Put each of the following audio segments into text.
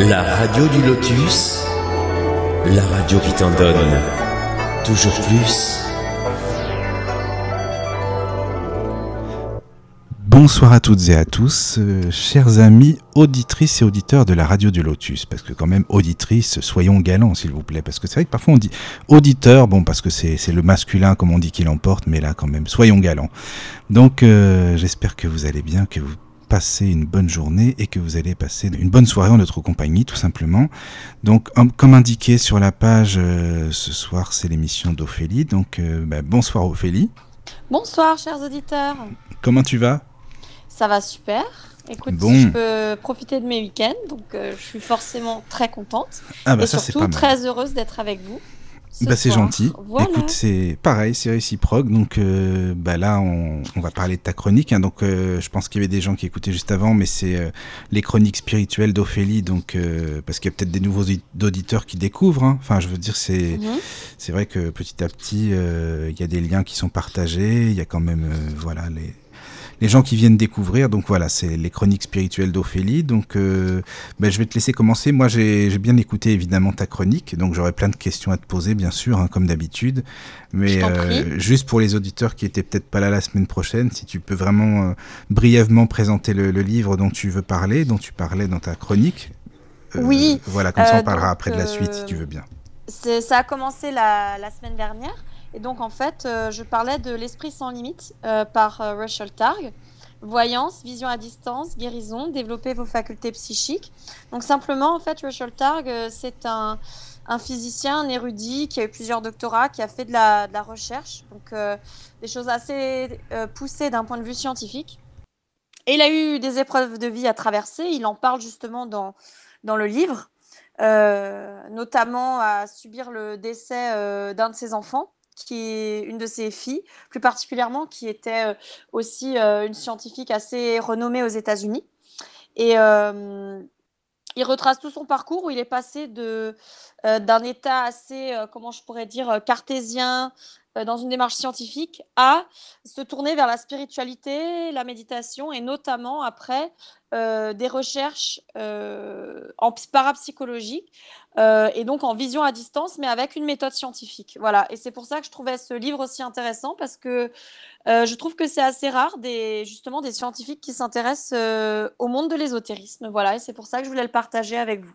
La radio du lotus, la radio qui t'en donne toujours plus. Bonsoir à toutes et à tous, euh, chers amis auditrices et auditeurs de la radio du Lotus, parce que quand même auditrices, soyons galants s'il vous plaît, parce que c'est vrai que parfois on dit auditeur, bon parce que c'est le masculin comme on dit qu'il emporte, mais là quand même, soyons galants. Donc euh, j'espère que vous allez bien, que vous passez une bonne journée et que vous allez passer une bonne soirée en notre compagnie tout simplement. Donc comme indiqué sur la page, euh, ce soir c'est l'émission d'Ophélie, donc bah, bonsoir Ophélie. Bonsoir chers auditeurs. Comment tu vas? Ça va super. Écoute, je peux profiter de mes week-ends, donc euh, je suis forcément très contente. Ah bah et ça, surtout très heureuse d'être avec vous. Bah c'est gentil. Écoute, c'est pareil, c'est réciproque. Donc euh, bah là, on, va parler de ta chronique. Hein. donc euh, je pense qu'il y avait des gens qui écoutaient juste avant, mais c'est les chroniques spirituelles d'Ophélie. Donc parce qu'il y a peut-être des nouveaux auditeurs qui découvrent. Hein. Enfin, je veux dire, c'est c'est vrai que petit à petit, il y a des liens qui sont partagés. Il y a quand même voilà les les gens qui viennent découvrir. Donc voilà, c'est les chroniques spirituelles d'Ophélie. Donc euh, ben, je vais te laisser commencer. Moi, j'ai bien écouté évidemment ta chronique, donc j'aurai plein de questions à te poser, bien sûr, hein, comme d'habitude. Mais euh, juste pour les auditeurs qui étaient peut-être pas là la semaine prochaine, si tu peux vraiment euh, brièvement présenter le, livre dont tu veux parler, dont tu parlais dans ta chronique. oui. Voilà, comme ça on parlera après de la suite si tu veux bien. Ça a commencé la, la semaine dernière. Et donc, en fait, euh, je parlais de L'Esprit sans limite euh, par euh, Russell Targ. Voyance, vision à distance, guérison, développer vos facultés psychiques. Donc, simplement, en fait, Russell Targ, c'est un, un, physicien, un érudit qui a eu plusieurs doctorats, qui a fait de la, recherche. Donc, des choses assez poussées d'un point de vue scientifique. Et il a eu des épreuves de vie à traverser. Il en parle justement dans, dans le livre. notamment à subir le décès d'un de ses enfants qui est une de ses filles, plus particulièrement, qui était euh, aussi euh, une scientifique assez renommée aux États-Unis. Et euh, il retrace tout son parcours où il est passé d'un état assez, comment je pourrais dire, cartésien, dans une démarche scientifique, à se tourner vers la spiritualité, la méditation, et notamment après des recherches en parapsychologie euh, et donc en vision à distance, mais avec une méthode scientifique. Voilà. Et c'est pour ça que je trouvais ce livre aussi intéressant parce que euh, je trouve que c'est assez rare justement des scientifiques qui s'intéressent euh, au monde de l'ésotérisme. Voilà. Et c'est pour ça que je voulais le partager avec vous.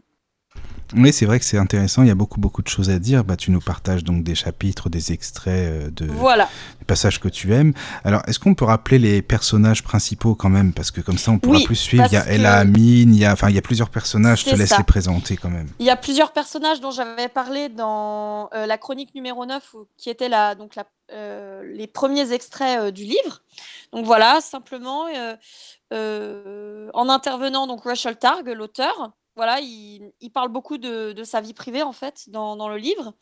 Oui, c'est vrai que c'est intéressant. Il y a beaucoup, beaucoup de choses à dire. Bah, tu nous partages donc des chapitres, des extraits euh, de voilà. des passages que tu aimes. Alors, est-ce qu'on peut rappeler les personnages principaux quand même? Parce que comme ça, on pourra plus suivre. Il y a Ella Amin, il y a, enfin, il y a plusieurs personnages. Je te laisse les présenter quand même. Il y a plusieurs personnages dont j'avais parlé dans euh, la chronique numéro 9, qui était la, donc la, euh, les premiers extraits du livre. Donc voilà, simplement en intervenant donc Rachel Targ, l'auteur, voilà, il, parle beaucoup de, sa vie privée en fait dans, le livre.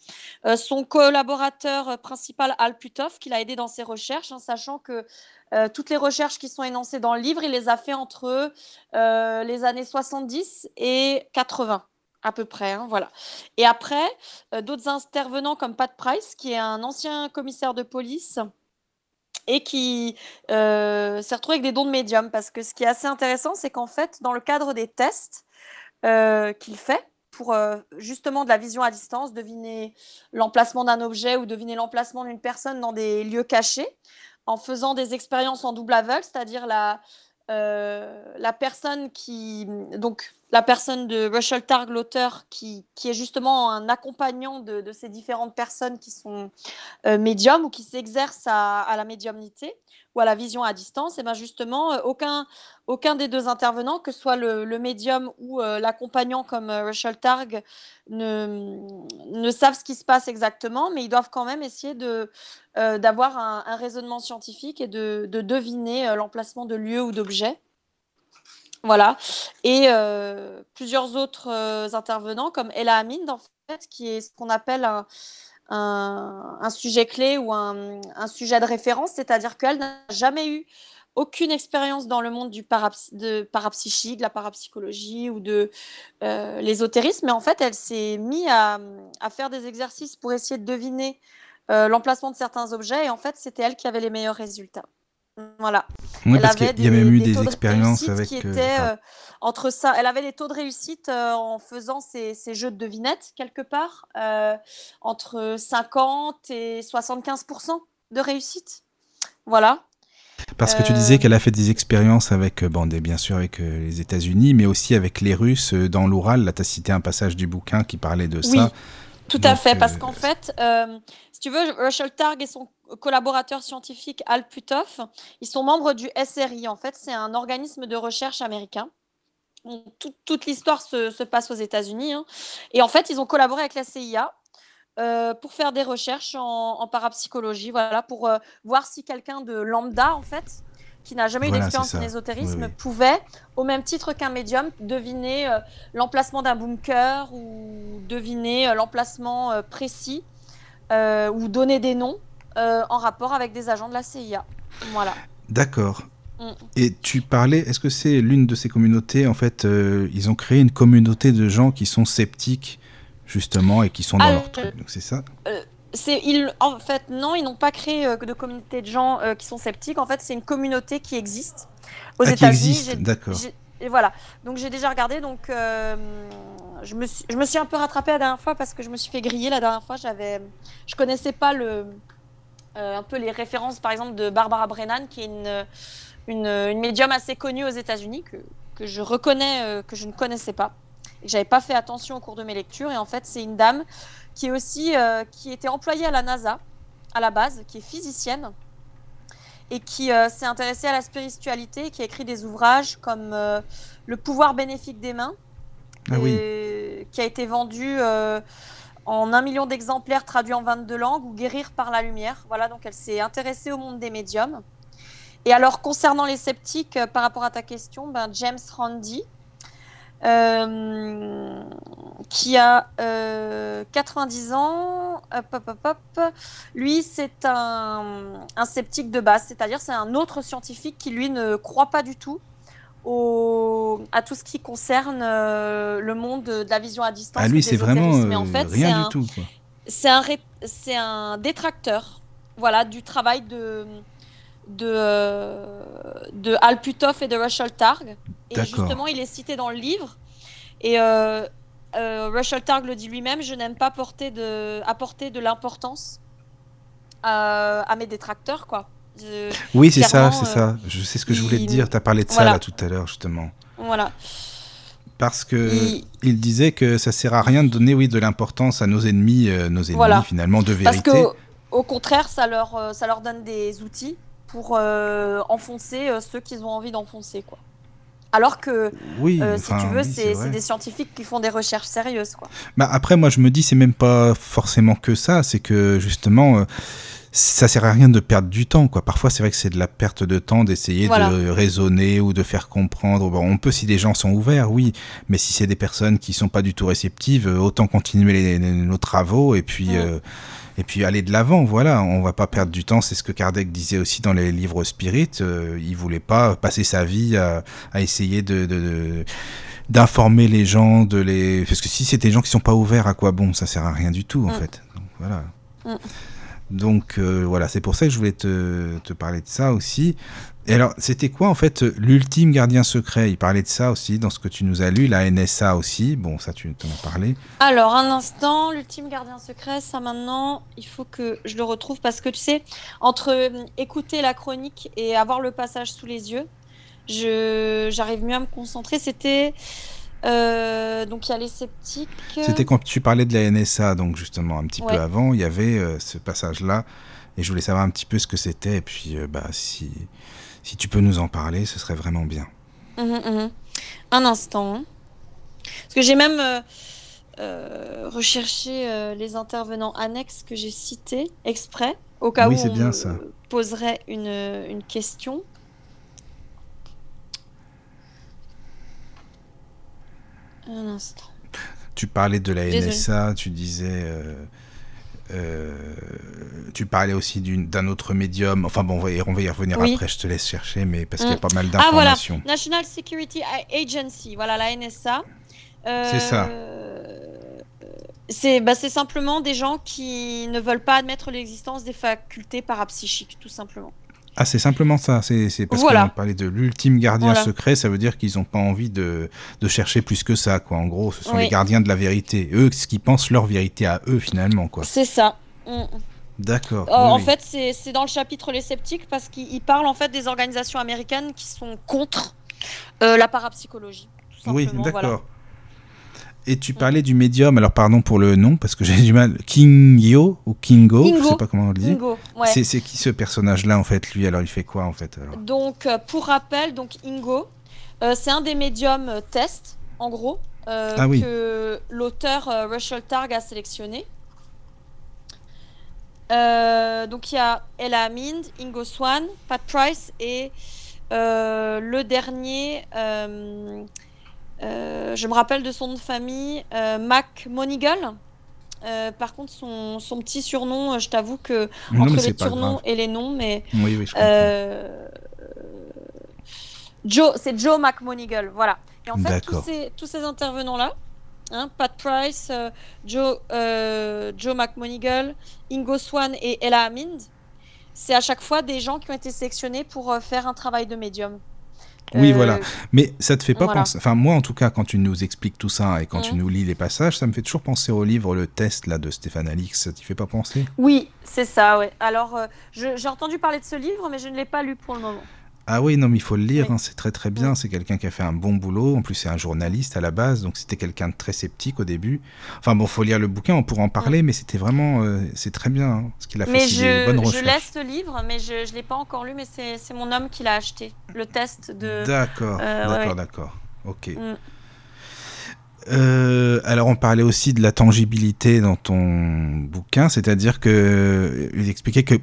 Euh, son collaborateur principal, Al Puthoff, qui l'a aidé dans ses recherches, hein, sachant que euh, toutes les recherches qui sont énoncées dans le livre, il les a fait entre euh, les années 70 et 80 à peu près. Hein, voilà. Et après, d'autres intervenants comme Pat Price, qui est un ancien commissaire de police et qui s'est retrouvé avec des dons de médium. Parce que ce qui est assez intéressant, c'est qu'en fait, dans le cadre des tests, euh, qu'il fait pour euh, justement de la vision à distance, deviner l'emplacement d'un objet ou deviner l'emplacement d'une personne dans des lieux cachés, en faisant des expériences en double aveugle, c'est-à-dire la, euh, la personne qui donc la personne de Russell Targ, l'auteur, qui, qui, est justement un accompagnant de, de ces différentes personnes qui sont médiums ou qui s'exercent à, la médiumnité ou à la vision à distance, et bien justement, euh, aucun, aucun des deux intervenants, que ce soit le, médium ou euh, l'accompagnant comme euh, Rachel Targ, ne, ne savent ce qui se passe exactement, mais ils doivent quand même essayer de, d'avoir un, raisonnement scientifique et de, de deviner l'emplacement de lieux ou d'objets. Voilà. Et plusieurs autres intervenants, comme Ella Aminde, en fait, qui est ce qu'on appelle un, un, sujet clé ou un, sujet de référence, c'est-à-dire qu'elle n'a jamais eu aucune expérience dans le monde du de parapsychique, de la parapsychologie ou de euh, l'ésotérisme, mais en fait, elle s'est mise à, faire des exercices pour essayer de deviner euh, l'emplacement de certains objets, et en fait, c'était elle qui avait les meilleurs résultats. Voilà. Oui, parce qu'il y a même eu des, expériences avec. Qui étaient, entre ça, elle avait des taux de réussite en faisant ces, jeux de devinettes quelque part, entre 50 et 75% de réussite. Voilà. Parce que tu disais euh, qu'elle a fait des expériences avec, euh, bon, bien sûr avec euh, les États-Unis, mais aussi avec les Russes dans l'Oural. Là, tu as cité un passage du bouquin qui parlait de oui, ça. Tout à fait, parce qu'en fait, si tu veux, Russell Targ et son collaborateur scientifique Al Puthoff, ils sont membres du SRI. En fait, c'est un organisme de recherche américain. toute l'histoire se, passe aux États-Unis. Hein. Et en fait, ils ont collaboré avec la CIA euh, pour faire des recherches en, parapsychologie, voilà, pour euh, voir si quelqu'un de lambda, en fait, qui n'a jamais eu d'expérience en ésotérisme, pouvait, au même titre qu'un médium, deviner euh, l'emplacement d'un bunker ou deviner l'emplacement précis ou donner des noms en rapport avec des agents de la CIA. Voilà. D'accord. Mm. Et tu parlais, est-ce que c'est l'une de ces communautés, en fait, ils ont créé une communauté de gens qui sont sceptiques justement, et qui sont dans leur truc. Donc c'est ça? euh, ils, En fait, non, ils n'ont pas créé euh, de communauté de gens euh, qui sont sceptiques. En fait, c'est une communauté qui existe aux ah, États-Unis. D'accord. Et voilà. Donc j'ai déjà regardé. Donc je, me suis, je me suis un peu rattrapée la dernière fois parce que je me suis fait griller la dernière fois. J'avais, je connaissais pas le, un peu les références, par exemple, de Barbara Brennan, qui est une, une, une médium assez connue aux États-Unis que, que je reconnais, que je ne connaissais pas j'avais pas fait attention au cours de mes lectures. Et en fait, c'est une dame qui est aussi euh, qui était employée à la NASA à la base, qui est physicienne et qui euh, s'est intéressée à la spiritualité, qui a écrit des ouvrages comme euh, Le pouvoir bénéfique des mains, ah qui a été vendu en un million d'exemplaires traduits en 22 langues, ou Guérir par la lumière. Voilà, donc elle s'est intéressée au monde des médiums. Et alors, concernant les sceptiques, par rapport à ta question, ben, James Randi, euh, qui a 90 euh, ans. Lui, c'est un, sceptique de base, c'est-à-dire c'est un autre scientifique qui, lui, ne croit pas du tout au, à tout ce qui concerne euh, le monde de la vision à distance. Ah, lui, c'est vraiment en fait, rien du tout. C'est un, un détracteur voilà, du travail de de, de Al Puthoff et de Russell Targ. Et justement, il est cité dans le livre. Et euh, euh, Russell Targ le dit lui-même, je n'aime pas porter de, apporter de l'importance à, mes détracteurs, quoi. Oui, c'est ça, c'est ça. Je sais ce que je voulais te dire. Tu as parlé de ça là tout à l'heure, justement. Voilà. Parce que il... disait que ça sert à rien de donner oui de l'importance à nos ennemis, euh, nos ennemis finalement de vérité. Parce que au contraire, ça leur ça leur donne des outils pour euh, enfoncer euh, ceux qu'ils ont envie d'enfoncer, quoi. Alors que, oui, euh, si tu veux, c'est des scientifiques qui font des recherches sérieuses, quoi. Bah après, moi, je me dis, c'est même pas forcément que ça, c'est que justement, ça sert à rien de perdre du temps, quoi. Parfois, c'est vrai que c'est de la perte de temps d'essayer de raisonner ou de faire comprendre. Bon, on peut si les gens sont ouverts, oui, mais si c'est des personnes qui sont pas du tout réceptives, autant continuer nos travaux et puis et puis aller de l'avant. Voilà, on va pas perdre du temps. C'est ce que Kardec disait aussi dans les livres Spirit. Euh, il voulait pas passer sa vie à, essayer de, d'informer les gens, de les parce que si c'était des gens qui sont pas ouverts, à quoi bon Ça sert à rien du tout en mm. fait. Donc, voilà. Mm. Donc euh, voilà, c'est pour ça que je voulais te, parler de ça aussi. Et alors, c'était quoi en fait l'ultime gardien secret? Il parlait de ça aussi dans ce que tu nous as lu, la NSA aussi. Bon, ça tu t'en as parlé. Alors, un instant, l'ultime gardien secret, ça maintenant, il faut que je le retrouve parce que tu sais, entre euh, écouter la chronique et avoir le passage sous les yeux, j'arrive mieux à me concentrer. C'était euh, donc il y a les sceptiques. C'était quand tu parlais de la NSA, donc justement un petit peu avant, il y avait euh, ce passage-là, et je voulais savoir un petit peu ce que c'était, et puis bah si si tu peux nous en parler, ce serait vraiment bien. Mhm, mhm. Un instant. Parce que j'ai même euh, euh, recherché euh, les intervenants annexes que j'ai cités exprès, au cas où bien, ça. poserait une, question. Un instant. Tu parlais de la NSA, tu disais euh, tu parlais aussi d'un autre médium. Enfin bon, on va y, revenir après. Je te laisse chercher, mais parce qu'il y a mm. pas mal d'informations. Ah voilà, National Security Agency, voilà la NSA. Euh, c'est ça. C'est bah, simplement des gens qui ne veulent pas admettre l'existence des facultés parapsychiques, tout simplement. Ah, c'est simplement ça. C'est parce qu'on parlait de l'ultime gardien secret, ça veut dire qu'ils n'ont pas envie de, de, chercher plus que ça, quoi. En gros, ce sont les gardiens de la vérité. Eux, ce qu'ils pensent leur vérité à eux, finalement, quoi. C'est ça. Mm. D'accord. Euh, en fait, c'est dans le chapitre Les Sceptiques parce qu'il parle en fait des organisations américaines qui sont contre euh, la parapsychologie. oui, d'accord. Et tu parlais du médium, alors pardon pour le nom, parce que j'ai du mal. King Yo ou Kingo, Kingo. je sais pas comment on le dit. ouais. C'est qui ce personnage-là en fait, lui? Alors il fait quoi en fait Donc euh, pour rappel, donc Ingo, euh, c'est un des médiums euh, test, en gros, ah que l'auteur Rachel Targ a sélectionné. donc il y a Ella Mind, Ingo Swan, Pat Price et le dernier. Euh, je me rappelle de son nom de famille, euh, Mac Monigal. Euh, par contre, son, son, petit surnom, je t'avoue que entre les surnoms et les noms, mais oui, oui, Joe, c'est Joe McMonigal, voilà. Et en fait, tous ces, tous ces intervenants-là, hein, Pat Price, Joe, Joe McMonigal, Ingo Swan et Ella Aminde, c'est à chaque fois des gens qui ont été sélectionnés pour faire un travail de médium. Oui, voilà. Euh, Mais ça te fait pas penser. Enfin, moi, en tout cas, quand tu nous expliques tout ça et quand tu nous lis les passages, ça me fait toujours penser au livre Le Test là de Stéphane Alix. Ça t'y fait pas penser? Oui, c'est ça, ouais. Alors, euh, j'ai entendu parler de ce livre, mais je ne l'ai pas lu pour le moment. Ah oui, non, mais il faut le lire, hein, c'est très très bien. C'est quelqu'un qui a fait un bon boulot. En plus, c'est un journaliste à la base, donc c'était quelqu'un de très sceptique au début. Enfin bon, faut lire le bouquin, on pourra en parler, mais c'était vraiment, euh, c'est très bien hein, ce qu'il a fait. Mais je, laisse ce livre, mais je ne l'ai pas encore lu, mais c'est mon homme qui l'a acheté. Le test de. D'accord, euh, d'accord, d'accord. Ok. Mm. Euh, alors on parlait aussi de la tangibilité dans ton bouquin, c'est-à-dire que il expliquait que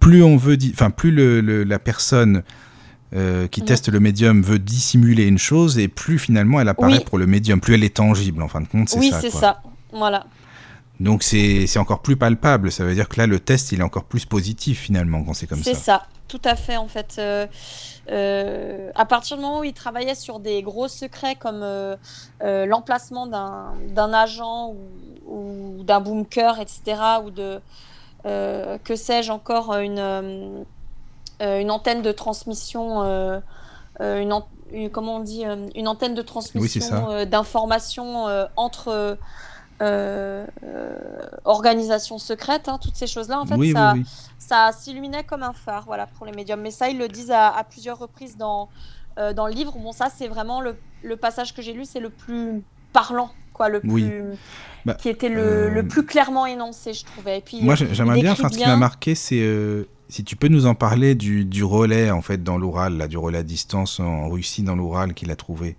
plus on veut, enfin plus le, la personne euh, qui teste le médium veut dissimuler une chose et plus finalement elle apparaît pour le médium, plus elle est tangible en fin de compte, c'est oui, ça. Oui, c'est ça, voilà. Donc c'est encore plus palpable, ça veut dire que là le test il est encore plus positif finalement quand c'est comme ça. C'est ça, tout à fait en fait. Euh, euh, à partir du moment où il travaillait sur des gros secrets comme l'emplacement d'un agent ou, ou d'un bunker, etc., ou de, que sais-je encore, une une antenne de transmission, euh, euh, une, comment on dit, une antenne de transmission d'informations entre organisations secrètes, hein, toutes ces choses-là, en fait, ça, ça s'illuminait comme un phare, voilà, pour les médiums. Mais ça, ils le disent à, plusieurs reprises dans, dans le livre. Bon, ça, c'est vraiment le, le, passage que j'ai lu, c'est le plus parlant, quoi, le plus, bah, qui était le, le, plus clairement énoncé, je trouvais. Et puis, Moi, j'aimerais bien, enfin, ce qui m'a marqué, c'est si tu peux nous en parler du, du relais en fait dans l'Oural, du relais à distance en Russie dans l'Oural qu'il a trouvé?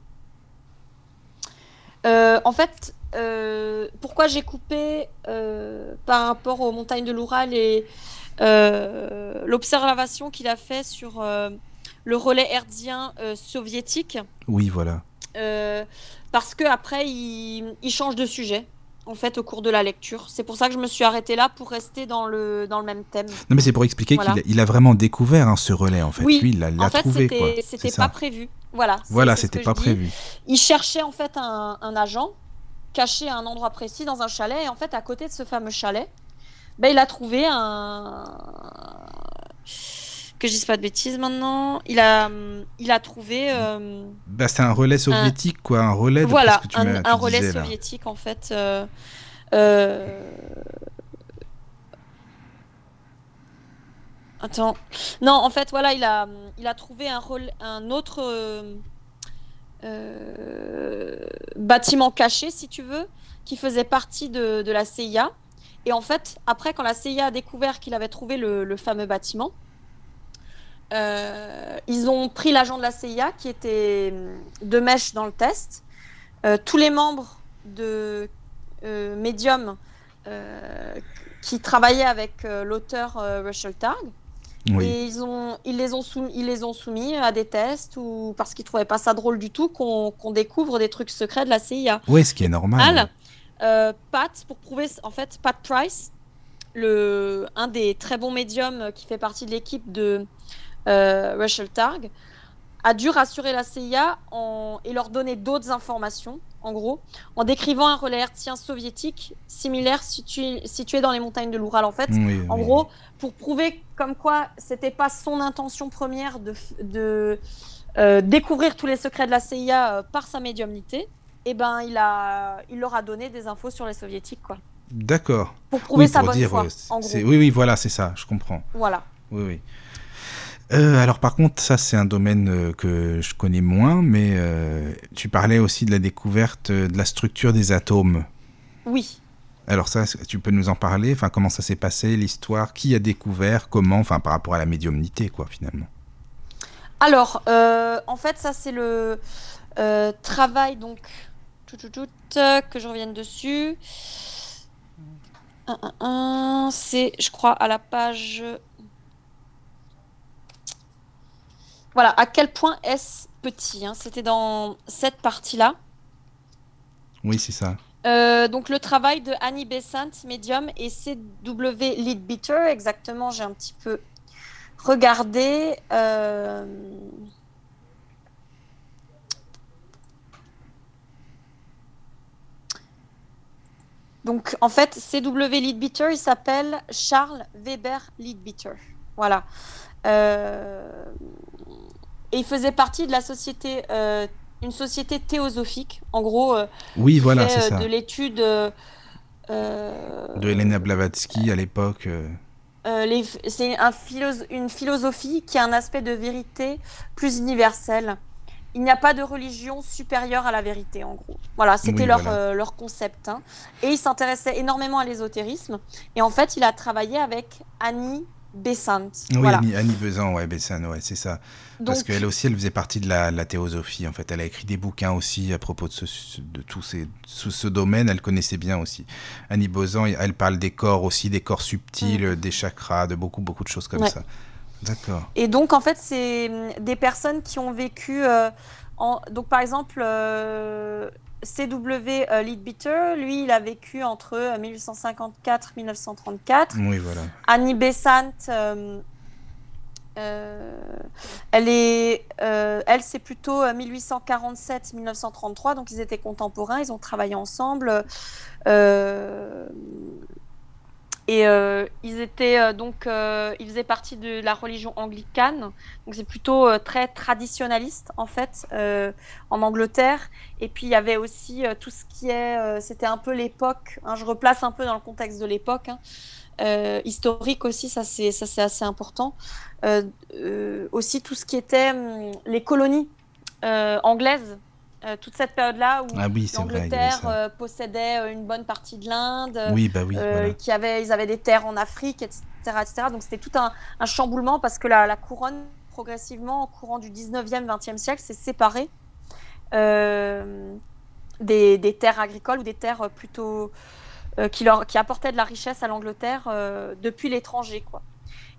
Euh, en fait, euh, pourquoi j'ai coupé euh, par rapport aux montagnes de l'Oural et l'observation qu'il a fait sur le relais herdien soviétique? Oui, voilà. parce que après, il, il change de sujet en fait au cours de la lecture. C'est pour ça que je me suis arrêtée là pour rester dans le, dans le même thème. Non mais c'est pour expliquer qu'il il a vraiment découvert hein, ce relais en fait. Oui, Lui, il l'a en fait, trouvé. C'était pas prévu. Voilà. Voilà, c'était pas prévu. Il cherchait en fait un, un, agent caché à un endroit précis dans un chalet et en fait à côté de ce fameux chalet, ben, il a trouvé un que je dise pas de bêtises maintenant. Il a, il a trouvé. Euh, bah, c'est un relais soviétique, quoi, un relais. De voilà, que tu un, un relais soviétique en fait. Euh, euh, attends. Non, en fait, voilà, il a, il a trouvé un, un autre bâtiment caché, si tu veux, qui faisait partie de, de, la CIA. Et en fait, après, quand la CIA a découvert qu'il avait trouvé le, le fameux bâtiment, ils ont pris l'agent de la CIA qui était euh, de mèche dans le test. Euh, tous les membres de Medium qui travaillaient avec l'auteur Rachel Targ. Et ils, ont, ils, les ont soumis, ils les ont soumis à des tests ou parce qu'ils trouvaient pas ça drôle du tout qu'on découvre des trucs secrets de la CIA. Oui, ce qui est normal. Pat, pour prouver, en fait, Pat Price, le, un des très bons médiums qui fait partie de l'équipe de euh, Rachel Targ, a dû rassurer la CIA en, et leur donner d'autres informations en gros, en décrivant un relais hertzien soviétique similaire situé, situé dans les montagnes de l'Oural. En fait, en gros, pour prouver comme quoi c'était pas son intention première de, de euh, découvrir tous les secrets de la CIA euh, par sa médiumnité, et eh ben il a, il leur a donné des infos sur les soviétiques, quoi. D'accord. Pour prouver sa bonne foi. En gros. Oui, oui, voilà, c'est ça, je comprends. Voilà. Oui, oui. Euh, alors par contre, ça c'est un domaine euh, que je connais moins, mais euh, tu parlais aussi de la découverte de la structure des atomes. Oui. Alors ça, tu peux nous en parler? Enfin, comment ça s'est passé, l'histoire? Qui a découvert? Comment? Enfin, par rapport à la médiumnité, quoi, finalement. Alors, en fait, ça c'est le travail donc tout, tout, tout, que je revienne dessus. C'est, je crois, à la page Voilà, à quel point est-ce petit hein. C'était dans cette partie-là. Oui, c'est ça. Euh, donc le travail de Annie Besant, médium, et CW Leadbeater, exactement, j'ai un petit peu regardé. Euh, donc en fait, CW Leadbeater, il s'appelle Charles Weber Leadbeater. Voilà. Euh, et il faisait partie de la société, euh, une société théosophique, en gros. Euh, oui, voilà, c'est ça. De l'étude. de Helena Blavatsky à l'époque. c'est un une philosophie qui a un aspect de vérité plus universel. Il n'y a pas de religion supérieure à la vérité, en gros. Voilà, c'était leur, leur concept. Hein. Et il s'intéressait énormément à l'ésotérisme. Et en fait, il a travaillé avec Annie Besant. Oui, Annie, Besant, ouais, Besant, ouais, c'est ça. Parce qu'elle aussi, elle faisait partie de la, théosophie. En fait, elle a écrit des bouquins aussi à propos de, ce, de tout ces, ce, domaine. Elle connaissait bien aussi. Annie Besant, elle parle des corps aussi, des corps subtils, mm. des chakras, de beaucoup, beaucoup de choses comme ça. D'accord. Et donc, en fait, c'est hum, des personnes qui ont vécu. Euh, en... Donc, par exemple, euh, C.W. Euh, Leadbeater, lui, il a vécu entre 1854 euh, 1934. Oui, voilà. Annie Besant, euh, elle est, elle c'est plutôt 1847-1933, donc ils étaient contemporains, ils ont travaillé ensemble. Et euh, ils étaient euh, donc, euh, ils faisaient partie de la religion anglicane. Donc c'est plutôt très traditionnaliste en fait en Angleterre. Et puis il y avait aussi tout ce qui est, c'était un peu l'époque. Hein, je replace un peu dans le contexte de l'époque. Hein, historique aussi, ça c'est ça c'est assez important. aussi tout ce qui était hum, les colonies anglaises euh, toute cette période-là où ah l'Angleterre euh, possédait euh, une bonne partie de l'Inde, oui, bah oui, qui avait, ils avaient des terres en Afrique, etc. etc. Donc c'était tout un, chamboulement parce que la, couronne, progressivement, au courant du 19e, 20e siècle, s'est séparée des, des, terres agricoles ou des terres plutôt qui, leur, qui apportaient de la richesse à l'Angleterre depuis l'étranger. quoi.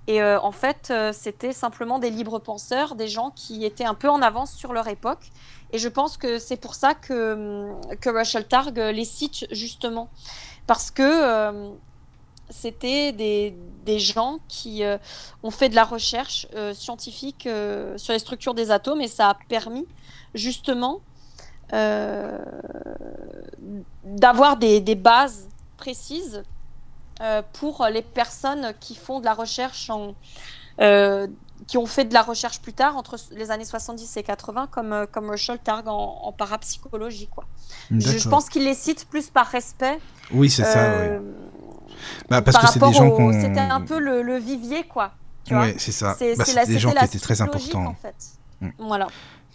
Et en fait, c'était simplement des libres penseurs, des gens qui étaient un peu en avance sur leur époque et je pense que c'est pour ça que, que Rachel Targ les cite justement. Parce que euh, c'était des, des, gens qui euh, ont fait de la recherche euh, scientifique sur les structures des atomes et ça a permis justement d'avoir des, des, bases précises pour les personnes qui font de la recherche en, qui ont fait de la recherche plus tard, entre les années 70 et 80, comme, euh, comme Marshall Targ en, parapsychologie. Quoi. Je, pense qu'il les cite plus par respect. Oui, c'est ça, oui. Euh, bah, parce que c'est des gens. C'était un peu le, vivier, quoi. Oui, c'est ça. C'est, bah, des gens qui étaient très importants. En fait. Mm. Voilà.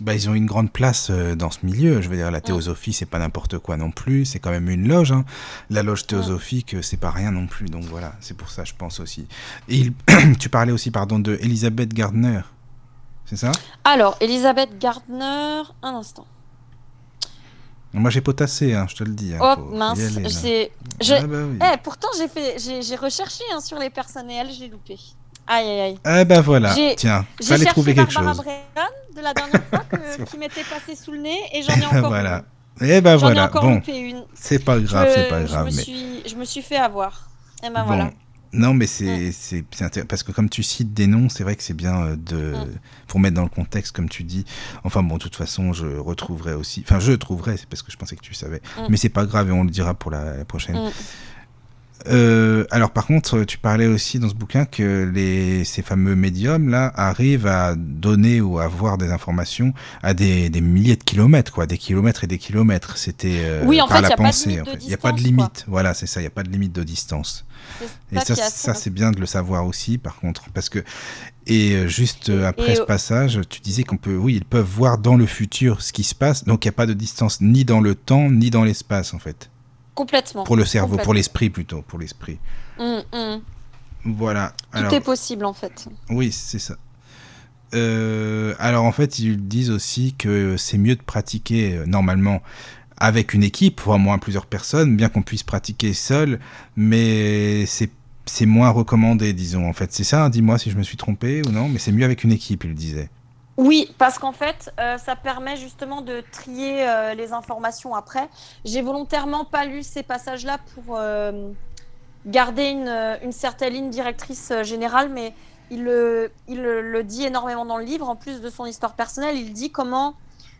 Bah, ils ont une grande place euh, dans ce milieu. Je veux dire, la théosophie, c'est pas n'importe quoi non plus. C'est quand même une loge. Hein. La loge théosophique, c'est pas rien non plus. Donc voilà, c'est pour ça, je pense aussi. Et tu parlais aussi, pardon, de Elisabeth Gardner. C'est ça? Alors, Elisabeth Gardner, un instant. Moi, j'ai potassé, hein, je te le dis. Hein, oh mince. Ah, bah eh, pourtant, j'ai fait, j'ai recherché hein, sur les personnes et elles, j'ai loupé. Aïe, aïe, aïe. Eh ben voilà, tiens, fallait trouver quelque chose. de la dernière fois qui m'était passé sous le nez et j'en ai encore voilà. une. Et eh ben voilà, bon, c'est pas grave, c'est pas grave. Je me, suis, je me suis fait avoir. Et eh ben voilà. Non, mais c'est c'est parce que comme tu cites des noms, c'est vrai que c'est bien euh, de mm. pour mettre dans le contexte, comme tu dis. Enfin bon, de toute façon, je retrouverai aussi. Enfin, je trouverai, c'est parce que je pensais que tu savais. Mm. Mais c'est pas grave et on le dira pour la, prochaine. Euh, alors par contre, tu parlais aussi dans ce bouquin que les, ces fameux médiums là arrivent à donner ou à avoir des informations à des, des milliers de kilomètres, quoi, des kilomètres et des kilomètres. C'était euh, oui, en par fait, la pensée. Il n'y a pas de limite. Voilà, c'est ça. Il n'y a pas de limite de distance. Et ça, ça c'est bien de le savoir aussi, par contre, parce que et euh, juste après ce passage, tu disais qu'on peut, oui, ils peuvent voir dans le futur ce qui se passe, donc il n'y a pas de distance ni dans le temps ni dans l'espace, en fait. Complètement. Pour le cerveau, pour l'esprit plutôt, pour l'esprit. Hum, hum. Voilà. Tout est possible en fait. Oui, c'est ça. Euh, alors en fait, ils disent aussi que c'est mieux de pratiquer euh, normalement avec une équipe, voire moins plusieurs personnes, bien qu'on puisse pratiquer seul, mais c'est moins recommandé, disons. En fait, c'est ça. Hein, dis-moi si je me suis trompé ou non, mais c'est mieux avec une équipe, il disait. Oui, parce qu'en fait, euh, ça permet justement de trier euh, les informations après. J'ai volontairement pas lu ces passages-là pour euh, garder une, certaine ligne directrice générale, mais il, le, dit énormément dans le livre. En plus de son histoire personnelle, il dit comment,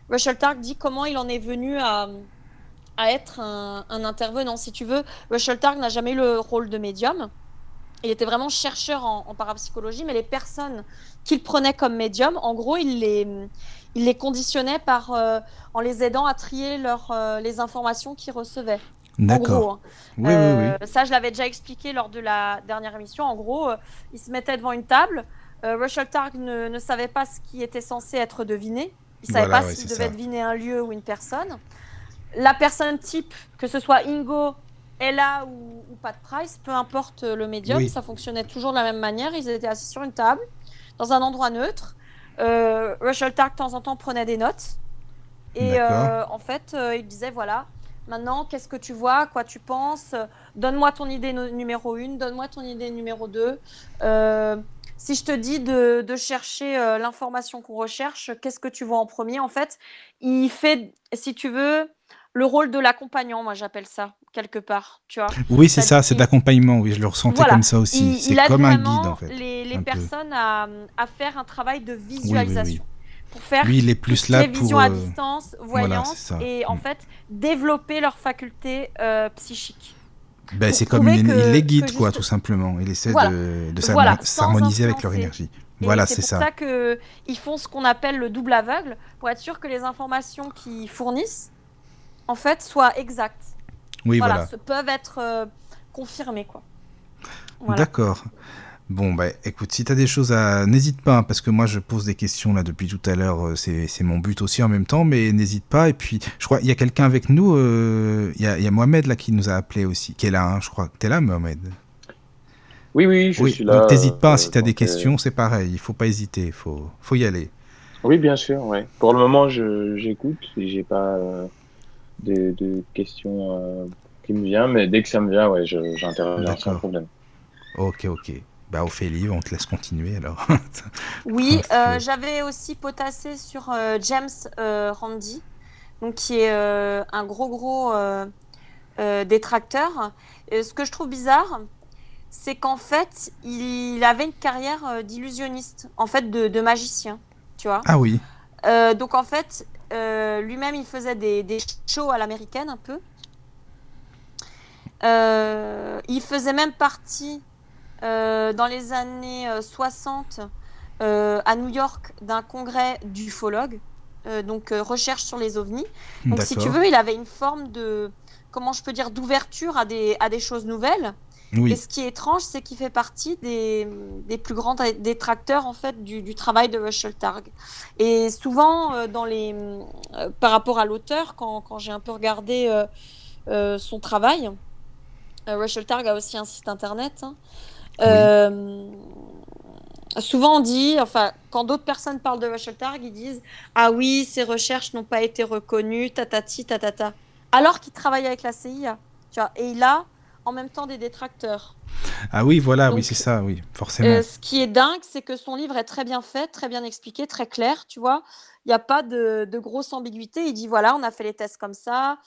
Rachel Tark dit comment il en est venu à, à être un, un, intervenant. Si tu veux, Rachel Tark n'a jamais eu le rôle de médium. Il était vraiment chercheur en, parapsychologie, mais les personnes qu'il prenait comme médium, en gros, il les, il les conditionnait par, euh, en les aidant à trier leur, euh, les informations qu'ils recevaient. D'accord. Hein. Oui, oui, oui. Euh, ça, je l'avais déjà expliqué lors de la dernière émission. En gros, il se mettait devant une table. Russell Targ ne, ne, savait pas ce qui était censé être deviné. Il ne savait pas s'il devait deviner un lieu ou une personne. La personne type, que ce soit Ingo, Ella ou, ou Pat Price, peu importe le médium, ça fonctionnait toujours de la même manière. Ils étaient assis sur une table, dans un endroit neutre. Euh, Rachel Tark, de temps en temps, prenait des notes. Et euh, en fait, euh, il disait voilà, maintenant, qu'est-ce que tu vois Quoi tu penses Donne-moi ton idée numéro 1, donne-moi ton idée numéro 2. si je te dis de, de chercher l'information qu'on recherche, qu'est-ce que tu vois en premier? En fait, il fait, si tu veux, le rôle de l'accompagnant, moi j'appelle ça quelque part, tu vois. Oui, c'est ça, c'est d'accompagnement, oui, je le ressentais comme ça aussi. C'est comme un guide en fait. Les, les personnes à, à, faire un travail de visualisation. pour faire lui, il est plus là pour vision à euh, distance, voyance, et en mm. fait développer leurs facultés euh, psychiques. Ben, c'est comme il, les guide, quoi, tout simplement. Il essaie de, de s'harmoniser avec leur énergie. voilà, c'est ça. C'est pour ça qu'ils font ce qu'on appelle le double aveugle, pour être sûr que les informations qu'ils fournissent en fait, soient exactes. Oui, voilà. peuvent être euh, confirmés, quoi. D'accord. Bon, bah écoute, si tu as des choses à. N'hésite pas, hein, parce que moi je pose des questions là depuis tout à l'heure, euh, c'est mon but aussi en même temps, mais n'hésite pas. Et puis, je crois, il y a quelqu'un avec nous, euh, il y, a Mohamed là qui nous a appelé aussi, qui est là, hein, je crois. Tu es là, Mohamed? Oui, oui, je suis là. Donc, t'hésites pas, si tu as des questions, c'est pareil, il faut pas hésiter, il faut, faut y aller. Oui, bien sûr, ouais. Pour le moment, j'écoute j'ai pas de, questions euh, qui me viennent, mais dès que ça me vient, ouais, j'interviens sans problème. Ok, ok. Bah, Ophélie, on te laisse continuer alors. oui, euh, j'avais aussi potassé sur euh, James Randy, donc qui est un gros, gros détracteur. Et ce que je trouve bizarre, c'est qu'en fait, il avait une carrière d'illusionniste, en fait, de, de, magicien, tu vois. Ah oui. donc en fait, euh, lui-même, il faisait des, shows à l'américaine un peu. Euh, il faisait même partie euh, dans les années 60 à New York d'un congrès d'ufologues, donc recherche sur les ovnis. Donc si tu veux, il avait une forme de, comment je peux dire, d'ouverture à des, à des choses nouvelles. Et ce qui est étrange, c'est qu'il fait partie des, des, plus grands détracteurs en fait du, travail de Russell Targ. Et souvent, euh, dans les, euh, par rapport à l'auteur, quand, quand j'ai un peu regardé euh, son travail, Russell Targ a aussi un site internet. Hein. souvent on dit, enfin, quand d'autres personnes parlent de Russell Targ, ils disent Ah oui, ses recherches n'ont pas été reconnues, tatati, tatata. Alors qu'il travaille avec la CIA. Tu vois, et il a en même temps des détracteurs. Ah oui, voilà, oui, c'est ça, oui, forcément. Euh, ce qui est dingue, c'est que son livre est très bien fait, très bien expliqué, très clair, tu vois. Il n'y a pas de, de, grosse ambiguïté. Il dit voilà, on a fait les tests comme ça.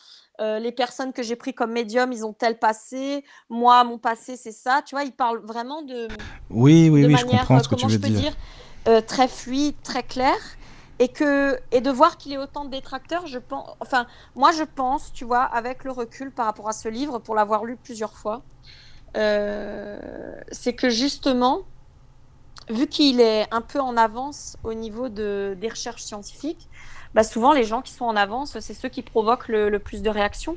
Euh, les personnes que j'ai pris comme médium, ils ont tel passé. Moi, mon passé, c'est ça. Tu vois, il parle vraiment de. Oui, oui, oui, je comprends ce que tu veux dire. dire très fluide, très clair et que et de voir qu'il ait autant de détracteurs, je pense, enfin moi je pense, tu vois, avec le recul par rapport à ce livre, pour l'avoir lu plusieurs fois, euh, c'est que justement, vu qu'il est un peu en avance au niveau de, des recherches scientifiques, bah souvent les gens qui sont en avance, c'est ceux qui provoquent le, plus de réactions,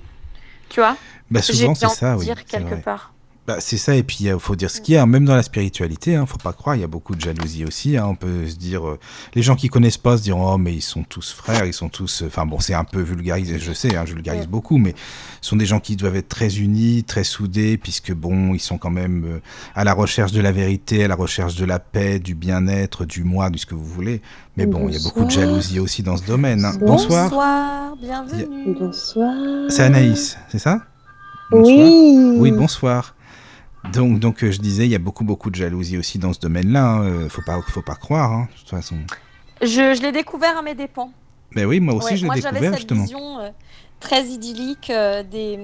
tu vois? Bah souvent c'est ça, oui. Dire quelque part. Bah, c'est ça, et puis il faut dire ce qu'il y a, même dans la spiritualité, hein, faut pas croire, il y a beaucoup de jalousie aussi. Hein, on peut se dire, euh, les gens qui connaissent pas se diront, oh, mais ils sont tous frères, ils sont tous. Enfin bon, c'est un peu vulgarisé, je sais, hein, je vulgarise beaucoup, mais ce sont des gens qui doivent être très unis, très soudés, puisque bon, ils sont quand même euh, à la recherche de la vérité, à la recherche de la paix, du bien-être, du moi, du ce que vous voulez. Mais bon, il y a beaucoup de jalousie aussi dans ce domaine. Hein. Bonsoir. Bonsoir, bienvenue. Bonsoir. C'est Anaïs, c'est ça? Oui. Oui, bonsoir. Donc, donc euh, je disais, il y a beaucoup, beaucoup de jalousie aussi dans ce domaine-là. Hein. Euh, faut pas, faut pas croire, hein, de toute façon. Je, je l'ai découvert à mes dépens. Mais oui, moi aussi, je l'ai découvert justement. Cette vision euh, très idyllique des,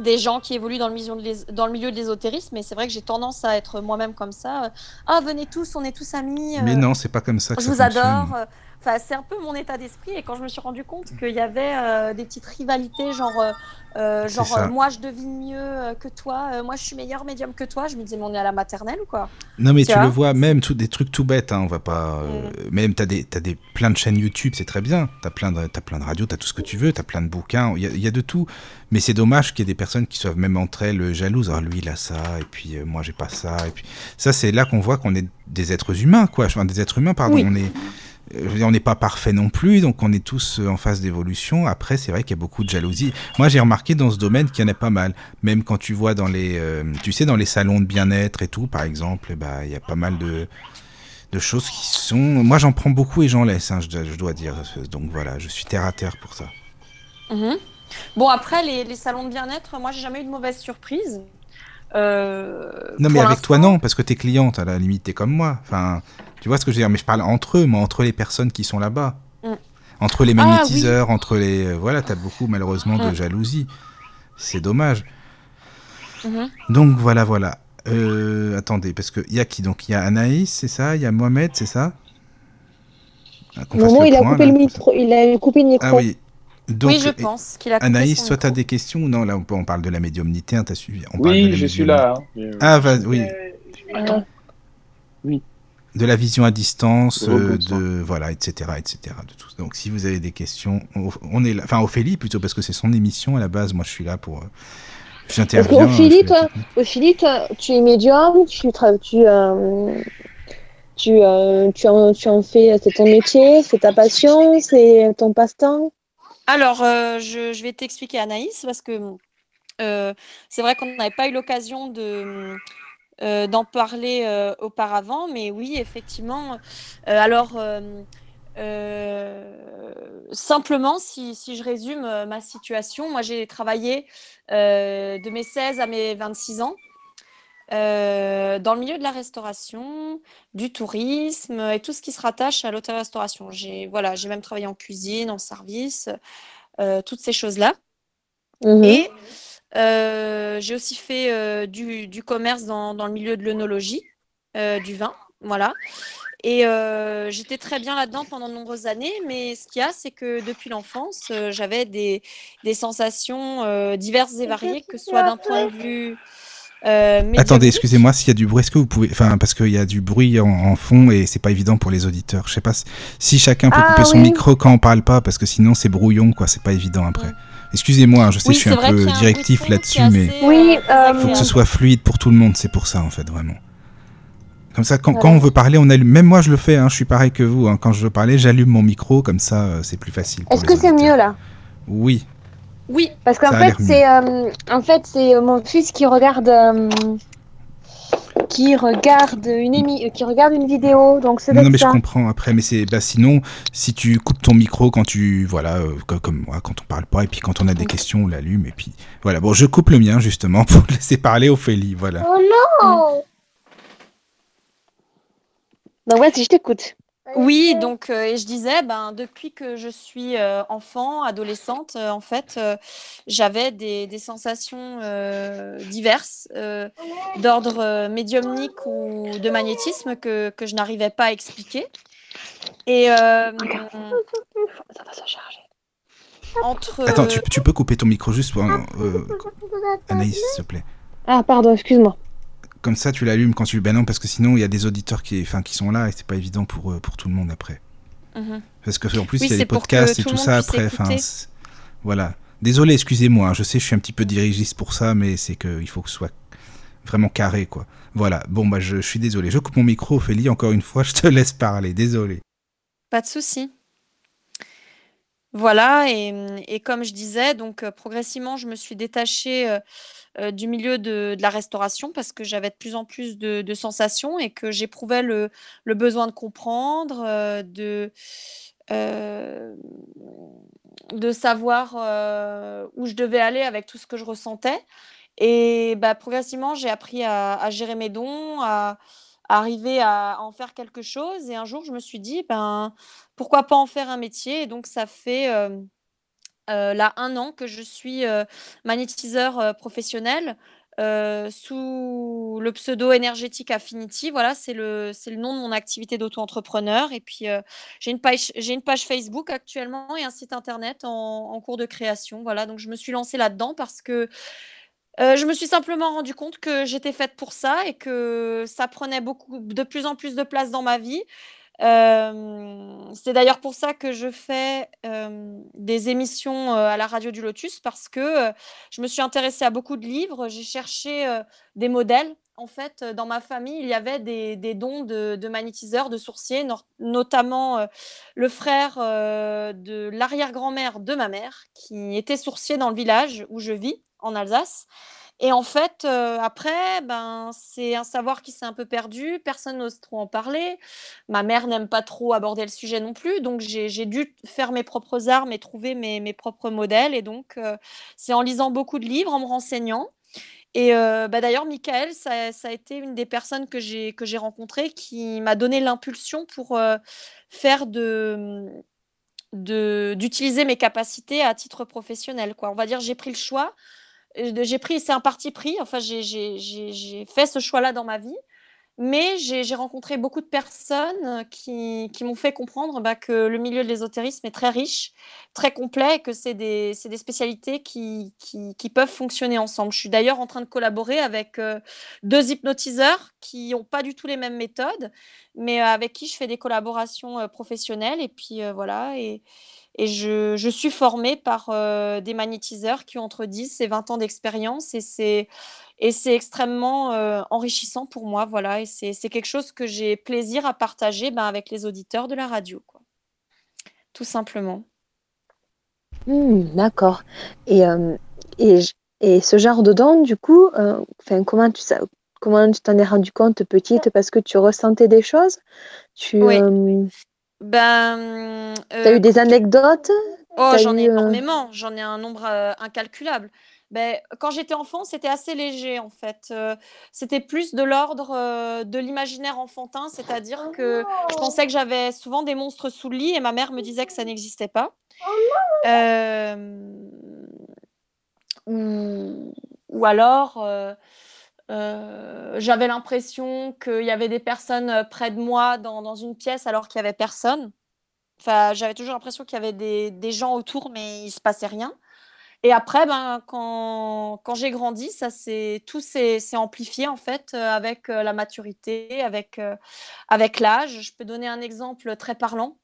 des gens qui évoluent dans le milieu de, dans le milieu de l'ésotérisme. Mais c'est vrai que j'ai tendance à être moi-même comme ça. Ah, venez tous, on est tous amis. mais non, c'est pas comme ça que je ça vous adore. Enfin, c'est un peu mon état d'esprit. Et quand je me suis rendu compte qu'il y avait des petites rivalités, genre euh, genre, euh, moi je devine mieux euh, que toi, moi je suis meilleur médium que toi. Je me disais, mais on est à la maternelle ou quoi Non, mais tu, le vois, même tout, des trucs tout bêtes, hein, on va pas. Mm. Même t'as des, as des plein de chaînes YouTube, c'est très bien. T'as plein de, as plein de radios, t'as tout ce que tu veux, t'as plein de bouquins, il y, a de tout. Mais c'est dommage qu'il y ait des personnes qui soient même entre elles jalouses. Alors lui il a ça, et puis moi j'ai pas ça, et puis ça c'est là qu'on voit qu'on est des êtres humains, quoi. Enfin, des êtres humains, pardon. On est on n'est pas parfait non plus, donc on est tous euh, en phase d'évolution. Après, c'est vrai qu'il y a beaucoup de jalousie. Moi, j'ai remarqué dans ce domaine qu'il y en a pas mal. Même quand tu vois dans les, euh, tu sais, dans les salons de bien-être et tout, par exemple, bah, il y a pas mal de, de choses qui sont. Moi, j'en prends beaucoup et j'en laisse, hein, je, dois dire. Donc voilà, je suis terre à terre pour ça. Mhm. Bon, après, les, les salons de bien-être, moi, j'ai jamais eu de mauvaise surprise. Euh, non, mais avec toi, non, parce que t'es cliente, à la limite, t'es comme moi. Enfin, tu vois ce que je veux dire Mais je parle entre eux, moi, entre les personnes qui sont là-bas. Mm. Entre les ah magnétiseurs, entre les. Euh, voilà, t'as beaucoup, malheureusement, de mm. jalousie. C'est dommage. Mm-hmm. Donc, voilà, voilà. Euh, attendez, parce qu'il y a qui Donc, il y a Anaïs, c'est ça Il y a Mohamed, c'est ça? Moment, il, a coupé le micro, il a coupé le micro. Ah oui. Donc, oui, je pense qu'il a Anaïs, toi, tu as des questions ou non Là, on parle de la médiumnité, hein, tu as suivi on Oui, je suis là. Hein. Ah, va, oui. oui de la vision à distance, euh, de voilà, etc., etc. De tout. Donc, si vous avez des questions, on est là, enfin Ophélie plutôt parce que c'est son émission à la base. Moi, je suis là pour. Euh, j'interviens. Ophélie, toi, Ophélie, toi, tu es médium, tu tu euh, tu, tu, en, tu en fais, c'est ton métier, c'est ta passion, c'est ton passe-temps? Alors, je, je, vais t'expliquer, Anaïs, parce que c'est vrai qu'on n'avait pas eu l'occasion euh, d'en parler euh, auparavant, mais oui, effectivement. Euh, alors, simplement, si, si, je résume ma situation, moi j'ai travaillé de mes 16 à mes 26 ans. Dans le milieu de la restauration, du tourisme et tout ce qui se rattache à l'hôtel-restauration. J'ai voilà, j'ai même travaillé en cuisine, en service, toutes ces choses-là. Mmh et euh, j'ai aussi fait euh, du, commerce dans, le milieu de l'œnologie, euh, du vin, voilà. Et j'étais très bien là-dedans pendant de nombreuses années, mais ce qu'il y a, c'est que depuis l'enfance, j'avais des, sensations diverses et variées, que ce soit d'un point de vue Attendez, excusez-moi s'il y a du bruit. Est-ce que vous pouvez, enfin, parce qu'il y a du bruit en, fond et c'est pas évident pour les auditeurs. Je sais pas si, chacun peut ah couper son micro quand on parle pas, parce que sinon c'est brouillon, quoi. C'est pas évident après. Excusez-moi, je sais que je suis un peu directif là-dessus, mais oui, il faut que ce soit fluide pour tout le monde, c'est pour ça en fait, vraiment. Comme ça, quand, on veut parler, on allume. Même moi, je le fais. Hein, je suis pareil que vous. Hein. quand je veux parler, j'allume mon micro. Comme ça, euh, c'est plus facile. Est-ce que c'est mieux là? Oui. Oui. Parce qu'en fait, c'est euh, en fait c'est mon fils qui regarde qui regarde une émi qui regarde une vidéo. Donc c'est non, non, mais je comprends après, mais c'est bah, sinon si tu coupes ton micro quand tu voilà euh, comme, moi quand on parle pas et puis quand on a des questions on l'allume et puis voilà bon je coupe le mien justement pour laisser parler Ophélie voilà. Oh non. Donc vas-y je t'écoute. Oui, donc euh, et je disais, ben, depuis que je suis euh, enfant, adolescente, euh, en fait, j'avais des, des sensations diverses d'ordre médiumnique ou de magnétisme que, que je n'arrivais pas à expliquer. Et Ça va se charger. entre Attends, tu, tu peux couper ton micro juste pour Anaïs s'il te plaît. Ah pardon, excuse-moi. Comme ça, tu l'allumes quand tu. Ben non, parce que sinon, il y a des auditeurs qui, enfin, qui sont là et c'est pas évident pour, pour tout le monde après. Mhm. Parce que en plus, Oui, il y a des podcasts et tout ça après. Enfin, voilà. Désolé, excusez-moi. hein, Je sais, je suis un petit peu dirigiste pour ça, mais c'est que il faut que ce soit vraiment carré, quoi. Voilà. Bon, bah, je, je suis désolé. Je coupe mon micro, Ophélie. Encore une fois, je te laisse parler. Désolé. Pas de souci. Voilà, et, et comme je disais, donc euh, progressivement, je me suis détachée euh, euh, du milieu de, de la restauration parce que j'avais de plus en plus de, de sensations et que j'éprouvais le, le besoin de comprendre, euh, de, euh, de savoir euh, où je devais aller avec tout ce que je ressentais. Et bah, progressivement, j'ai appris à, à gérer mes dons, à, arriver à, en faire quelque chose. Et un jour, je me suis dit, ben, pourquoi pas en faire un métier? Et donc, ça fait euh, euh, là un an que je suis euh, magnétiseur euh, professionnel sous le pseudo énergétique Affinity. Voilà, c'est le, le nom de mon activité d'auto-entrepreneur. Et puis, j'ai une page, une page Facebook actuellement et un site internet en, cours de création. Voilà, donc je me suis lancée là-dedans parce que je me suis simplement rendu compte que j'étais faite pour ça et que ça prenait beaucoup, de plus en plus de place dans ma vie. Euh, c'est d'ailleurs pour ça que je fais euh, des émissions euh, à la radio du Lotus parce que je me suis intéressée à beaucoup de livres. J'ai cherché des modèles. En fait, dans ma famille, il y avait des, dons de, magnétiseurs, de sourciers, notamment le frère de l'arrière-grand-mère de ma mère qui était sourcier dans le village où je vis, en Alsace. Et en fait, heu, après, ben, c'est un savoir qui s'est un peu perdu, personne n'ose trop en parler. Ma mère n'aime pas trop aborder le sujet non plus, donc j'ai dû faire mes propres armes et trouver mes mes propres modèles et donc heu, c'est en lisant beaucoup de livres, en me renseignant et heu, bah, d'ailleurs Michael, ça a été une des personnes que j'ai rencontrées qui m'a donné l'impulsion pour, faire de, d'utiliser mes capacités à titre professionnel, quoi. On va dire, j'ai pris le choix j'ai pris c'est un parti pris, enfin j'ai fait ce choix-là dans ma vie, mais j'ai rencontré beaucoup de personnes, qui m'ont fait comprendre, bah, que le milieu de l'ésotérisme est très riche, très complet et que c'est des des spécialités qui peuvent fonctionner ensemble. Je suis d'ailleurs en train de collaborer avec, heu, 2 hypnotiseurs qui ont pas du tout les mêmes méthodes, mais, heu, avec qui je fais des collaborations, heu, professionnelles. Et puis, voilà et je je suis formée par, heu, des magnétiseurs qui ont entre 10 et 20 ans d'expérience et c'est et c'est extrêmement, heu, enrichissant pour moi, voilà et c'est c'est quelque chose que j'ai plaisir à partager, ben, avec les auditeurs de la radio, quoi. Tout simplement. Mmh, d'accord. Et, hem, et et ce genre de don, du coup, comment tu sa comment tu t'en es rendu compte petite? Parce que tu ressentais des choses? Tu, Oui. Ben, tu as heu, eu des anecdotes? oh, j'en ai eu, heu énormément, j'en ai un nombre, heu, incalculable. Beh, quand j'étais enfant, c'était assez léger, en fait, heu, c'était plus de l'ordre, de l'imaginaire enfantin, c'est-à-dire que je pensais que j'avais souvent des monstres sous le lit et ma mère me disait que ça n'existait pas. Hem, ou ou alors, heu, j'avais l'impression qu'il y avait des personnes, heu, près de moi dans une pièce alors qu'il y avait personne. Enfin, j'avais toujours l'impression qu'il y avait des gens autour, mais il se passait rien. Et après, ben, quand j'ai grandi, ça tout s'est amplifié, en fait, heu, avec, la maturité, avec, avec l'âge. Je peux donner un exemple très parlant.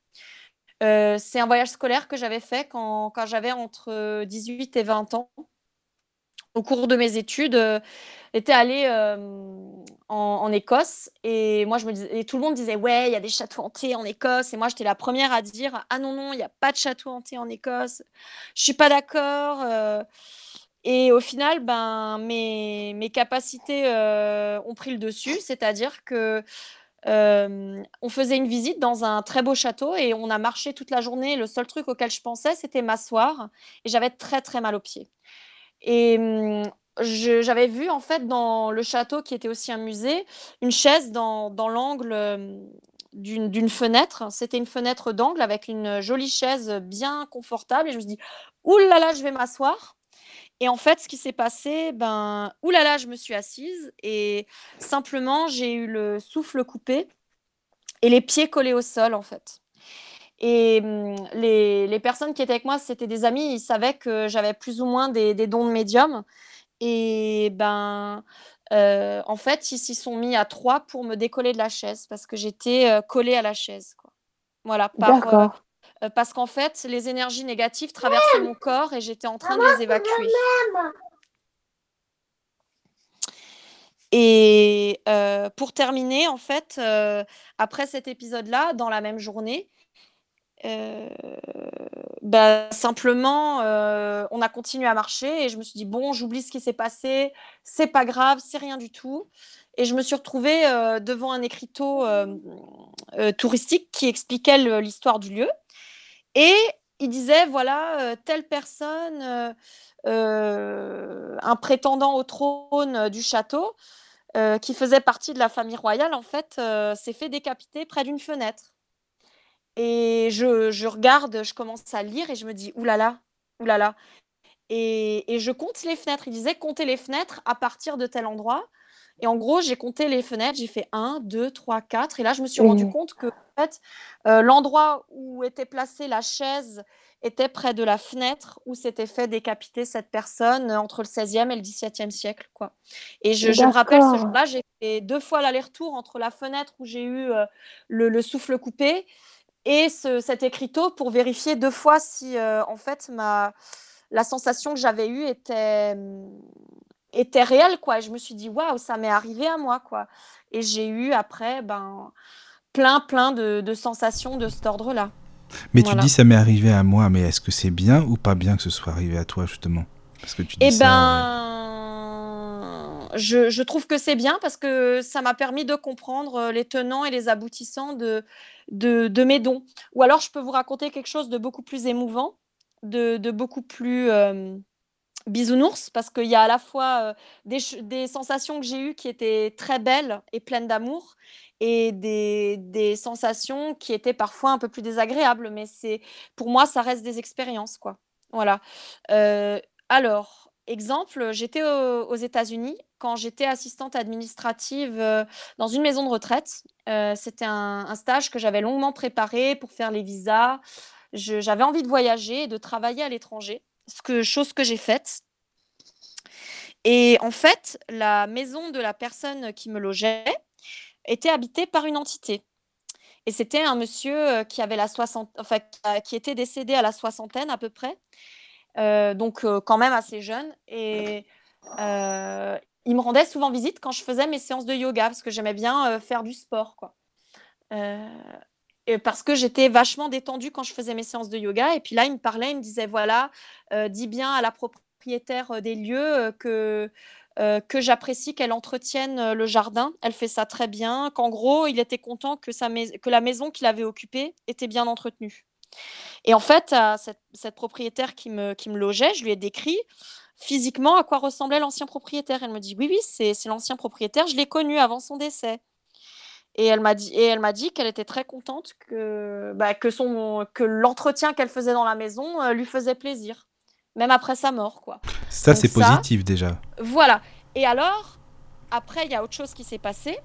C'est un voyage scolaire que j'avais fait quand j'avais entre 18 et 20 ans. Au cours de mes études, j'étais allée, hem, en Écosse. Et moi tout le monde disait: «Ouais, il y a des châteaux hantés en Écosse» et moi j'étais la première à dire: «Ah non, non, il y a pas de château hanté en Écosse, je suis pas d'accord», heu Et au final, ben, mes, mes capacités ont pris le dessus, c'est-à-dire que on faisait une visite dans un très beau château et on a marché toute la journée. Le seul truc auquel je pensais, c'était m'asseoir. Et j'avais très très mal aux pieds. Et mmh, j'avais vu en fait dans le château qui était aussi un musée une chaise dans, l'angle d'une fenêtre. C'était une fenêtre d'angle avec une jolie chaise bien confortable et je me suis dit là, je vais m'asseoir. Et en fait, ce qui s'est passé, ben, oulala, je me suis assise et simplement, j'ai eu le souffle coupé et les pieds collés au sol, en fait. Et mmh, les, personnes qui étaient avec moi, c'était des amis, ils savaient que j'avais plus ou moins des, dons de médium. Et ben, euh, en fait, ils s'y sont mis à trois pour me décoller de la chaise parce que j'étais euh, collée à la chaise. Quoi. Voilà, par, euh. Euh, parce qu'en fait, les énergies négatives traversaient mon corps et j'étais en train de les évacuer. Et pour terminer, en fait, après cet épisode-là, dans la même journée, bah, simplement, on a continué à marcher et je me suis dit, bon, j'oublie ce qui s'est passé, c'est pas grave, c'est rien du tout. Et je me suis retrouvée devant un écriteau touristique qui expliquait l'histoire du lieu. Et il disait, voilà, euh, telle personne, euh, euh, un prétendant au trône du château, qui faisait partie de la famille royale, en fait, s'est fait décapiter près d'une fenêtre. Et je, regarde, je commence à lire et je me dis, oulala, oulala. Et, et je compte les fenêtres. Il disait, comptez les fenêtres à partir de tel endroit. Et en gros, j'ai compté les fenêtres, j'ai fait 1, 2, 3, 4. Et là, je me suis rendu mmh. compte que en fait, euh, l'endroit où était placée la chaise était près de la fenêtre où s'était fait décapiter cette personne entre le 16e et le 17e siècle. Quoi. Et je, me rappelle ce jour-là, j'ai fait deux fois l'aller-retour entre la fenêtre où j'ai eu euh, le, souffle coupé et cet écriteau pour vérifier deux fois si euh, en fait ma, la sensation que j'avais eue était, était réel, quoi. Et je me suis dit, waouh, ça m'est arrivé à moi, quoi. Et j'ai eu après, ben, plein, plein de, sensations de cet ordre-là. Mais tu dis, ça m'est arrivé à moi, mais est-ce que c'est bien ou pas bien que ce soit arrivé à toi, justement? Parce que tu dis Eh ben. Je, je, trouve que c'est bien parce que ça m'a permis de comprendre euh, les tenants et les aboutissants de, de, mes dons. Ou alors, je peux vous raconter quelque chose de beaucoup plus émouvant, de, beaucoup plus. Euh, bisounours parce qu'il y a à la fois des, sensations que j'ai eues qui étaient très belles et pleines d'amour et des, sensations qui étaient parfois un peu plus désagréables. Mais c'est pour moi, ça reste des expériences. quoi. Voilà. alors, exemple, j'étais aux, États-Unis quand j'étais assistante administrative dans une maison de retraite. C'était un, stage que j'avais longuement préparé pour faire les visas. J'avais envie de voyager et de travailler à l'étranger chose que j'ai faite. Et en fait, la maison de la personne qui me logeait était habitée par une entité. Et c'était un monsieur euh, qui avait la soixante, enfin, qui était décédé à la soixantaine à peu près, euh, donc euh, quand même assez jeune. Et il me rendait souvent visite quand je faisais mes séances de yoga parce que j'aimais bien faire du sport, quoi parce que j'étais vachement détendue quand je faisais mes séances de yoga. Et puis là, il me parlait, il me disait voilà, euh, dis bien à la propriétaire euh, des lieux euh, que, que j'apprécie qu'elle entretienne le jardin. Elle fait ça très bien. Qu'en gros, il était content que, sa que la maison qu'il avait occupée était bien entretenue. Et en fait, à cette, cette, propriétaire qui me, qui me logeait, je lui ai décrit physiquement à quoi ressemblait l'ancien propriétaire. Elle me dit oui, oui, c'est l'ancien propriétaire. Je l'ai connu avant son décès. Et elle m'a dit, et elle m'a dit qu'elle était très contente que, bah, que, son, que l'entretien qu'elle faisait dans la maison euh, lui faisait plaisir, même après sa mort, quoi. Ça, c'est positif déjà. Voilà. Et alors, après, il y a autre chose qui s'est passé.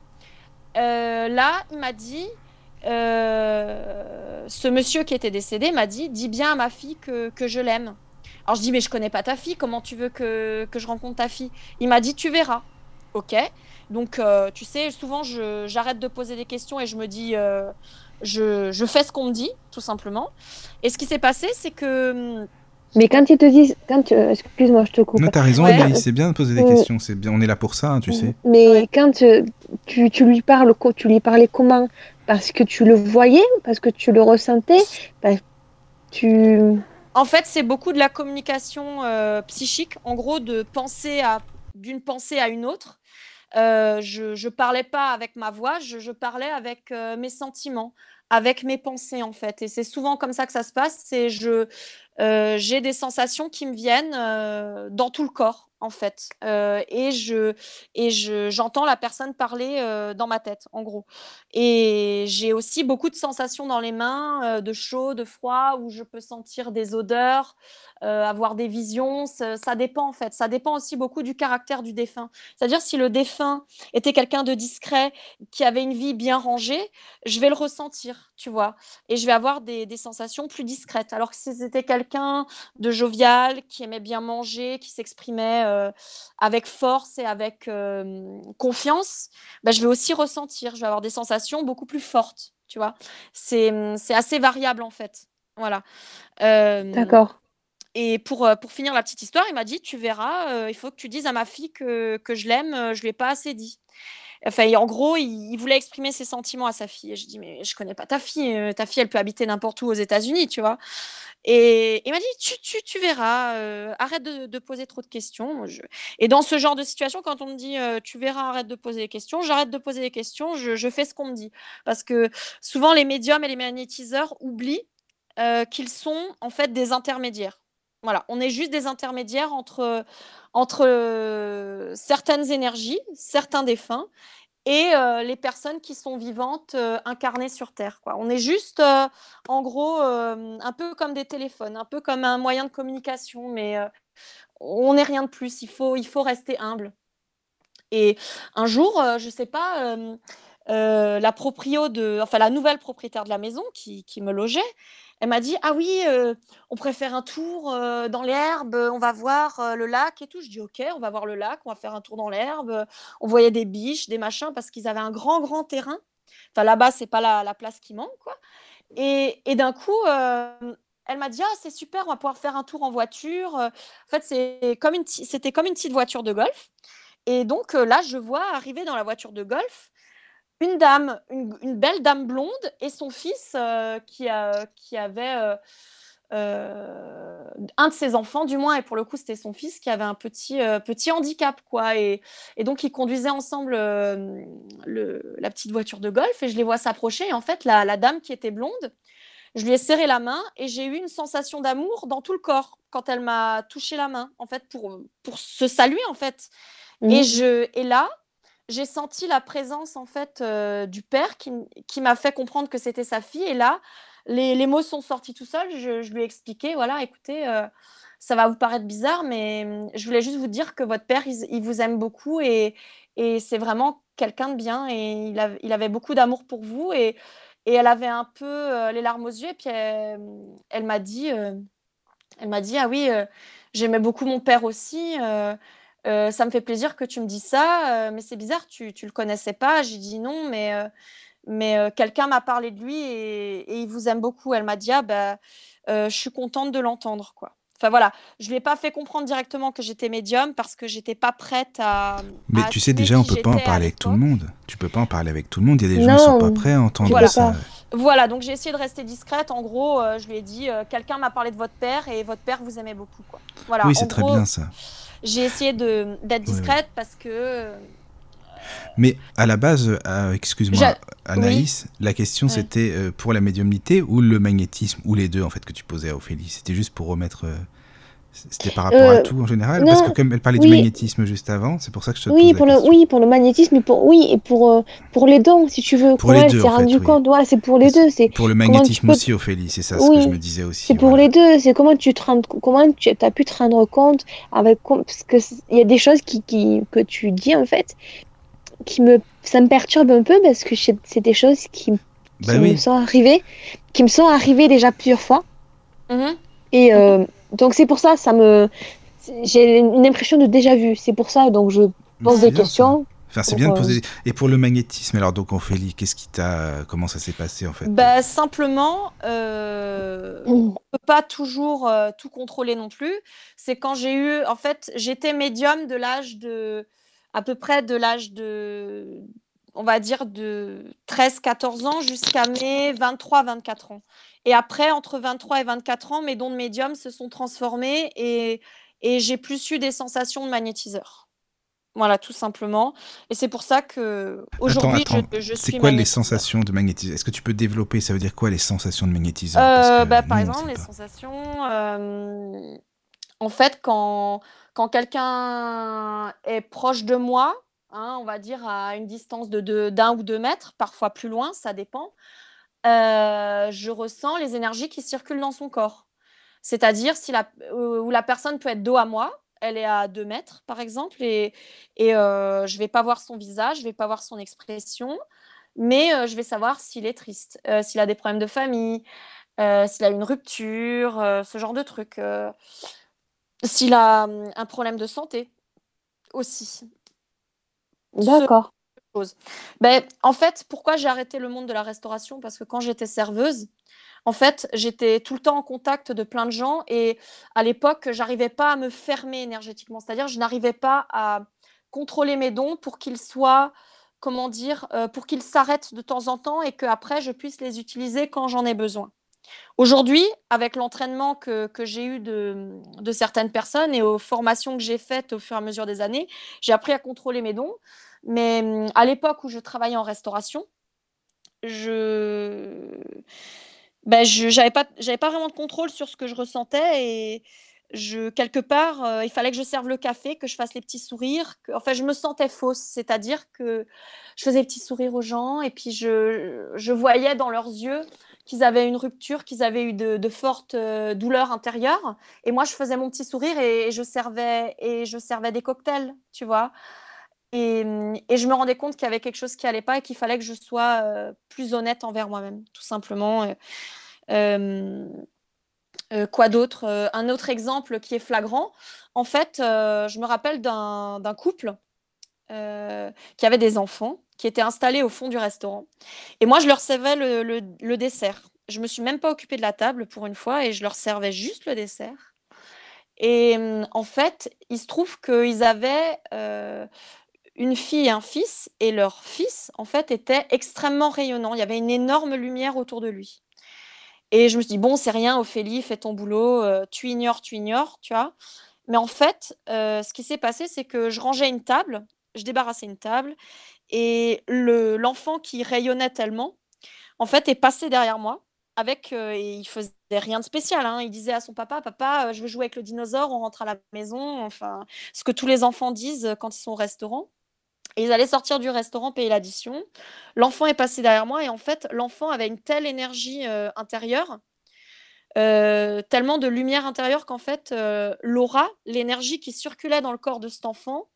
Euh, là, il m'a dit, euh, ce monsieur qui était décédé m'a dit, dis bien à ma fille que, que je l'aime. Alors je dis, mais je connais pas ta fille, comment tu veux que, que je rencontre ta fille? Il m'a dit, tu verras. Ok? Donc, euh, tu sais, souvent, j'arrête de poser des questions et je me dis, euh, je, je, fais ce qu'on me dit, tout simplement. Et ce qui s'est passé, c'est que. Hum, mais quand ils te disent, quand excuse-moi, je te coupe. Non, t'as raison, c'est bien de poser des questions, c'est bien, on est là pour ça, hein, tu sais. Mais quand tu, tu, lui parles, tu lui parlais comment? Parce que tu le voyais, parce que tu le ressentais, tu. En fait, c'est beaucoup de la communication euh, psychique, en gros, de penser à d'une pensée à une autre. Euh, je ne parlais pas avec ma voix, je, parlais avec euh, mes sentiments, avec mes pensées en fait. Et c'est souvent comme ça que ça se passe. C'est je j'ai des sensations qui me viennent dans tout le corps en fait. et je et je j'entends la personne parler dans ma tête, en gros. Et j'ai aussi beaucoup de sensations dans les mains, de chaud, de froid, où je peux sentir des odeurs, avoir des visions. Ça, dépend en fait. Ça dépend aussi beaucoup du caractère du défunt. C'est-à-dire si le défunt était quelqu'un de discret, qui avait une vie bien rangée, je vais le ressentir, tu vois. Et je vais avoir des, des sensations plus discrètes. Alors que si c'était quelqu'un de jovial, qui aimait bien manger, qui s'exprimait euh, avec force et avec euh, confiance, bah, je vais aussi ressentir, je vais avoir des sensations beaucoup plus fortes, tu vois. C'est assez variable en fait. Voilà. Euh, D'accord. Et pour, pour finir la petite histoire, il m'a dit, tu verras, il faut que tu dises à ma fille que, que je l'aime, je ne lui ai pas assez dit. Enfin, en gros, il, voulait exprimer ses sentiments à sa fille. Et je dis, mais je connais pas ta fille. Euh, ta fille, elle peut habiter n'importe où aux États-Unis, tu vois. Et il m'a dit, tu, tu, tu verras, euh, arrête de, poser trop de questions. Et dans ce genre de situation, quand on me dit, euh, tu verras, arrête de poser des questions, j'arrête de poser des questions, je, fais ce qu'on me dit. Parce que souvent, les médiums et les magnétiseurs oublient qu'ils sont en fait des intermédiaires. Voilà, on est juste des intermédiaires entre, entre euh, certaines énergies, certains défunts, et euh, les personnes qui sont vivantes, euh, incarnées sur Terre. On est juste, en gros, un peu comme des téléphones, un peu comme un moyen de communication, mais on n'est rien de plus. Il faut, il faut rester humble. Et un jour, je ne sais pas, la proprio de, enfin la nouvelle propriétaire de la maison qui, qui me logeait, elle m'a dit: «Ah oui, on préfère un tour, dans l'herbe, on va voir, le lac et tout». Je dis: «OK, on va voir le lac, on va faire un tour dans l'herbe». On voyait des biches, des machins parce qu'ils avaient un grand, grand terrain. Enfin là-bas, c'est pas la place qui manque, quoi et d'un coup, elle m'a dit: «Ah, c'est super, on va pouvoir faire un tour en voiture». en fait, c'est comme une c'était comme une petite voiture de golf et donc là, je vois arriver dans la voiture de golf une dame, une, belle dame blonde et son fils euh, qui, qui avait euh, euh, un de ses enfants, du moins, et pour le coup, c'était son fils qui avait un petit, petit handicap, quoi. Et, donc, ils conduisaient ensemble le, la petite voiture de golf et je les vois s'approcher. Et en fait, la, dame qui était blonde, je lui ai serré la main et j'ai eu une sensation d'amour dans tout le corps quand elle m'a touché la main, en fait, pour, pour se saluer, en fait. Et, mmh. je, et là, j'ai senti la présence en fait euh, du père qui, qui m'a fait comprendre que c'était sa fille. Et là, les, les, mots sont sortis tout seuls. Je, lui ai expliqué, voilà, écoutez, euh, ça va vous paraître bizarre, mais hum, je voulais juste vous dire que votre père, il, vous aime beaucoup et, et c'est vraiment quelqu'un de bien et il, il avait beaucoup d'amour pour vous. Et, et, elle avait un peu euh, les larmes aux yeux. Et puis elle, elle m'a dit, elle m'a dit, ah oui, j'aimais beaucoup mon père aussi. Euh, ça me fait plaisir que tu me dises ça, euh, mais c'est bizarre, tu, ne le connaissais pas. J'ai dit non, mais, euh, mais quelqu'un m'a parlé de lui et, il vous aime beaucoup. Elle m'a dit ah bah, je suis contente de l'entendre quoi. Enfin voilà, je lui ai pas fait comprendre directement que j'étais médium parce que j'étais pas prête à. Mais tu sais déjà, on peut pas en parler avec tout le monde. Tu peux pas en parler avec tout le monde. Il y a des gens qui sont pas prêts à entendre ça. Voilà, donc j'ai essayé de rester discrète. En gros, je lui ai dit quelqu'un m'a parlé de votre père et votre père vous aimait beaucoup quoi. Voilà. Oui, c'est très bien ça. J'ai essayé d'être discrète parce que. Euh, Mais à la base, euh, excuse-moi, Anaïs, la question c'était euh, pour la médiumnité ou le magnétisme, ou les deux en fait que tu posais à Ophélie? C'était juste pour remettre c'était par rapport à euh, tout en général Parce que comme elle parlait du magnétisme juste avant, c'est pour ça que je te oui, pose pour la le, Oui, pour le magnétisme, et pour, oui, et pour, euh, pour les dons, si tu veux. Pour les deux, en compte, voilà, c'est pour les deux. C'est pour le magnétisme aussi, Ophélie, c'est ça ce que je me disais aussi. C'est pour les deux, c'est comment tu te rends, comment tu as pu te rendre compte avec, parce que il y a des choses qui, qui, que tu dis en fait, qui me, ça me perturbe un peu parce que c'est des choses qui, bah me sont arrivées, qui me sont arrivées déjà plusieurs fois. Mm-hmm. Et euh, donc c'est pour ça, ça me, j'ai une impression de déjà vu. C'est pour ça, donc je pose des questions. Enfin, c'est bien de poser. Et pour le magnétisme, alors donc Ophélie, qu'est-ce qui t'a, comment ça s'est passé en fait? Bah, simplement, euh... on peut pas toujours euh, tout contrôler non plus. C'est quand j'ai eu, en fait, j'étais médium de l'âge de, à peu près de l'âge de on va dire, de 13-14 ans jusqu'à mes 23-24 ans. Et après, entre 23 et 24 ans, mes dons de médium se sont transformés et, et j'ai plus eu des sensations de magnétiseur. Voilà, tout simplement. Et c'est pour ça que aujourd'hui, je, je, suis. C'est quoi les sensations de magnétiseur? Est-ce que tu peux développer? Ça veut dire quoi les sensations de magnétiseur? Euh, bah, Par exemple, les sensations. Euh, en fait, quand, quand quelqu'un est proche de moi, hein, on va dire à une distance de d'un ou deux mètres, parfois plus loin, ça dépend, euh, je ressens les énergies qui circulent dans son corps. C'est-à-dire si la, où la personne peut être dos à moi, elle est à 2 mètres, par exemple, et, euh, je ne vais pas voir son visage, je ne vais pas voir son expression, mais euh, je vais savoir s'il est triste, euh, s'il a des problèmes de famille, s'il a une rupture, ce genre de truc, s'il a hum, un problème de santé aussi. D'accord. Ben, en fait, pourquoi j'ai arrêté le monde de la restauration? Parce que quand j'étais serveuse, en fait, j'étais tout le temps en contact de plein de gens et à l'époque, j'arrivais pas à me fermer énergétiquement. C'est-à-dire, je n'arrivais pas à contrôler mes dons pour qu'ils soient, comment dire, euh, pour qu'ils s'arrêtent de temps en temps et qu'après, je puisse les utiliser quand j'en ai besoin. Aujourd'hui, avec l'entraînement que, j'ai eu de, de, certaines personnes et aux formations que j'ai faites au fur et à mesure des années, j'ai appris à contrôler mes dons. Mais hum, à l'époque où je travaillais en restauration, je ben, pas pas vraiment de contrôle sur ce que je ressentais et je quelque part, euh, il fallait que je serve le café, que je fasse les petits sourires, que enfin je me sentais fausse, c'est-à-dire que je faisais les petits sourires aux gens et puis je je voyais dans leurs yeux qu'ils avaient une rupture, qu'ils avaient eu de, fortes euh, douleurs intérieures et moi je faisais mon petit sourire et, je servais des cocktails, tu vois? Et, je me rendais compte qu'il y avait quelque chose qui allait pas et qu'il fallait que je sois euh, plus honnête envers moi-même, tout simplement. Euh, quoi d'autre? Un autre exemple qui est flagrant. En fait, je me rappelle d'un couple qui avait des enfants, qui étaient installés au fond du restaurant. Et moi, je leur servais le, dessert. Je me suis même pas occupée de la table pour une fois et je leur servais juste le dessert. Et en fait, il se trouve qu'ils avaient une fille et un fils, et leur fils, en fait, était extrêmement rayonnant. Il y avait une énorme lumière autour de lui. Et je me suis dit, bon, c'est rien, Ophélie, fais ton boulot, euh, tu ignores, tu ignores, tu vois. Mais en fait, euh, ce qui s'est passé, c'est que je rangeais une table, je débarrassais une table, et le, l'enfant qui rayonnait tellement, en fait, est passé derrière moi. Avec, euh, et il faisait rien de spécial. Hein. Il disait à son papa, papa, je veux jouer avec le dinosaure, on rentre à la maison. Enfin, ce que tous les enfants disent quand ils sont au restaurant. Et ils allaient sortir du restaurant, payer l'addition. L'enfant est passé derrière moi et en fait, l'enfant avait une telle énergie euh, intérieure, euh, tellement de lumière intérieure qu'en fait, euh, l'aura, l'énergie qui circulait dans le corps de cet enfant,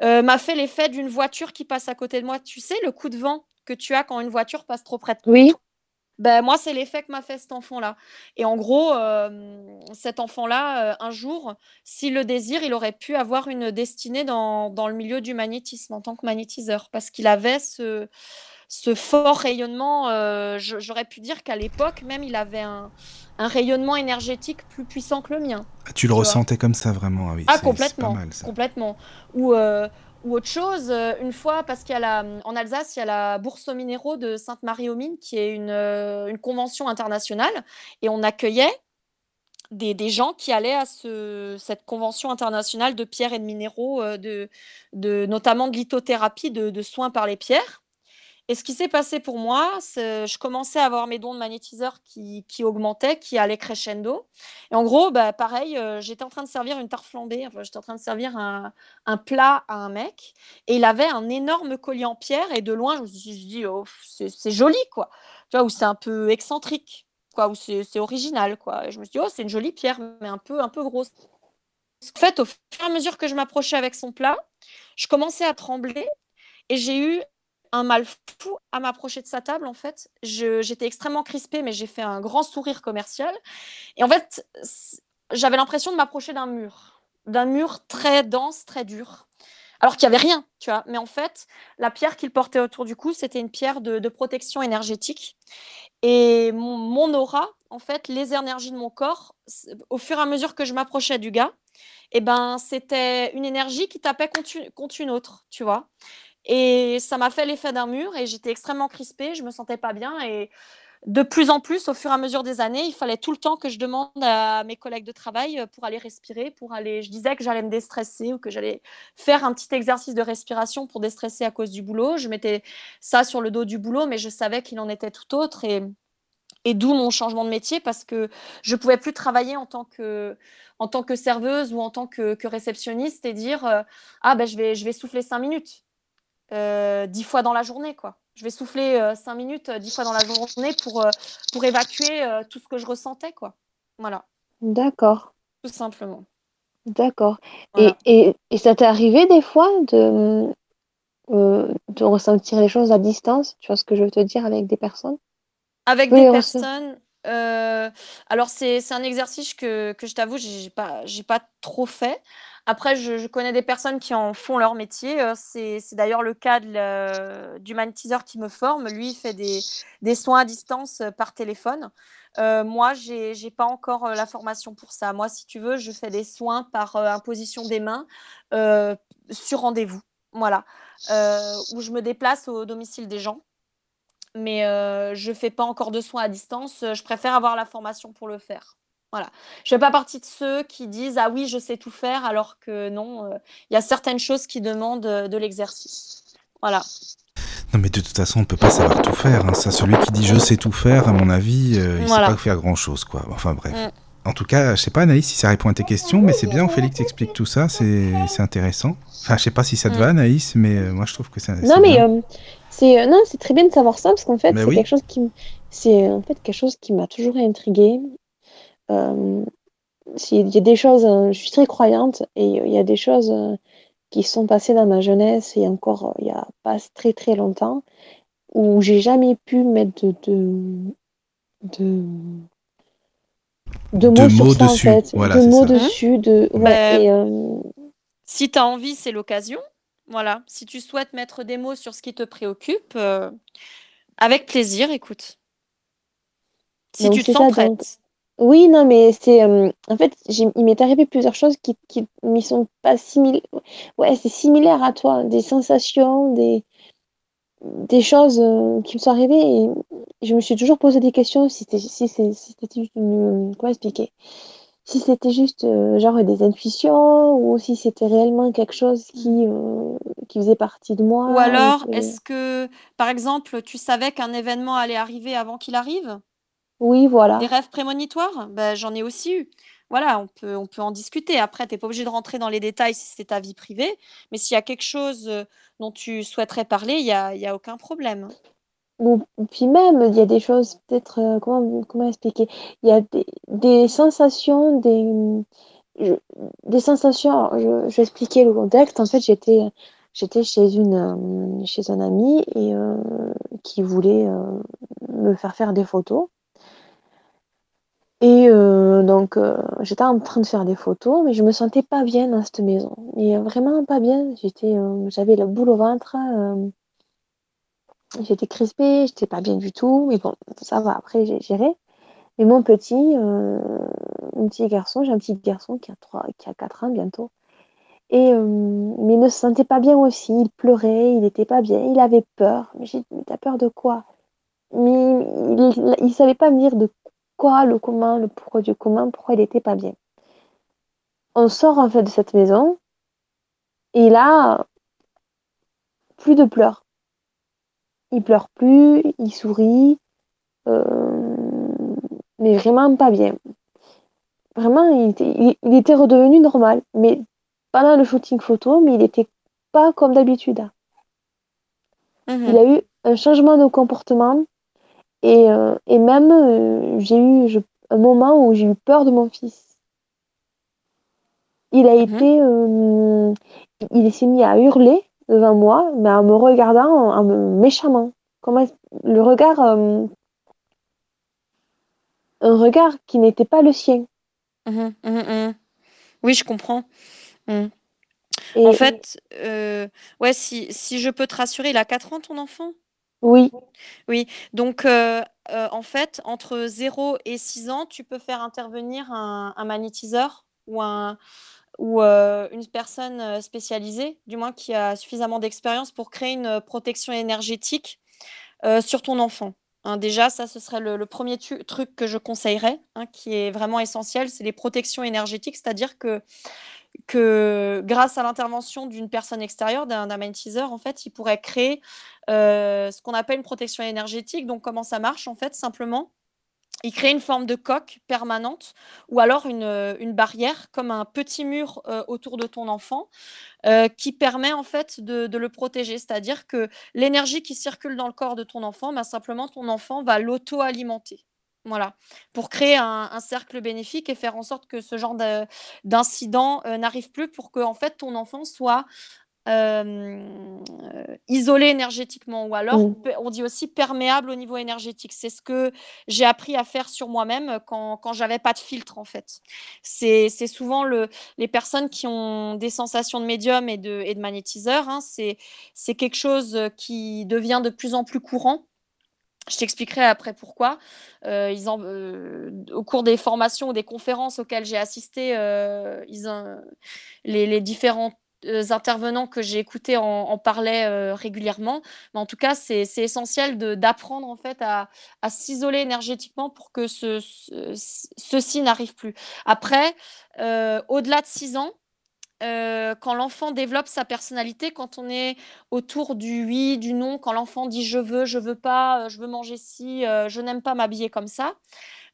m'a fait l'effet d'une voiture qui passe à côté de moi. Tu sais, le coup de vent que tu as quand une voiture passe trop près de toi? Oui. Ben, moi, c'est l'effet que m'a fait cet enfant-là. Et en gros, cet enfant-là, un jour, s'il le désire, il aurait pu avoir une destinée dans, dans le milieu du magnétisme en tant que magnétiseur, parce qu'il avait ce, ce fort rayonnement. j'aurais pu dire qu'à l'époque, même, il avait un, un rayonnement énergétique plus puissant que le mien. Ah, tu le ressentais comme ça vraiment, ah oui. Ah, complètement. Complètement. Ou ou autre chose. Euh, une fois, parce qu'il y a en Alsace, il y a la Bourse aux minéraux de Sainte-Marie-aux-Mines, qui est une, euh, une, convention internationale, et on accueillait des, des gens qui allaient à ce, cette convention internationale de pierres et de minéraux, euh, de, de, notamment de lithothérapie, de, de soins par les pierres. Et ce qui s'est passé pour moi, je commençais à avoir mes dons de magnétiseur qui, augmentaient, qui allaient crescendo. Et en gros, bah, pareil, euh, j'étais en train de servir une tarte flambée, enfin, j'étais en train de servir un, plat à un mec, et il avait un énorme collier en pierre, et de loin, je me suis dit, oh, c'est joli, quoi. Tu vois, ou c'est un peu excentrique, quoi, ou c'est original, quoi. Je me suis dit, oh, c'est une jolie pierre, mais un peu, un peu grosse. En fait, au fur et à mesure que je m'approchais avec son plat, je commençais à trembler, et j'ai eu un mal fou à m'approcher de sa table, en fait. J'étais extrêmement crispée, mais j'ai fait un grand sourire commercial. Et en fait, j'avais l'impression de m'approcher d'un mur, d'un mur très dense, très dur. Alors qu'il n'y avait rien, tu vois. Mais en fait, la pierre qu'il portait autour du cou, c'était une pierre de, protection énergétique. Et mon, aura, en fait, les énergies de mon corps, au fur et à mesure que je m'approchais du gars, eh ben, c'était une énergie qui tapait contre une, contre une autre, tu vois. Et ça m'a fait l'effet d'un mur et j'étais extrêmement crispée, je me sentais pas bien et de plus en plus, au fur et à mesure des années, il fallait tout le temps que je demande à mes collègues de travail pour aller respirer, pour aller. Je disais que j'allais me déstresser ou que j'allais faire un petit exercice de respiration pour déstresser à cause du boulot. Je mettais ça sur le dos du boulot, mais je savais qu'il en était tout autre et, d'où mon changement de métier parce que je pouvais plus travailler en tant que en tant que serveuse ou en tant que, réceptionniste et dire ah ben je vais je vais souffler cinq minutes euh, dix fois dans la journée quoi je vais souffler euh, cinq minutes euh, dix fois dans la journée pour, euh, pour évacuer tout ce que je ressentais. quoi. Voilà. D'accord. Tout simplement. D'accord. Et, et, et, ça t'est arrivé des fois de, de ressentir les choses à distance Tu vois ce que je veux te dire avec des personnes? Avec des personnes alors c'est un exercice que, que je t'avoue, j'ai pas, pas trop fait. Après, je, connais des personnes qui en font leur métier. Euh, c'est d'ailleurs le cas du magnétiseur qui me forme. Lui, il fait des, soins à distance euh, par téléphone. Euh, moi, je n'ai pas encore la formation pour ça. Moi, si tu veux, je fais des soins par imposition des mains sur rendez-vous. Voilà. où je me déplace au domicile des gens. Mais je ne fais pas encore de soins à distance. Je préfère avoir la formation pour le faire. Voilà. Je ne fais pas partie de ceux qui disent ah oui, je sais tout faire, alors que non, euh, il y a certaines choses qui demandent euh, de l'exercice. Voilà. Non, mais de toute façon, on ne peut pas savoir tout faire. Hein. Ça, celui qui dit je sais tout faire, à mon avis, euh, il ne sait pas faire grand chose, quoi. Enfin bref. Mm. En tout cas, je sais pas, Anaïs, si ça répond à tes questions, mais c'est bien, Félix t'explique tout ça, c'est intéressant. Enfin, je sais pas si ça te mm. va, Anaïs, mais moi je trouve que c'est. Non, mais c'est non, c'est très bien de savoir ça parce qu'en fait, c'est quelque chose qui, c'est en fait quelque chose qui m'a toujours intrigué euh, il y a des choses, euh, je suis très croyante et il y a des choses euh, qui sont passées dans ma jeunesse et encore il y a pas très très longtemps où j'ai jamais pu mettre de, de, de, mots, sur ça dessus. en fait, de mots dessus. De, ben, Si tu as envie, c'est l'occasion. Voilà. Si tu souhaites mettre des mots sur ce qui te préoccupe, avec plaisir, écoute. Si tu te sens prête. Oui, non, mais c'est, euh, en fait, il m'est arrivé plusieurs choses qui qui m'y sont pas similaires. ouais, c'est similaire à toi, des sensations, des des choses, euh, qui me sont arrivées et je me suis toujours posé des questions si c'était si c'était juste une, comment expliquer? Si c'était juste, euh, genre des intuitions ou si c'était réellement quelque chose qui, mmh. qui faisait partie de moi Ou alors, est-ce que, par exemple, tu savais qu'un événement allait arriver avant qu'il arrive? Oui, voilà. Des rêves prémonitoires? Ben j'en ai aussi eu. Voilà, on peut on peut en discuter. Après, tu es pas obligé de rentrer dans les détails si c'est ta vie privée, mais s'il y a quelque chose, dont tu souhaiterais parler, il y a y a aucun problème. Ou puis même, il y a des choses peut-être, comment comment expliquer? Il y a des des sensations, des, des sensations je je vais expliquer le contexte. En fait, j'étais, j'étais chez une, chez un ami et qui voulait, me faire faire des photos et euh, donc, euh, j'étais en train de faire des photos, mais je me sentais pas bien dans cette maison. Mais vraiment pas bien. J'étais, euh, j'avais la boule au ventre. j'étais crispée, j'étais pas bien du tout. Mais bon, ça va. Après, j'ai géré. Et mon petit, mon petit garçon, j'ai un petit garçon qui a trois, qui a 4 ans bientôt. Et mais il ne se sentait pas bien aussi. Il pleurait, il était pas bien, il avait peur. Mais j'ai dit, mais t'as peur de quoi? Mais il, il savait pas me dire de quoi, le commun, le pourquoi du commun, pourquoi il n'était pas bien. On sort en fait de cette maison et là, plus de pleurs. Il pleure plus, il sourit, euh, mais vraiment pas bien. Vraiment, il était, il, était, redevenu normal, mais pendant le shooting photo, mais il n'était pas comme d'habitude. Mhm. Il a eu un changement de comportement et, euh, et même, euh, j'ai eu un moment où j'ai eu peur de mon fils. Il a mmh été, euh, il s'est mis à hurler devant moi, mais en me regardant en, méchamment. Comment le regard, un regard qui n'était pas le sien. Mmh mmh oui, je comprends. En fait, ouais, si, si je peux te rassurer, il a 4 ans, ton enfant? Oui. Oui, donc en fait, entre 0 et 6 ans, tu peux faire intervenir un magnétiseur ou un ou une personne spécialisée, du moins qui a suffisamment d'expérience pour créer une protection énergétique sur ton enfant. Hein, déjà, ça, ce serait le, premier truc que je conseillerais, hein, qui est vraiment essentiel, c'est les protections énergétiques, c'est-à-dire que, que grâce à l'intervention d'une personne extérieure, d'un magnétiseur, en fait, il pourrait créer ce qu'on appelle une protection énergétique. Donc, comment ça marche, en fait, simplement? Il crée une forme de coque permanente ou alors une, euh, barrière comme un petit mur euh, autour de ton enfant euh, qui permet en fait de, le protéger. C'est-à-dire que l'énergie qui circule dans le corps de ton enfant, bah, simplement ton enfant va l'auto-alimenter. Voilà, pour créer un, cercle bénéfique et faire en sorte que ce genre d'incident n'arrive plus pour que en fait ton enfant soit euh, isolé énergétiquement ou alors mmh. on dit aussi perméable au niveau énergétique. C'est ce que j'ai appris à faire sur moi-même quand, quand j'avais pas de filtre en fait. C'est souvent le, les personnes qui ont des sensations de médium et de, et de magnétiseur. Hein, c'est quelque chose qui devient de plus en plus courant. Je t'expliquerai après pourquoi. Euh, ils en, euh, au cours des formations ou des conférences auxquelles j'ai assisté, euh, ils les, différents intervenants que j'ai écoutés en, parlaient régulièrement. Mais en tout cas, c'est essentiel d'apprendre en fait à, s'isoler énergétiquement pour que ce, ceci n'arrive plus. Après, au-delà de 6 ans, quand l'enfant développe sa personnalité, quand on est autour du oui, du non, quand l'enfant dit je veux, je veux pas, je veux manger ci, je n'aime pas m'habiller comme ça,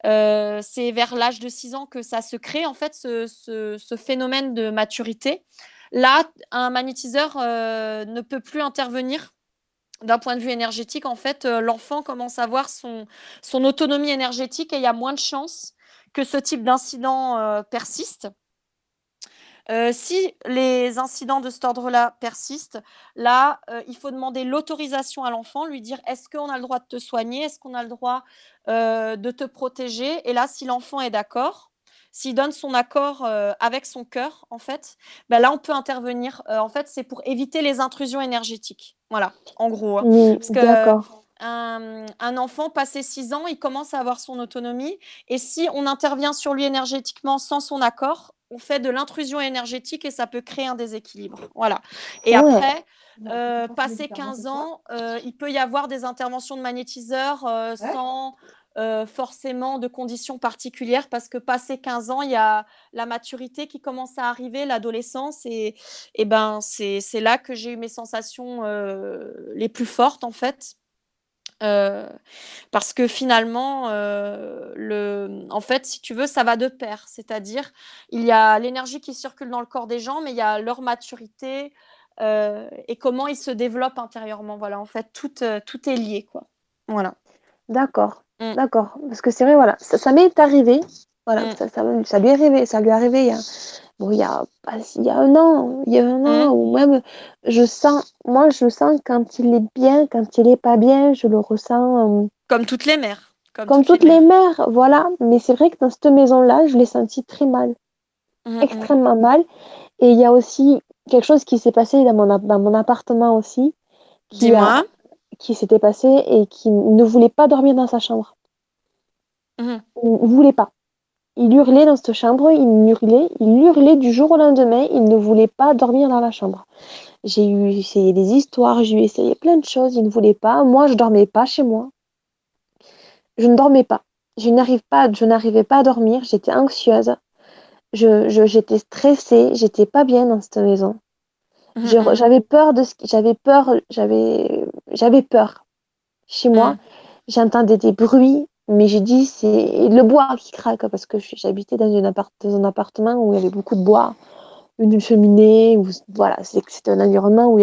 c'est vers l'âge de 6 ans que ça se crée en fait ce, phénomène de maturité Là, un magnétiseur euh, ne peut plus intervenir d'un point de vue énergétique. En fait, euh, l'enfant commence à avoir son, autonomie énergétique et il y a moins de chances que ce type d'incident euh, si les incidents de cet ordre-là persistent, là, il faut demander l'autorisation à l'enfant, lui dire est-ce qu'on a le droit de te soigner, est-ce qu'on a le droit de te protéger? Et là, si l'enfant est d'accord, s'il donne son accord avec son cœur, en fait, bah là, on peut intervenir. en fait, c'est pour éviter les intrusions énergétiques. Voilà, en gros. Hein. Parce que un, enfant passé 6 ans, il commence à avoir son autonomie. Et si on intervient sur lui énergétiquement sans son accord, on fait de l'intrusion énergétique et ça peut créer un déséquilibre. Voilà. Et après, euh, passé 15 ans, il peut y avoir des interventions de magnétiseurs sans euh, forcément de conditions particulières parce que passé 15 ans, il y a la maturité qui commence à arriver, l'adolescence, et, et ben c'est là que j'ai eu mes sensations euh, les plus fortes en fait. Euh, parce que finalement, le, en fait, si tu veux, ça va de pair. C'est-à-dire, il y a l'énergie qui circule dans le corps des gens, mais il y a leur maturité et comment ils se développent intérieurement. Voilà, en fait, tout, tout est lié, quoi. Voilà. D'accord. Mm. D'accord. Parce que c'est vrai, voilà, ça, m'est arrivé. Voilà, mm. ça, ça, lui est arrivé, ça lui est arrivé il y a, bon, il y a, il y a un an, il y a un an, mm. ou même, je sens, moi, je sens quand il est bien, quand il est pas bien, je le ressens. Euh, comme toutes les mères. Comme, toutes, les, mères. voilà. Mais c'est vrai que dans cette maison-là, je l'ai senti très mal. Extrêmement mal. Et il y a aussi quelque chose qui s'est passé dans mon, dans mon appartement aussi. Dis-moi qui s'était passé et qui ne voulait pas dormir dans sa chambre. Il ne voulait pas. Il hurlait dans cette chambre, il hurlait, il hurlait du jour au lendemain, il ne voulait pas dormir dans la chambre. J'ai eu essayé des histoires, j'ai eu essayé plein de choses, il ne voulait pas. Moi, je dormais pas chez moi. Je ne dormais pas. Je n'arrive pas, je n'arrivais pas à dormir, j'étais anxieuse. Je, j'étais stressée, j'étais pas bien dans cette maison. J'avais peur de ce j'avais peur, j'avais j'avais peur. Chez moi, mm. j'entendais des bruits, mais j'ai dit c'est le bois qui craque parce que j'habitais dans, dans, un appartement où il y avait beaucoup de bois, une cheminée, où, voilà, c'était un environnement où,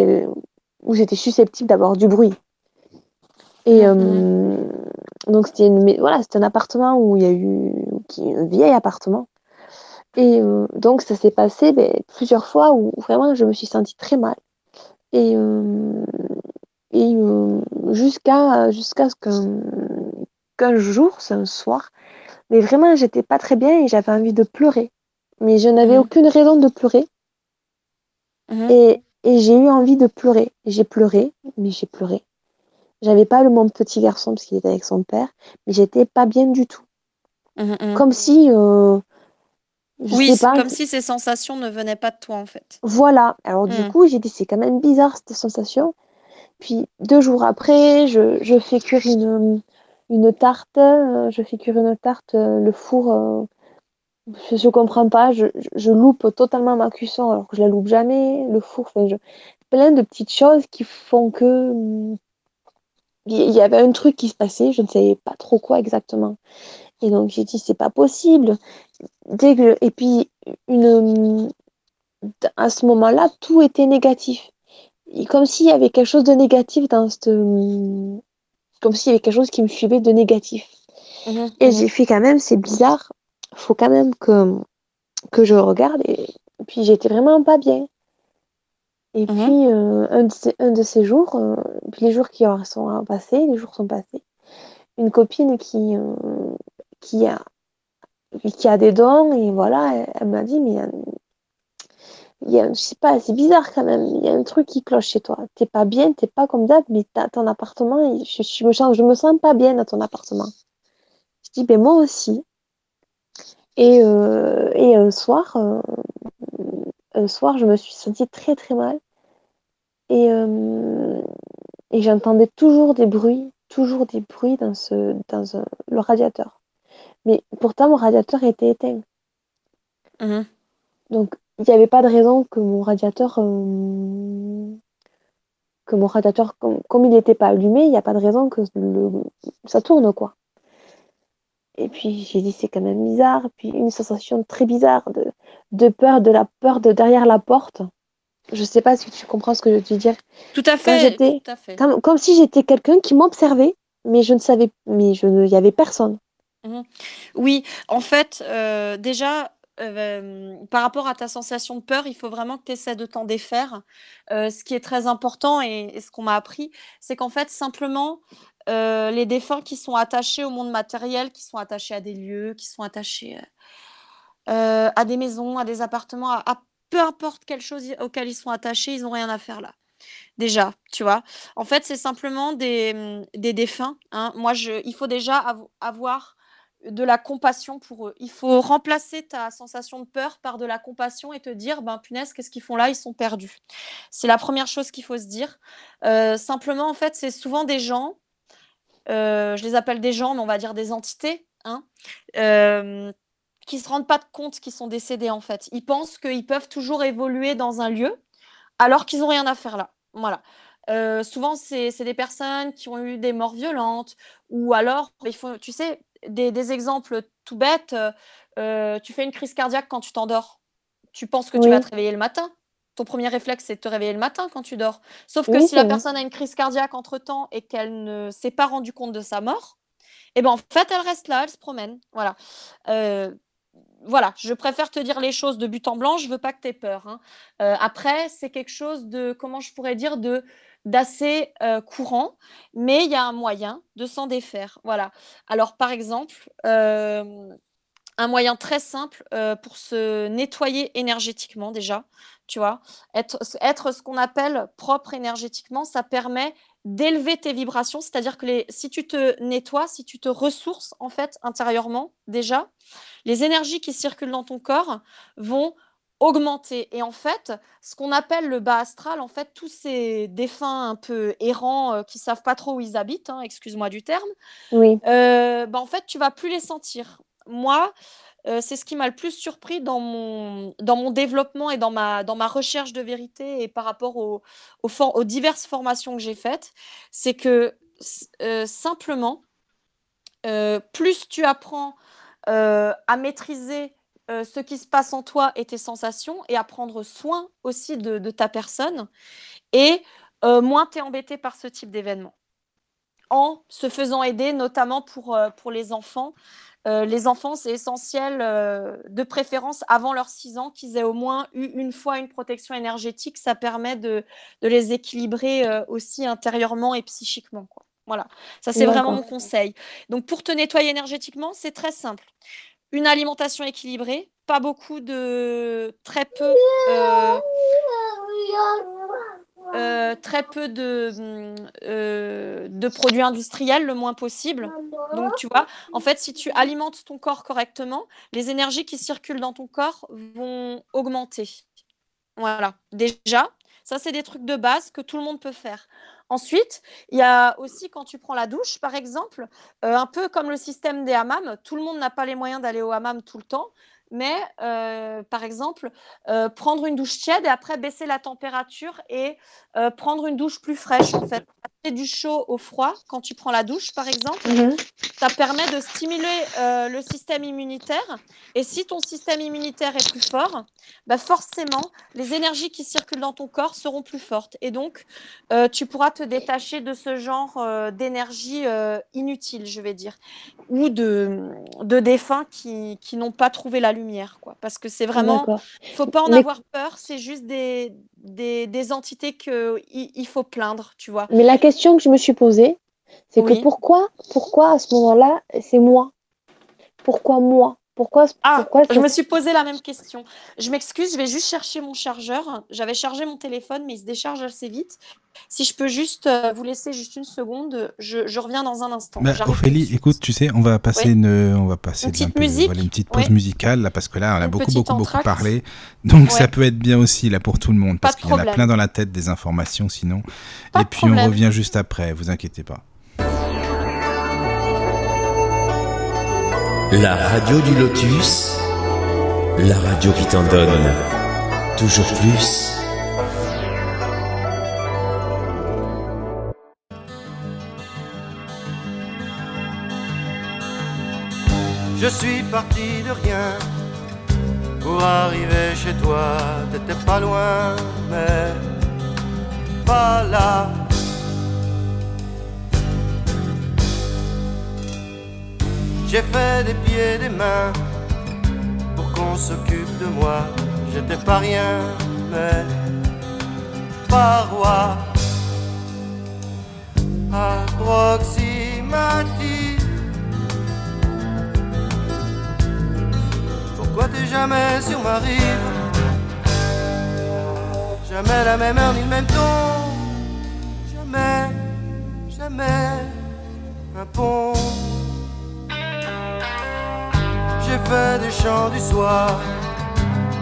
où j'étais susceptible d'avoir du bruit. Et mm. Euh, donc c'était voilà, un appartement où il y a eu qui, un vieil appartement. Et euh, donc ça s'est passé ben, plusieurs fois où vraiment je me suis sentie très mal. Et, euh, et jusqu'à jusqu'à ce qu'un jour, c'est un soir, mais vraiment, j'étais pas très bien et j'avais envie de pleurer. Mais je n'avais mhm. aucune raison de pleurer. Mhm. Et, et j'ai eu envie de pleurer. J'ai pleuré, mais j'ai pleuré. J'avais pas le mon petit garçon parce qu'il était avec son père, mais j'étais pas bien du tout. Mhm, Comme si, euh, oui, c'est comme si ces sensations ne venaient pas de toi en fait. Voilà. Alors du coup, j'ai dit c'est quand même bizarre cette sensation. Puis deux jours après, je, fais cuire une, une tarte. Euh, je fais cuire une tarte. Euh, le four, euh, je ne comprends pas. Je, loupe totalement ma cuisson alors que je la loupe jamais. Le four, plein de petites choses qui font que hmm, il y avait un truc qui se passait. Je ne savais pas trop quoi exactement. Et donc j'ai dit c'est pas possible. Dès que et puis une à ce moment-là tout était négatif. Comme s'il y avait quelque chose de négatif dans cette comme s'il y avait quelque chose qui me suivait de négatif. Mhm, et mhm. j'ai fait quand même c'est bizarre. Faut quand même que que je regarde et puis j'étais vraiment pas bien. Et mhm. puis euh, un, de ces, un, de ces, jours, euh, puis les jours qui sont passés, les jours sont passés, une copine qui, euh, qui a, qui a des dons, et voilà, elle, m'a dit, mais il y a, je sais pas, c'est bizarre quand même, il y a un truc qui cloche chez toi. T'es pas bien, t'es pas comme d'hab, mais ton appartement, je, je, me sens, je me sens pas bien dans ton appartement. Je dis, ben moi aussi. Et, euh, et un soir, euh, un soir, je me suis sentie très très mal. Et, euh, et j'entendais toujours des bruits, toujours des bruits dans, ce, dans le radiateur. Mais pourtant, mon radiateur était éteint. Mhm. Donc, il n'y avait pas de raison que mon radiateur, euh, que mon radiateur, comme, il n'était pas allumé, il n'y a pas de raison que ça tourne, quoi. Et puis, j'ai dit, c'est quand même bizarre. Puis, une sensation très bizarre de, de peur, de la peur de derrière la porte. Je ne sais pas si tu comprends ce que je veux dire. Tout à fait. Comme, comme, si j'étais quelqu'un qui m'observait, mais je ne savais, mais je ne, il n'y avait personne. Mmh oui, en fait, euh, déjà, euh, par rapport à ta sensation de peur, il faut vraiment que tu essaies de t'en défaire. Euh, ce qui est très important et, ce qu'on m'a appris, c'est qu'en fait, simplement, les défunts qui sont attachés au monde matériel, qui sont attachés à des lieux, qui sont attachés à des maisons, à des appartements, à, peu importe quelle chose auquel ils sont attachés, ils n'ont rien à faire là. Déjà, tu vois. En fait, c'est simplement des, des défunts. Hein. Moi, je, il faut déjà avoir de la compassion pour eux. Il faut remplacer ta sensation de peur par de la compassion et te dire, ben punaise, qu'est-ce qu'ils font là? Ils sont perdus. C'est la première chose qu'il faut se dire. Euh, simplement, en fait, c'est souvent des gens, euh, je les appelle des gens, mais on va dire des entités, hein, euh, qui ne se rendent pas compte qu'ils sont décédés, en fait. Ils pensent qu'ils peuvent toujours évoluer dans un lieu, alors qu'ils n'ont rien à faire là. Voilà. souvent, c'est des personnes qui ont eu des morts violentes, ou alors, il faut, tu sais, des, exemples tout bêtes. Euh, tu fais une crise cardiaque quand tu t'endors. Tu penses que tu vas te réveiller le matin. Ton premier réflexe, c'est de te réveiller le matin quand tu dors. Sauf que si la personne a une crise cardiaque entre-temps et qu'elle ne s'est pas rendue compte de sa mort, eh ben, en fait, elle reste là, elle se promène. Voilà. Euh, voilà, je préfère te dire les choses de but en blanc, je veux pas que tu aies peur. Hein. Euh, après, c'est quelque chose de, comment je pourrais dire, de d'assez courant, mais il y a un moyen de s'en défaire. Voilà. Alors, par exemple, un moyen très simple pour se nettoyer énergétiquement déjà, tu vois, être, être ce qu'on appelle propre énergétiquement, ça permet d'élever tes vibrations, c'est-à-dire que si tu te nettoies, si tu te ressources en fait intérieurement déjà, les énergies qui circulent dans ton corps vont augmenter. Et en fait, ce qu'on appelle le bas astral, en fait, tous ces défunts un peu errants euh, qui savent pas trop où ils habitent, hein, excuse-moi du terme, oui. Euh, bah, en fait, tu vas plus les sentir. Moi, euh, c'est ce qui m'a le plus surpris dans mon, dans mon développement et dans ma, dans ma recherche de vérité et par rapport aux, aux, diverses formations que j'ai faites, c'est que simplement, plus tu apprends à maîtriser euh, ce qui se passe en toi et tes sensations et à prendre soin aussi de, ta personne. Et euh, moins tu es embêté par ce type d'événement. En se faisant aider, notamment pour, euh, pour les enfants. les enfants, c'est essentiel, de préférence avant leurs 6 ans, qu'ils aient au moins eu une fois une protection énergétique. Ça permet de, les équilibrer aussi intérieurement et psychiquement. Voilà, ça c'est vraiment mon conseil. Donc pour te nettoyer énergétiquement, c'est très simple une alimentation équilibrée, pas beaucoup de très peu. Euh, euh, très peu de, euh, de produits industriels le moins possible. Donc, tu vois, en fait, si tu alimentes ton corps correctement, les énergies qui circulent dans ton corps vont augmenter. Voilà, déjà, ça, c'est des trucs de base que tout le monde peut faire. Ensuite, il y a aussi quand tu prends la douche, par exemple, euh, un peu comme le système des hammams, tout le monde n'a pas les moyens d'aller au hammam tout le temps mais euh, par exemple, euh, prendre une douche tiède et après baisser la température et prendre une douche plus fraîche en fait. Du chaud au froid quand tu prends la douche par exemple, Mhm. ça permet de stimuler euh, le système immunitaire et si ton système immunitaire est plus fort, bah forcément les énergies qui circulent dans ton corps seront plus fortes et donc euh, tu pourras te détacher de ce genre euh, d'énergie inutile, je vais dire, ou de, de défunts qui, qui n'ont pas trouvé la lumière quoi parce que c'est vraiment D'accord. faut pas en Mais- avoir peur, c'est juste des, des, des entités qu'il il faut plaindre, tu vois. Mais la question que je me suis posée, c'est Oui. que pourquoi, pourquoi à ce moment-là, c'est moi? Pourquoi moi? Pourquoi, Ah, pourquoi je me suis posé la même question. Je m'excuse, je vais juste chercher mon chargeur. J'avais chargé mon téléphone, mais il se décharge assez vite. Si je peux juste euh, vous laisser juste une seconde, je, je reviens dans un instant. Bah, Ophélie, écoute, tu sais, on va passer Oui. une, on va passer Une petite un peu- musique. voilà, une petite pause Oui. musicale là, parce que là, on a Une beaucoup, beaucoup, beaucoup parlé. Donc ça peut être bien aussi là pour tout le monde, Pas parce qu'il y en a plein dans la tête des informations sinon. Pas Et puis on revient juste après, vous inquiétez pas. La radio du lotus, la radio qui t'en donne toujours plus. Je suis parti de rien pour arriver chez toi. T'étais pas loin, mais pas là. J'ai fait des pieds, des mains pour qu'on s'occupe de moi. J'étais pas rien, mais pas roi. Approximatif. Pourquoi t'es jamais sur ma rive? Jamais la même heure ni le même ton Jamais, jamais un pont J'ai fait des chants du soir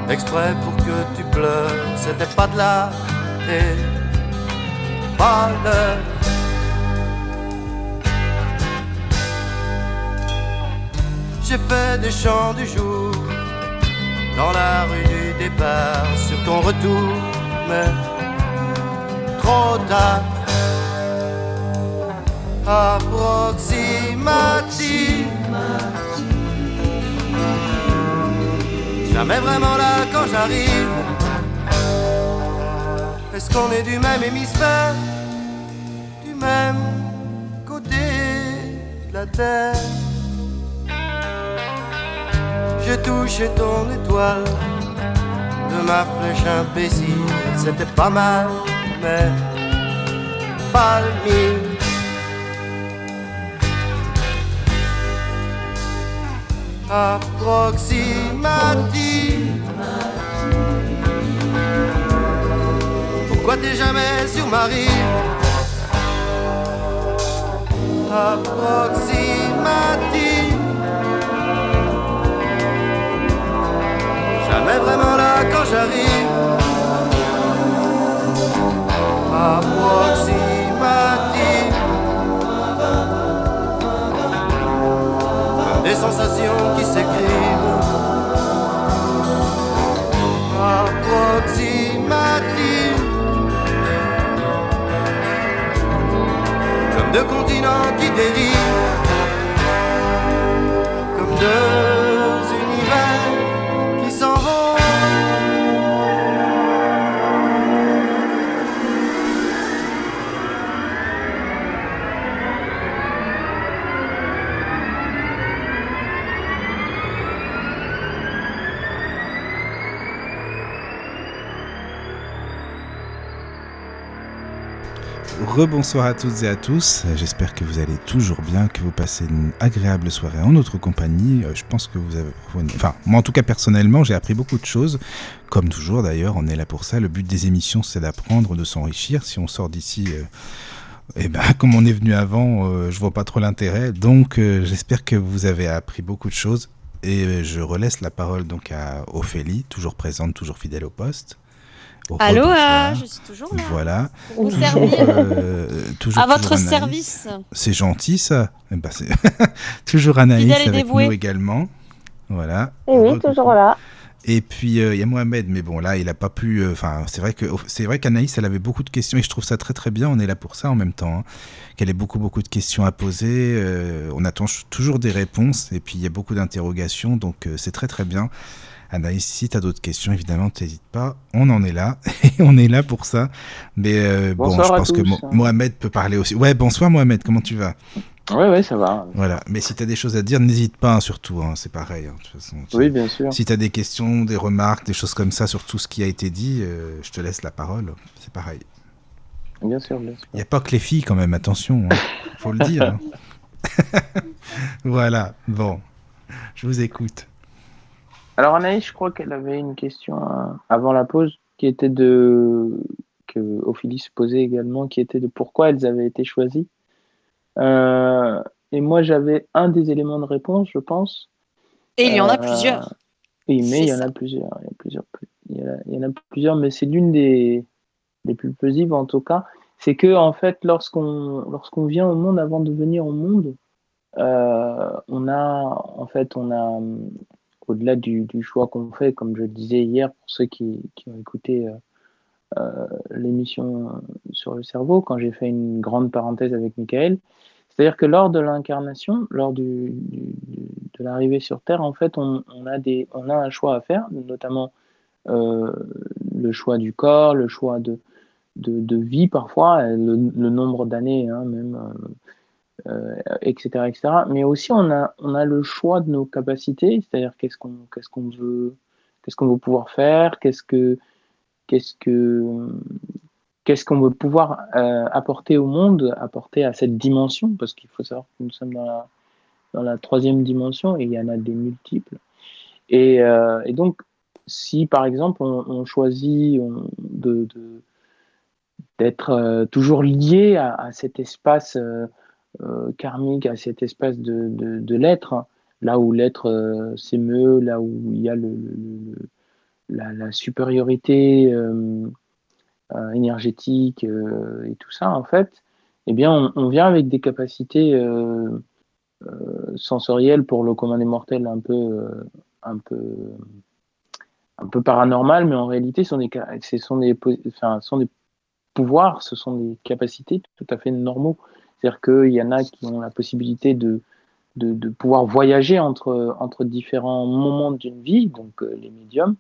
Exprès pour que tu pleures C'était pas de pas l'heure J'ai fait des chants du jour dans la rue du départ sur ton retour, mais trop tard. Approximatif. Jamais vraiment là quand j'arrive. Est-ce qu'on est du même hémisphère, du même côté de la terre? J'ai touché ton étoile de ma flèche imbécile. C'était pas mal, mais pas le mien. Approximatif. Pourquoi t'es jamais sur ma rive? Approximatif. Jamais vraiment là quand j'arrive. Approximatif. Sensations qui s'écrivent. Approximatif. Comme deux continents qui dérivent. Comme deux rebonsoir à toutes et à tous. J'espère que vous allez toujours bien, que vous passez une agréable soirée en notre compagnie. Euh, je pense que vous avez. Enfin, moi en tout cas personnellement, j'ai appris beaucoup de choses. Comme toujours d'ailleurs, on est là pour ça. Le but des émissions, c'est d'apprendre, de s'enrichir. Si on sort d'ici. euh, eh ben, comme on est venu avant, euh, je vois pas trop l'intérêt. Donc, j'espère que vous avez appris beaucoup de choses. Et je relaisse la parole donc à Ophélie, toujours présente, toujours fidèle au poste. Allô, ah, je suis toujours là. Voilà. Pour vous servir. Euh, toujours, à votre service. C'est gentil ça. Eh ben, toujours Anaïs avec nous également. Voilà. Et oui, toujours là. Et puis euh, il y a Mohamed, mais bon là il a pas pu. Euh, enfin c'est vrai que c'est vrai qu'Anaïs elle avait beaucoup de questions et je trouve ça très très bien. On est là pour ça en même temps. Hein. Qu'elle ait beaucoup beaucoup de questions à poser. on attend toujours des réponses et puis il y a beaucoup d'interrogations donc c'est très très bien. Anaïs, si tu as d'autres questions, évidemment, n'hésite pas. On en est là et on est là pour ça. Mais euh, bon, je pense que Mohamed peut parler aussi. Ouais, bonsoir Mohamed, comment tu vas? Ouais, ouais, ça va. Voilà, mais si tu as des choses à dire, n'hésite pas, hein, surtout, hein, c'est pareil. Hein, de toute façon, Oui, bien sûr. Si tu as des questions, des remarques, des choses comme ça sur tout ce qui a été dit, euh, je te laisse la parole, c'est pareil. Bien sûr, bien sûr. Il n'y a pas que les filles quand même, attention, faut le dire. voilà, bon, je vous écoute. Alors Anaïs, je crois qu'elle avait une question euh, avant la pause qui était de que Ophélie se posait également, qui était de pourquoi elles avaient été choisies. Euh, et moi, j'avais un des éléments de réponse, je pense. Et il y en a euh, plusieurs. Oui, mais il y en a plusieurs. Il y, a plusieurs il y en a plusieurs, mais c'est l'une des, des plus plausibles en tout cas. C'est que en fait, lorsqu'on lorsqu'on vient au monde, avant de venir au monde, on a en fait on a au-delà du, choix qu'on fait, comme je le disais hier pour ceux qui, ont écouté euh, euh, l'émission sur le cerveau, quand j'ai fait une grande parenthèse avec Michael, c'est-à-dire que lors de l'incarnation, lors de l'arrivée sur Terre, en fait, on, a des, on a un choix à faire, notamment euh, le choix du corps, le choix de, vie parfois, le, nombre d'années, hein, même euh, etc. Mais aussi, on a, on a le choix de nos capacités, c'est-à-dire qu'est-ce qu'on qu'est-ce veut, qu'est-ce qu'on veut pouvoir faire, qu'est-ce que qu'est-ce que qu'est-ce qu'on veut pouvoir euh, apporter au monde, apporter à cette dimension, parce qu'il faut savoir que nous sommes dans la, dans la troisième dimension et il y en a des multiples. Et, euh, et donc, si par exemple on, choisit de, d'être toujours lié à, à cet espace karmique, à cet espace de, de, l'être, là où l'être euh, s'émeut, là où il y a le, la, supériorité euh, énergétique et tout ça, en fait, eh bien, on, vient avec des capacités sensorielles pour le commun des mortels un peu, un peu, un peu paranormal, mais en réalité, ce sont des, ce sont des, enfin, sont des pouvoirs, ce sont des capacités tout à fait normaux. C'est-à-dire qu'il y en a qui ont la possibilité de, de, pouvoir voyager entre, entre différents moments d'une vie, donc euh, les médiums.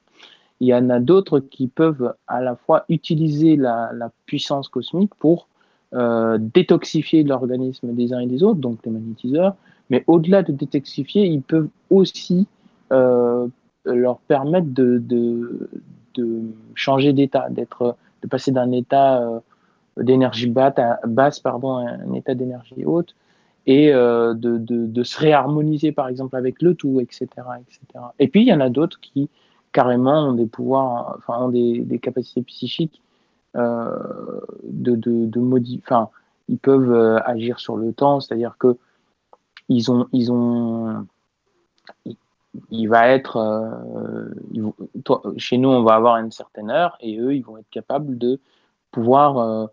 Il y en a d'autres qui peuvent à la fois utiliser la, puissance cosmique pour euh, détoxifier l'organisme des uns et des autres, donc les magnétiseurs, mais au-delà de détoxifier, ils peuvent aussi euh, leur permettre de, de, de changer d'état, de passer d'un état d'énergie basse pardon, un état d'énergie haute et euh, de, se réharmoniser par exemple avec le tout, etc. etc. Et puis il y en a d'autres qui carrément ont des pouvoirs, enfin ont des, capacités psychiques euh, de, de, modifier, enfin ils peuvent euh, agir sur le temps, c'est-à-dire que ils ont, ils ont, il, va être, chez nous on va avoir une certaine heure et eux ils vont être capables de pouvoir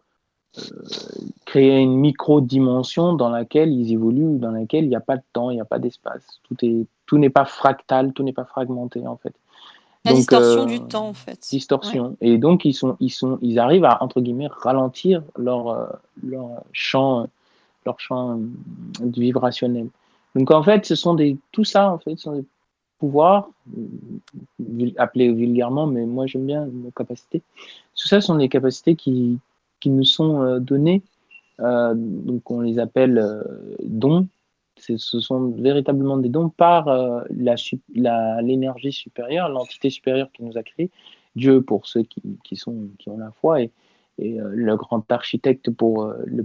créer une micro-dimension dans laquelle ils évoluent, dans laquelle il n'y a pas de temps, il n'y a pas d'espace. Tout est, tout n'est pas fractal, tout n'est pas fragmenté en fait. La distorsion euh, du temps en fait. Distorsion. Et donc ils sont, ils sont, ils arrivent à entre guillemets ralentir leur, euh, leur champ, leur champ euh, vibrationnel. Donc en fait, ce sont des, tout ça en fait, ce sont des pouvoirs appelés vulgairement, mais moi j'aime bien nos capacités. Tout ça sont des capacités qui, qui nous sont euh, donnés. Euh, donc on les appelle euh, dons. Ce sont véritablement des dons par l'énergie supérieure, l'entité supérieure qui nous a créés, Dieu pour ceux qui, qui, sont, qui ont la foi, et, le grand architecte pour le,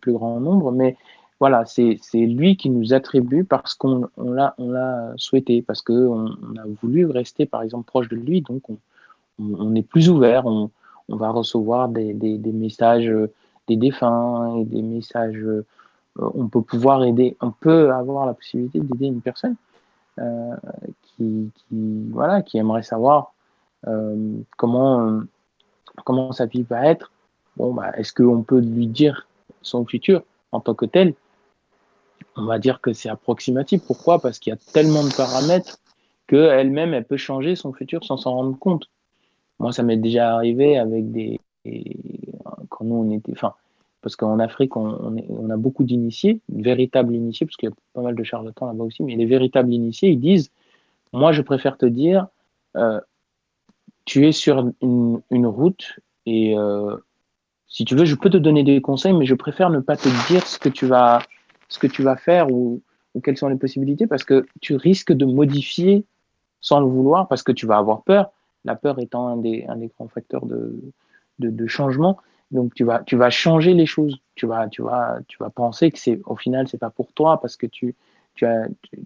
plus grand nombre, mais voilà, c'est lui qui nous attribue parce qu'on l'a souhaité, parce qu'on on a voulu rester, par exemple, proche de lui, donc on, est plus ouvert, on, va recevoir des, messages des défunts et des messages. on peut pouvoir aider, on peut avoir la possibilité d'aider une personne qui, voilà, qui aimerait savoir comment, comment sa vie va être. Bon, bah, est-ce qu'on peut lui dire son futur en tant que tel? On va dire que c'est approximatif. Pourquoi? Parce qu'il y a tellement de paramètres qu'elle-même, elle peut changer son futur sans s'en rendre compte. Moi, ça m'est déjà arrivé avec des. Quand nous, on était. Enfin, parce qu'en Afrique, on, a beaucoup d'initiés, véritables initiés, parce qu'il y a pas mal de charlatans là-bas aussi, mais les véritables initiés, ils disent Moi, je préfère te dire, euh, tu es sur une, route et euh, si tu veux, je peux te donner des conseils, mais je préfère ne pas te dire ce que tu vas ce que tu vas faire ou, quelles sont les possibilités parce que tu risques de modifier sans le vouloir parce que tu vas avoir peur. La peur étant un des, grands facteurs de, changement. Donc tu vas, changer les choses. Tu vas, penser que c'est au final c'est pas pour toi parce que tu, tu as, tu,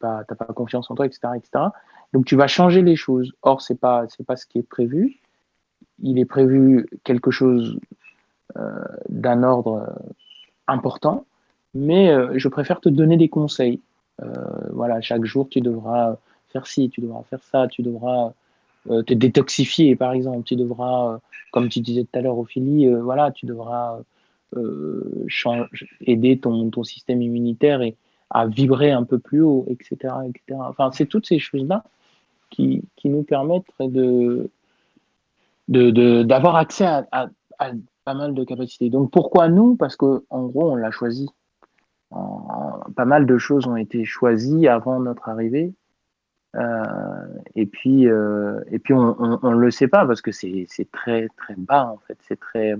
pas, pas confiance en toi, etc., etc. Donc tu vas changer les choses. Or c'est pas, pas ce qui est prévu. Il est prévu quelque chose euh, d'un ordre important mais euh, je préfère te donner des conseils. Euh, voilà, chaque jour, tu devras faire ci, tu devras faire ça, tu devras euh, te détoxifier, par exemple. Tu devras, comme tu disais tout à l'heure, Ophélie, voilà, tu devras aider ton, ton, système immunitaire à vibrer un peu plus haut, etc. etc. Enfin, c'est toutes ces choses-là qui, qui, nous permettent de d'avoir de, accès à, pas mal de capacités. Donc pourquoi nous? Parce qu'en gros, on l'a choisi pas mal de choses ont été choisies avant notre arrivée. Euh, et puis, euh, et puis on ne le sait pas parce que c'est très très bas en fait. C'est très,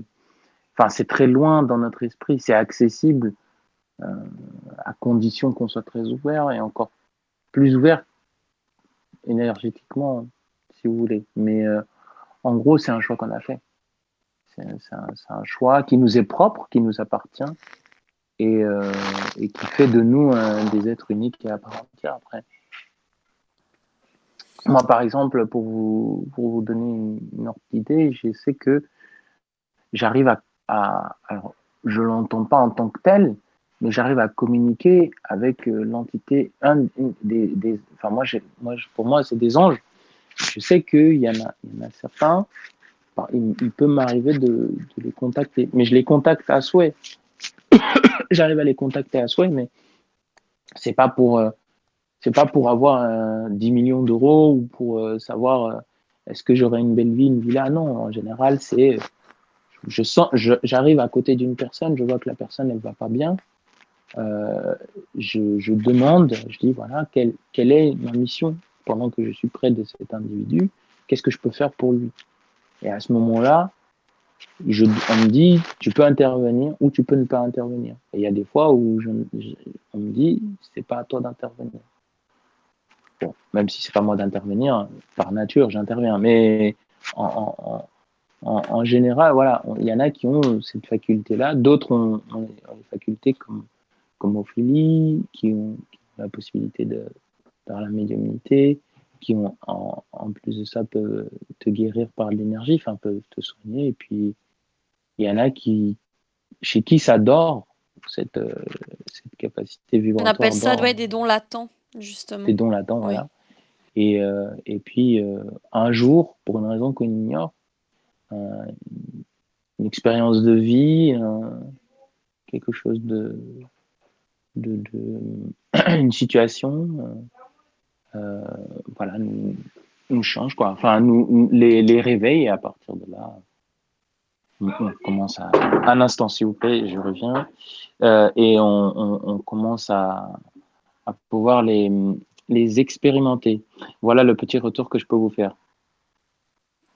enfin très loin dans notre esprit. C'est accessible euh, à condition qu'on soit très ouvert et encore plus ouvert énergétiquement, si vous voulez. Mais en gros, c'est un choix qu'on a fait. C'est un, choix qui nous est propre, qui nous appartient et, euh, qui fait de nous des êtres uniques et à part entière après. Moi, par exemple, pour vous, pour vous donner une, autre idée, je sais que j'arrive à, alors, je l'entends pas en tant que tel, mais j'arrive à communiquer avec euh, l'entité, un des, enfin moi, moi, pour moi, c'est des anges. Je sais qu'il y, y en a certains, il, peut m'arriver de, de, les contacter, mais je les contacte à souhait. j'arrive à les contacter à souhait, mais c'est pas pour euh, c'est pas pour avoir 10 millions d'euros ou pour euh, savoir euh, est-ce que j'aurai une belle vie, une villa. Non, en général, c'est je sens, j'arrive à côté d'une personne, je vois que la personne elle va pas bien. Je, je, demande, je dis voilà quelle, quelle est ma mission pendant que je suis près de cet individu, qu'est-ce que je peux faire pour lui? Et à ce moment-là, on me dit, tu peux intervenir ou tu peux ne pas intervenir. Et il y a des fois où je, on me dit, c'est pas à toi d'intervenir. Bon, même si c'est pas moi d'intervenir, par nature, j'interviens. Mais en, en, en, en, général, voilà, il y en a qui ont cette faculté-là, d'autres ont, ont, des facultés comme, comme Ophélie, qui ont, la possibilité de faire la médiumnité, qui ont, en, en, plus de ça peuvent te guérir par l'énergie, enfin peuvent te soigner. Et puis il y en a qui, chez qui ça dort cette, euh, cette capacité vibratoire. On appelle ça ouais, des dons latents, justement. Des dons latents, voilà. Et, euh, et puis euh, un jour, pour une raison qu'on ignore, une expérience de vie, quelque chose de, de, de une situation euh, voilà, nous, nous, change, quoi. Enfin, nous, les, les réveille et à partir de là, on, commence à. Un instant, s'il vous plaît, je reviens. Euh, et on, on, commence à, à pouvoir les, les expérimenter. Voilà le petit retour que je peux vous faire.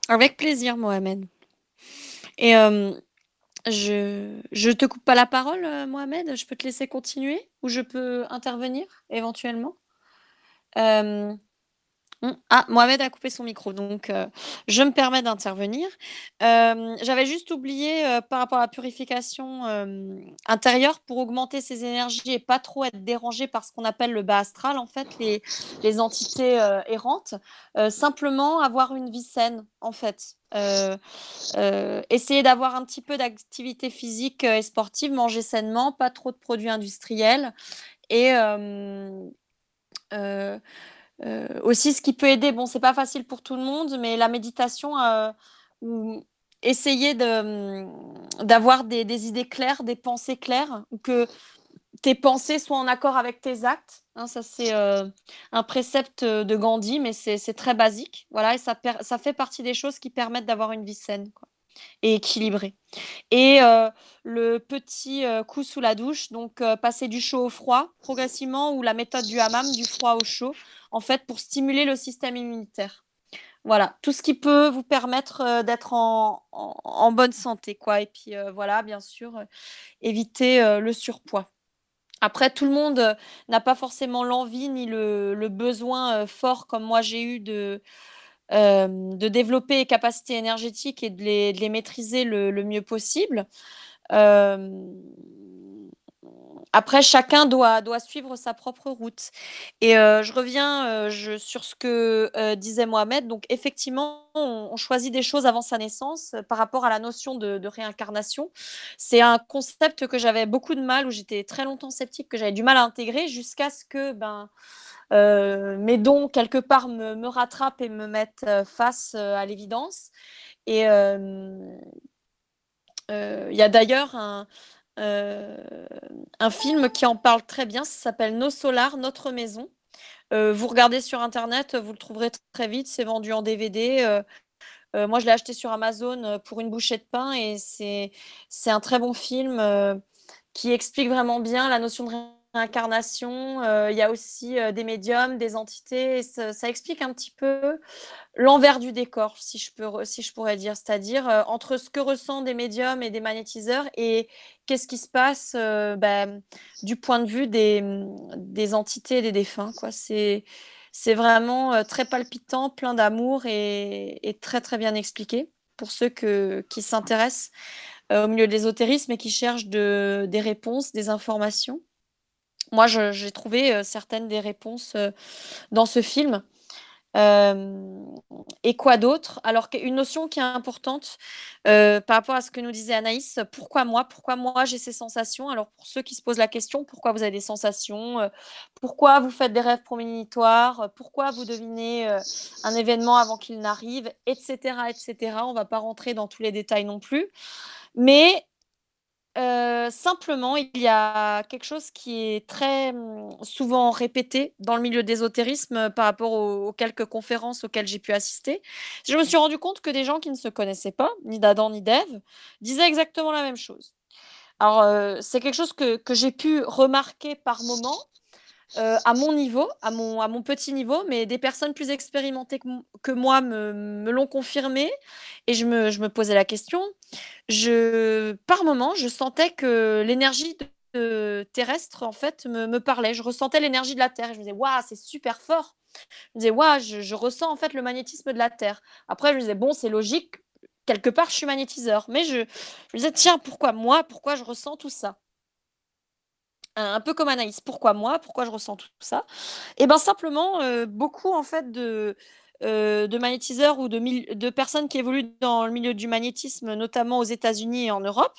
Avec plaisir, Mohamed. Et euh, je je te coupe pas la parole, Mohamed? Je peux te laisser continuer? Ou je peux intervenir éventuellement? Euh. Ah, Mohamed a coupé son micro, donc heu, je me permets d'intervenir. Hem, j'avais juste oublié, heu, par rapport à la purification, intérieure pour augmenter ses énergies et pas trop être dérangé par ce qu'on appelle le bas astral, en fait, les les entités, errantes, simplement avoir une vie saine, en fait. Essayer d'avoir un petit peu d'activité physique, et sportive, manger sainement, pas trop de produits industriels et Heu, aussi ce qui peut aider, bon c'est pas facile pour tout le monde, mais la méditation, heu, ou essayer de, mmh, d'avoir des des idées claires, des pensées claires, ou que tes pensées soient en accord avec tes actes, hein. Ça c'est, heu, un précepte, de Gandhi, mais c'est très basique, voilà et ça ça fait partie des choses qui permettent d'avoir une vie saine, et équilibrée et heu, le petit, heu, coup sous la douche, donc heu, passer du chaud au froid progressivement ou la méthode du hammam, du froid au chaud, en fait, pour stimuler le système immunitaire. Voilà, tout ce qui peut vous permettre, d'être en en bonne santé, quoi et puis, voilà, bien sûr, éviter, le surpoids. Après tout le monde, n'a pas forcément l'envie ni le besoin, fort comme moi j'ai eu de, hem, de développer les capacités énergétiques et de les de les maîtriser le mieux possible. Hem, après chacun doit doit suivre sa propre route et heu, je reviens, sur ce que, disait Mohamed. Donc effectivement, on choisit des choses avant sa naissance, par rapport à la notion de de réincarnation. C'est un concept que j'avais beaucoup de mal, où j'étais très longtemps sceptique, que j'avais du mal à intégrer jusqu'à ce que, ben, mes dons quelque part me me rattrapent et me mettent, heu, face, heu, à l'évidence. Et il y a d'ailleurs un, un film qui en parle très bien, ça s'appelle Nos solars, notre maison. Vous regardez sur internet, vous le trouverez très vite, c'est vendu en DVD, moi je l'ai acheté sur Amazon, pour une bouchée de pain. Et c'est un très bon film, qui explique vraiment bien la notion de réincarnation. Heu, il y a aussi, heu, des médiums, des entités et ça explique un petit peu l'envers du décor, si je peux si je pourrais dire. C'est-à-dire, heu, entre ce que ressentent des médiums et des magnétiseurs et qu'est-ce qui se passe, bah, du point de vue des, entités des défunts, quoi. C'est c'est vraiment, très palpitant, plein d'amour et très, très bien expliqué pour ceux que qui s'intéressent, au milieu de l'ésotérisme et qui cherchent de des réponses, des informations. Moi, j'ai trouvé, heu, certaines des réponses, heu, dans ce film. Hem et quoi d'autre? Alors qu'une notion qui est importante, par rapport à ce que nous disait Anaïs, pourquoi moi? Pourquoi moi j'ai ces sensations? Alors pour ceux qui se posent la question, pourquoi vous avez des sensations? Pourquoi vous faites des rêves prémonitoires? Pourquoi vous devinez, un événement avant qu'il n'arrive? Et cetera, et cetera. On va pas rentrer dans tous les détails non plus. Mais Simplement, il y a quelque chose qui est très, mmh, souvent répété dans le milieu heu, par rapport aux quelques conférences auxquelles j'ai pu assister. Je me suis rendu compte que des gens qui ne se connaissaient pas, ni d'Adam ni d'Ève, disaient exactement la même chose. Alors, c'est quelque chose que que j'ai pu remarquer par moments, heu, à mon niveau, à mon à mon petit niveau, mais des personnes plus expérimentées que que moi me l'ont confirmé et je me je me posais la question. Je par moments, je sentais que l'énergie terrestre, en fait, me me parlait. Je ressentais l'énergie de la Terre je me disais: «Waouh, c'est super fort!» je me disais: «Waouh, je je ressens, en fait, le magnétisme de la Terre». Après, je me disais: «Bon, c'est logique, quelque part, je suis magnétiseur». Mais je je me disais: «Tiens, pourquoi moi? Pourquoi je ressens tout ça?» Un peu comme Anaïs. Pourquoi moi? Pourquoi je ressens tout ça? Et ben, simplement, heu, beaucoup en fait de, heu, de magnétiseurs ou de personnes qui évoluent dans le milieu du magnétisme, notamment aux États-Unis et en Europe,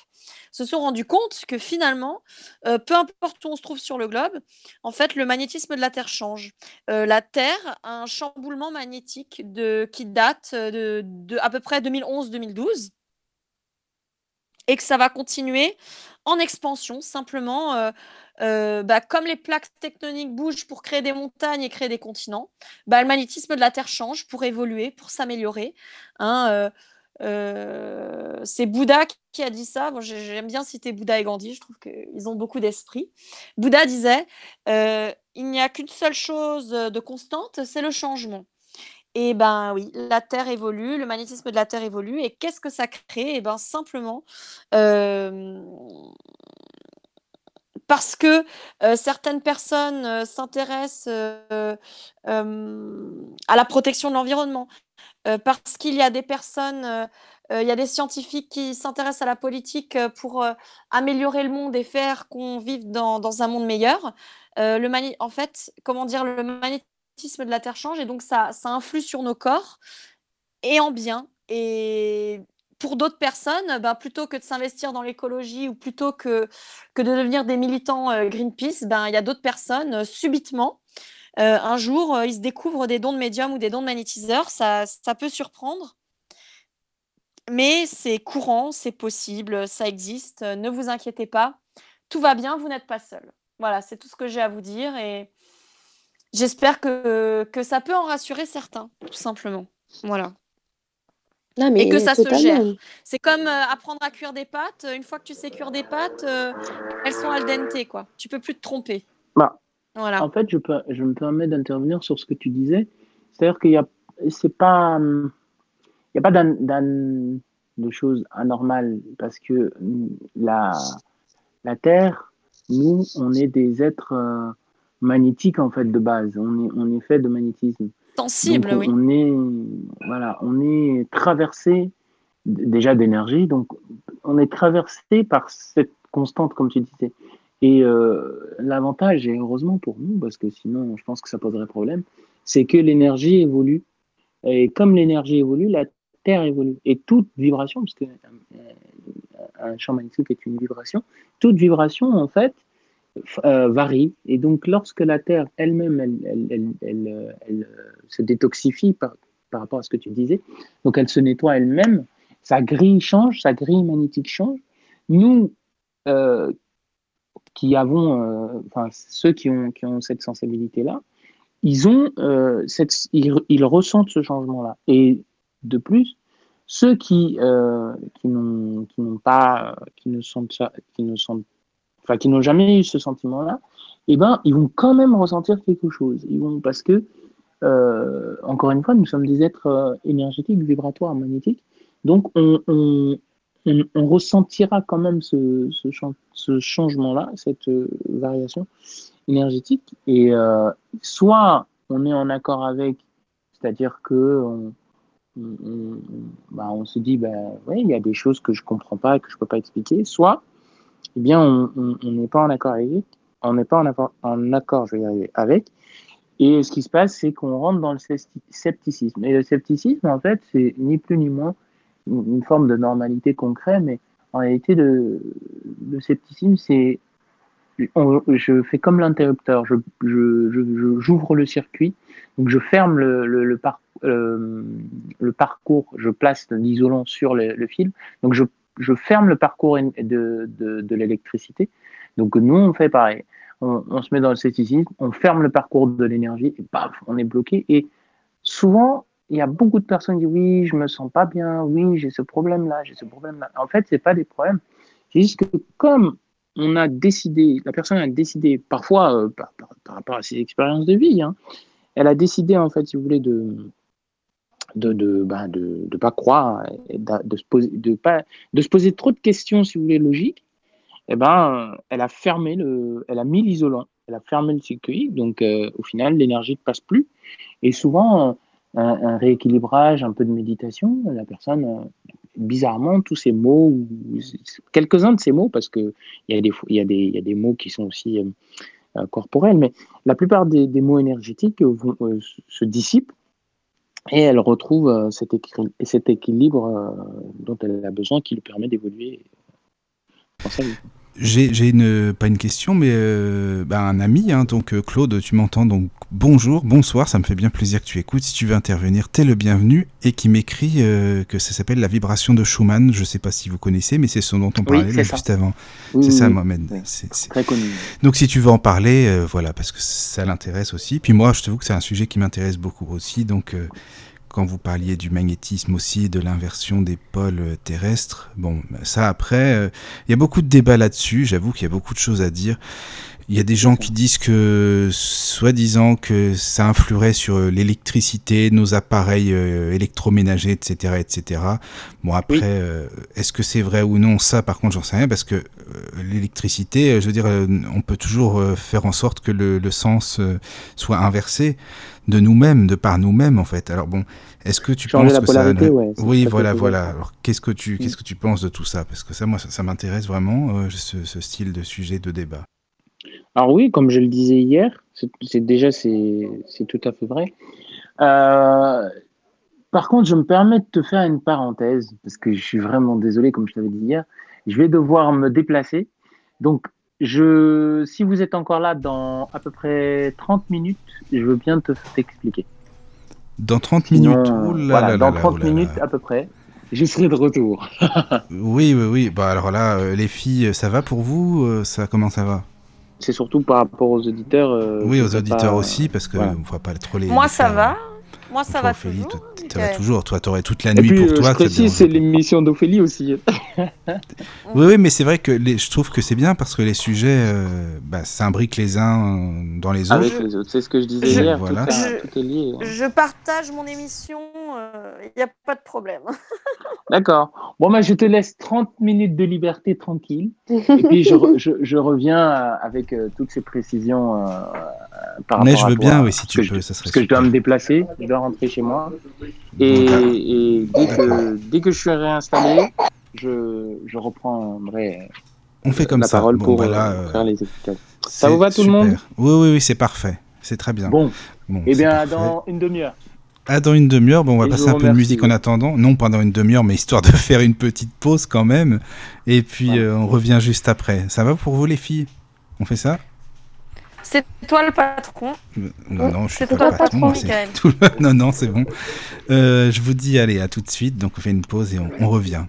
se sont rendus compte que finalement, heu, peu importe où on se trouve sur le globe, en fait, le magnétisme de la Terre change. La Terre a un chamboulement magnétique de qui date, de à peu près 2011-2012 et que ça va continuer en expansion simplement, heu, bah, comme les plaques tectoniques bougent pour créer des montagnes et créer des continents, bah, le magnétisme de la Terre change pour évoluer, pour s'améliorer, hein, heu heu, c'est Bouddha qui a dit ça. J'aime bien citer Bouddha et Gandhi, je trouve qu'ils ont beaucoup d'esprit. Bouddha disait, «Il n'y a qu'une seule chose, de constante, c'est le changement». Et ben, oui, la Terre évolue, le magnétisme de la Terre évolue et qu'est-ce que ça crée? Et ben, simplement, parce que certaines personnes s'intéressent à la protection de l'environnement, parce qu'il y a des personnes, il y a des scientifiques qui s'intéressent à la politique pour améliorer le monde et faire qu'on vive dans, dans, un monde meilleur. le en fait, comment dire, le magnétisme de la Terre change et donc ça, ça influe sur nos corps et en bien. Et pour d'autres personnes, ben, plutôt que de s'investir dans l'écologie ou plutôt que, que de devenir des militants euh, Greenpeace, ben, il y a d'autres personnes, euh, subitement, euh, un jour, ils se découvrent des dons de médium ou des dons de magnétiseurs. Ça, ça peut surprendre. Mais c'est courant, c'est possible, ça existe. Ne vous inquiétez pas. Tout va bien, vous n'êtes pas seul. Voilà, c'est tout ce que j'ai à vous dire. Et j'espère que, que ça peut en rassurer certains, tout simplement. Voilà et que ça se gère. C'est comme euh, apprendre à cuire des pâtes. Une fois que tu sais cuire des pâtes, euh, elles sont al dente, quoi. Tu peux plus te tromper. Bah, voilà. En fait, je, peux, je me permets d'intervenir sur ce que tu disais. C'est-à-dire qu'il y a, c'est pas, il y a pas de choses anormales parce que la, la Terre, nous, on est des êtres euh, magnétiques en fait de base. On est, on est fait de magnétisme. Sensible, oui. On est, voilà, on est traversé déjà d'énergie, donc on est traversé par cette constante, comme tu disais. Et euh, l'avantage, et heureusement pour nous, parce que sinon je pense que ça poserait problème, c'est que l'énergie évolue. Et comme l'énergie évolue, la Terre évolue. Et toute vibration, parce que euh, un champ magnétique est une vibration, toute vibration, en fait, euh, varie. Et donc, lorsque la Terre elle-même, elle, elle, elle, elle, se détoxifie par, par rapport à ce que tu disais, donc elle se nettoie elle-même, sa grille change, sa grille magnétique change. Nous, euh, qui avons, euh, enfin, ceux qui ont, qui ont cette sensibilité-là, ils, ont, cette, ils, ils, ressentent ce changement-là. Et de plus, ceux qui, qui n'ont pas, qui ne sentent, qui ne sentent enfin qui n'ont jamais eu ce sentiment-là, eh ben, ils vont quand même ressentir quelque chose. Ils vont parce que, euh, encore une fois, nous sommes des êtres euh, énergétiques, vibratoires, magnétiques. Donc, on, ressentira quand même ce, changement-là, cette euh, variation énergétique. Et soit on est en accord avec, c'est-à-dire que bah, on, se dit, bah, ouais, il y a des choses que je comprends pas, que je peux pas expliquer, soit eh bien, on n'est pas en accord avec, on n'est pas en accord, je vais y avec. Et ce qui se passe, c'est qu'on rentre dans le scepticisme. Et le scepticisme, en fait, c'est ni plus ni moins une forme de normalité concrète, mais en réalité, le, scepticisme, c'est je fais comme l'interrupteur, je, j'ouvre le circuit, donc je ferme le, le, euh, parcours, je place l'isolant sur le, le fil, donc je je ferme le parcours de, de, l'électricité. Donc nous, on fait pareil. On, se met dans le scepticisme, on ferme le parcours de l'énergie et paf, on est bloqué. Et souvent, il y a beaucoup de personnes qui disent oui, je me sens pas bien, oui, j'ai ce problème-là, j'ai ce problème-là. En fait, c'est pas des problèmes. C'est juste que comme on a décidé, la personne a décidé, parfois euh, par, rapport à ses expériences de vie, hein, elle a décidé en fait, si vous voulez, de de de, bah, de, de pas croire, de, de, se poser, de pas de se poser trop de questions, si vous voulez, logiques, eh ben, elle a fermé le, elle a mis l'isolant, elle a fermé le circuit, donc euh, au final, l'énergie ne passe plus. Et souvent, un, rééquilibrage, un peu de méditation, la personne, euh, bizarrement, tous ces mots, quelques-uns de ces mots, parce que il y a des, y a des, y a des mots qui sont aussi euh, corporels, mais la plupart des, des mots énergétiques vont, se dissipent et elle retrouve euh, cet, équilibre euh, dont elle a besoin qui lui permet d'évoluer dans sa vie. J'ai une, pas une question, mais euh, bah, un ami, hein, donc Claude, tu m'entends, donc bonjour, bonsoir, ça me fait bien plaisir que tu écoutes. Si tu veux intervenir, t'es le bienvenu, et qui m'écrit que ça s'appelle la vibration de Schumann. Je sais pas si vous connaissez, mais c'est ce dont on parlait juste avant. c'est ça, Mohamed. c'est Très connu. Donc si tu veux en parler, voilà, parce que ça l'intéresse aussi. Puis moi, je t'avoue que c'est un sujet qui m'intéresse beaucoup aussi, donc quand vous parliez du magnétisme aussi, de l'inversion des pôles euh, terrestres. Bon, ça après, euh, il y a beaucoup de débats là-dessus, j'avoue qu'il y a beaucoup de choses à dire. Il y a des gens qui disent que, soi-disant, que ça influerait sur l'électricité, nos appareils euh, électroménagers, etc., etc. Bon, après, euh, est-ce que c'est vrai ou non? Ça, par contre, j'en sais rien, parce que euh, l'électricité, je veux dire, on peut toujours faire en sorte que le, le sens soit inversé de nous-mêmes, de par nous-mêmes, en fait. Alors bon, est-ce que tu penses que ça... oui, voilà, voilà. Alors, qu'est-ce que tu, qu'est-ce que tu penses de tout ça? Parce que ça, moi, ça, m'intéresse vraiment, ce, ce style de sujet de débat. Alors oui, comme je le disais hier, c'est déjà c'est tout à fait vrai. Euh, par contre, je me permets de te faire une parenthèse parce que je suis vraiment désolé, comme je t'avais dit hier, je vais devoir me déplacer. Donc, je, si vous êtes encore là dans à peu près 30 minutes, je veux bien te t'expliquer. Dans 30 minutes voilà, Dans 30 minutes à peu près, je serai de retour. oui, oui, oui. Bah alors là, euh, les filles, ça va pour vous euh, Ça comment ça va? C'est surtout par rapport aux auditeurs. Euh, oui, aux auditeurs aussi, parce que ne va pas trop les. Moi, ça va. Moi, ça va toujours. Ça va toujours. Toi, t'aurais toute la nuit pour euh, toi. Je précise, c'est l'émission d'Ophélie aussi. oui, oui, mais c'est vrai que les, je trouve que c'est bien parce que les sujets euh, bah, s'imbriquent les uns dans les autres. Avec les autres, c'est ce que je disais hier. Voilà. Tout, est lié. Hein. Je partage mon émission, il n'y a pas de problème. D'accord. Bon, moi, je te laisse 30 minutes de liberté tranquille. et puis, je, je, je reviens avec toutes ces précisions par Mais je veux bien, oui, si tu peux, ça serait Parce que je dois me déplacer, je dois rentrer chez moi. Et, dès, que, dès que je suis réinstallé, je, je reprendrai On fait comme la ça. parole pour bah euh, faire les explications. Ça vous va tout le monde Oui, oui, oui, c'est parfait. C'est très bien. Bon, bon et eh bien, dans une demi-heure. Ah, dans une demi-heure, bon, on va passer un peu de musique en attendant. Non, pendant une demi-heure, mais histoire de faire une petite pause quand même. Et puis, euh, on revient juste après. Ça va pour vous, les filles? On fait ça? C'est toi le patron. Non, non, je suis pas le patron. Non, non, c'est bon. Euh, je vous dis, allez, à tout de suite. Donc, on fait une pause et on revient.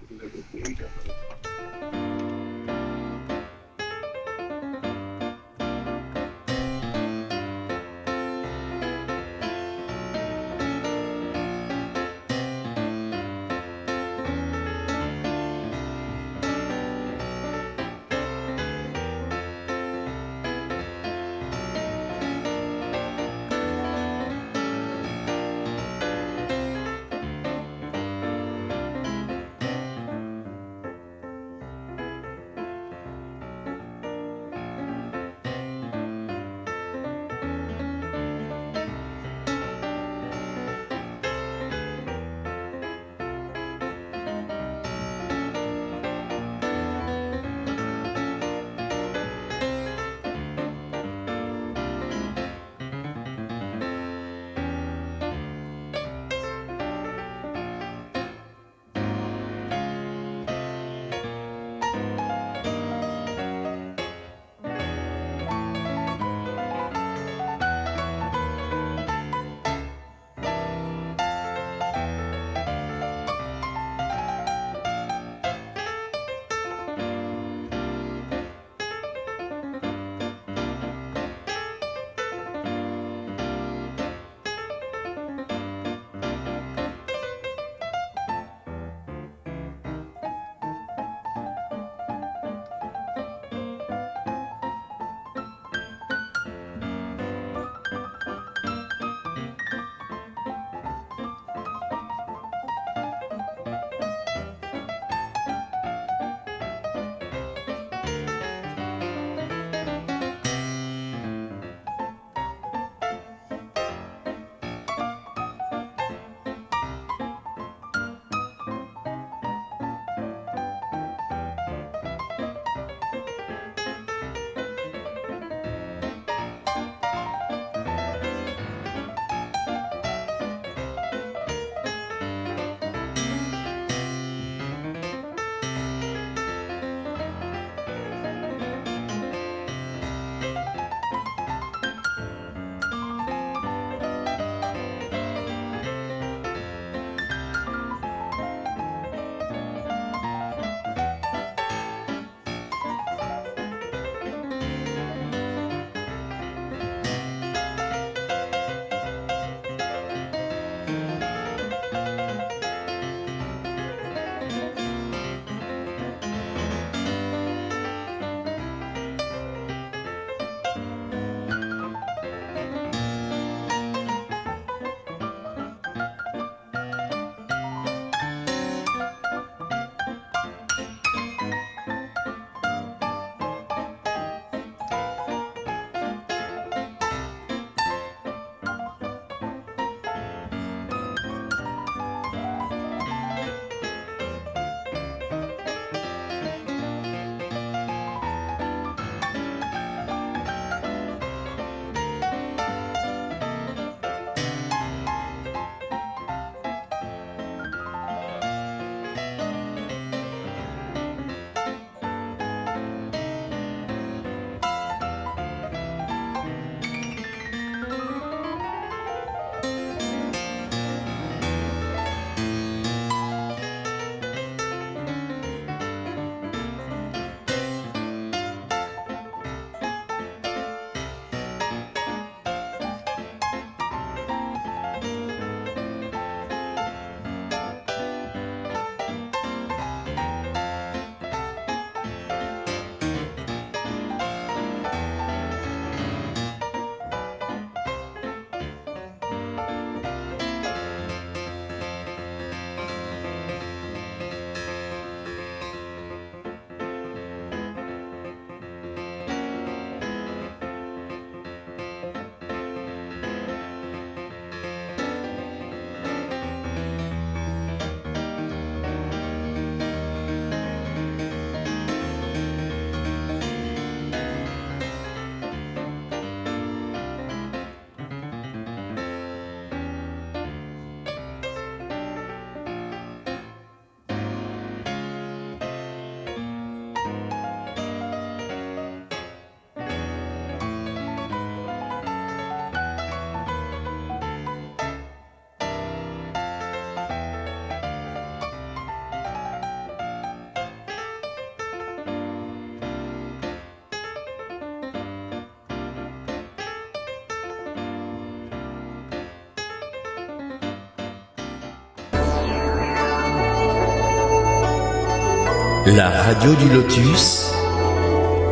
La radio du lotus,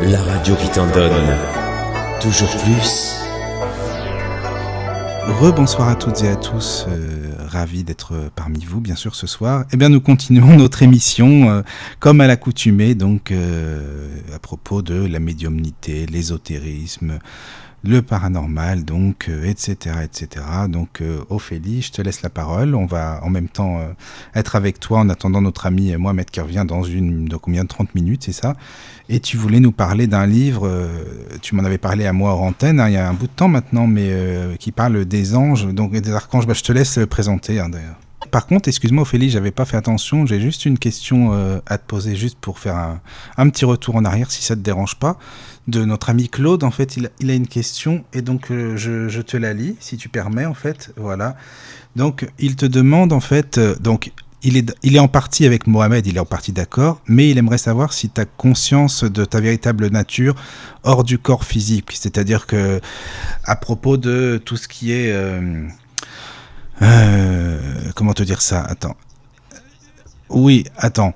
la radio qui t'en donne toujours plus. Rebonsoir à toutes et à tous, euh, ravi d'être parmi vous bien sûr ce soir. Eh bien nous continuons notre émission euh, comme à l'accoutumée donc euh, à propos de la médiumnité, l'ésotérisme, le paranormal, donc, etc., euh, etc. Donc, euh, Ophélie, je te laisse la parole. On va en même temps euh, être avec toi en attendant notre ami Mohamed qui revient dans une, dans combien de 30 minutes, c'est ça? Et tu voulais nous parler d'un livre, tu m'en avais parlé à moi hors antenne, hein, il y a un bout de temps maintenant, mais qui parle des anges, donc des archanges. Bah, je te laisse présenter hein, d'ailleurs. Par contre, excuse-moi Ophélie, j'avais pas fait attention, j'ai juste une question à te poser, juste pour faire un, petit retour en arrière, si ça te dérange pas de notre ami Claude. En fait, il, a une question et donc euh, je, te la lis, si tu permets, en fait. Voilà. Donc, il te demande, en fait, euh, donc, il est, il est en partie avec Mohamed, il est en partie d'accord, mais il aimerait savoir si tu as conscience de ta véritable nature hors du corps physique. C'est-à-dire que, à propos de tout ce qui est. Euh, comment te dire ça? Attends. Oui, attends.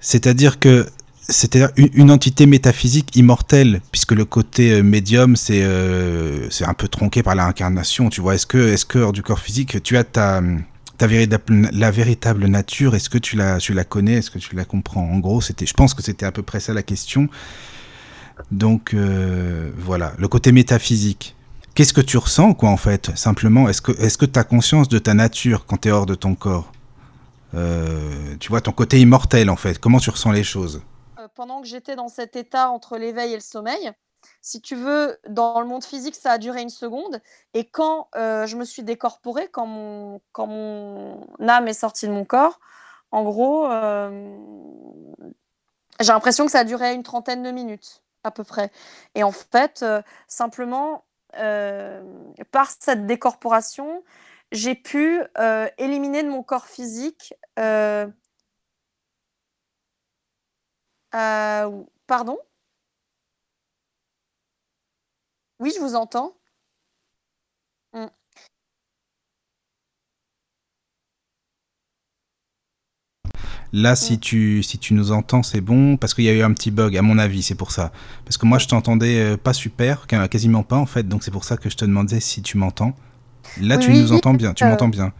C'est-à-dire que c'est-à-dire une, entité métaphysique immortelle, puisque le côté euh, médium, c'est euh, c'est un peu tronqué par l'incarnation, tu vois. Est-ce que, est que hors du corps physique, tu as ta, ta véritable, la véritable nature? Est-ce que tu la, tu la connais? Est-ce que tu la comprends? En gros, c'était, je pense que c'était à peu près ça la question. Donc voilà, le côté métaphysique. Qu'est-ce que tu ressens, quoi, en fait Simplement, est-ce que tu as conscience de ta nature quand tu es hors de ton corps Tu vois, ton côté immortel, en fait. Comment tu ressens les choses? Pendant que j'étais dans cet état entre l'éveil et le sommeil. Si tu veux, dans le monde physique, ça a duré une seconde. Et quand euh, je me suis décorporée, quand mon, quand mon âme est sortie de mon corps, en gros, euh, j'ai l'impression que ça a duré une trentaine de minutes à peu près. Et en fait, euh, simplement, par cette décorporation, j'ai pu éliminer de mon corps physique euh, pardon? Oui, je vous entends. Mmh. Là, si tu, si tu nous entends, c'est bon, parce qu'il y a eu un petit bug, à mon avis, c'est pour ça. Parce que moi, je t'entendais euh, pas super, quasiment pas en fait, donc c'est pour ça que je te demandais si tu m'entends. Là, tu nous entends bien, tu euh, m'entends bien.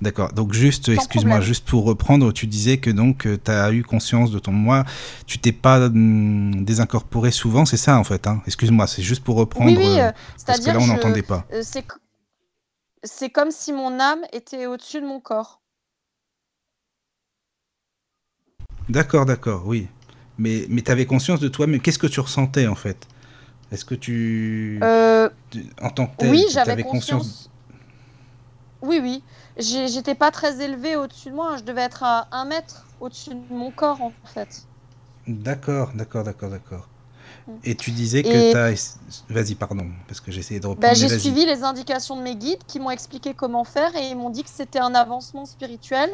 D'accord. Donc juste, excuse-moi, juste pour reprendre, tu disais que donc euh, tu as eu conscience de ton moi, tu t'es pas hum, désincorporé souvent, c'est ça en fait. Hein excuse-moi, c'est juste pour reprendre. Oui, oui, euh, parce que là on n'entendait pas. C'est comme si mon âme était au-dessus de mon corps. D'accord, d'accord, oui. Mais, mais tu avais conscience de toi, mais qu'est-ce que tu ressentais en fait? Est-ce que tu. En tant que tel, oui, j'avais conscience. Oui, oui. J'étais pas très élevée au-dessus de moi. Je devais être à un mètre au-dessus de mon corps, en fait. D'accord, d'accord, d'accord, d'accord. Mm. Et tu disais que tu as... Vas-y, pardon, parce que j'essayais de reprendre. Bah, j'ai suivi les indications de mes guides qui m'ont expliqué comment faire et ils m'ont dit que c'était un avancement spirituel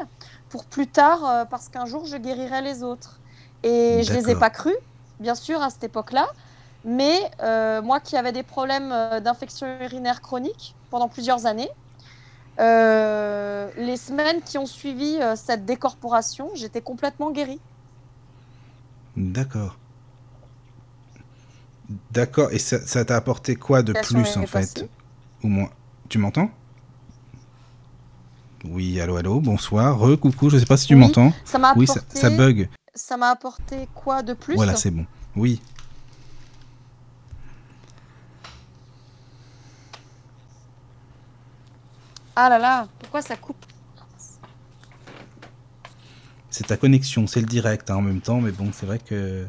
pour plus tard, euh, parce qu'un jour, je guérirais les autres. Et je les ai pas crus, bien sûr, à cette époque-là. Mais euh, moi qui avais des problèmes euh, d'infection urinaire chronique pendant plusieurs années, euh, les semaines qui ont suivi euh, cette décorporation, j'étais complètement guérie. D'accord. D'accord. Et ça t'a apporté quoi de plus en fait? Ou moins Tu m'entends? Oui, allô, allô, bonsoir. Re, coucou, je sais pas si tu m'entends. Ça m'a apporté... Ça, bug. Ça m'a apporté quoi de plus? Voilà, c'est bon. Oui. Ah là là, pourquoi ça coupe? C'est ta connexion, c'est le direct hein, en même temps, mais bon, c'est vrai que.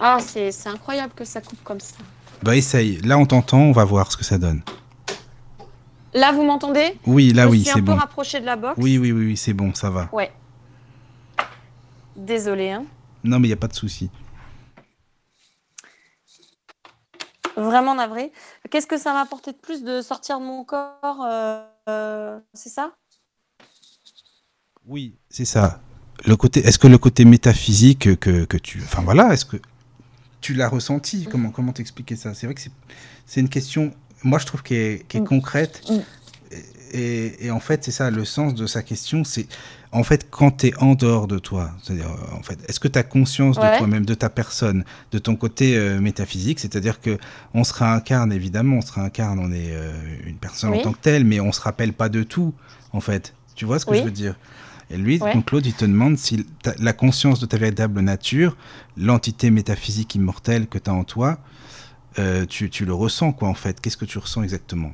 Ah, c'est incroyable que ça coupe comme ça. Bah essaye, là on t'entend, on va voir ce que ça donne. Là vous m'entendez Oui, là oui, c'est bon. Je suis un peu rapproché de la box. Oui, oui, oui, oui c'est bon, ça va. Ouais. Désolé. Hein. Non, mais il n'y a pas de souci. Vraiment navré. Qu'est-ce que ça m'a apporté de plus de sortir de mon corps euh, euh, C'est ça? Oui, c'est ça. Le côté, est-ce que le côté métaphysique que, que tu, enfin voilà, est-ce que tu l'as ressenti? Comment comment t'expliquer ça? C'est vrai que c'est une question, moi je trouve qui est, mm. concrète. Mm. Et, et, en fait, c'est ça, le sens de sa question, c'est en fait, quand tu es en dehors de toi, c'est-à-dire, en fait, est-ce que tu as conscience de toi-même, de ta personne, de ton côté métaphysique? C'est-à-dire que on se réincarne, évidemment, on se réincarne, on est une personne en tant que telle, mais on se rappelle pas de tout, en fait. Tu vois ce que je veux dire? Et lui, donc Claude, il te demande si la conscience de ta véritable nature, l'entité métaphysique immortelle que tu as en toi, euh, tu, tu, le ressens, quoi, en fait. Qu'est-ce que tu ressens exactement?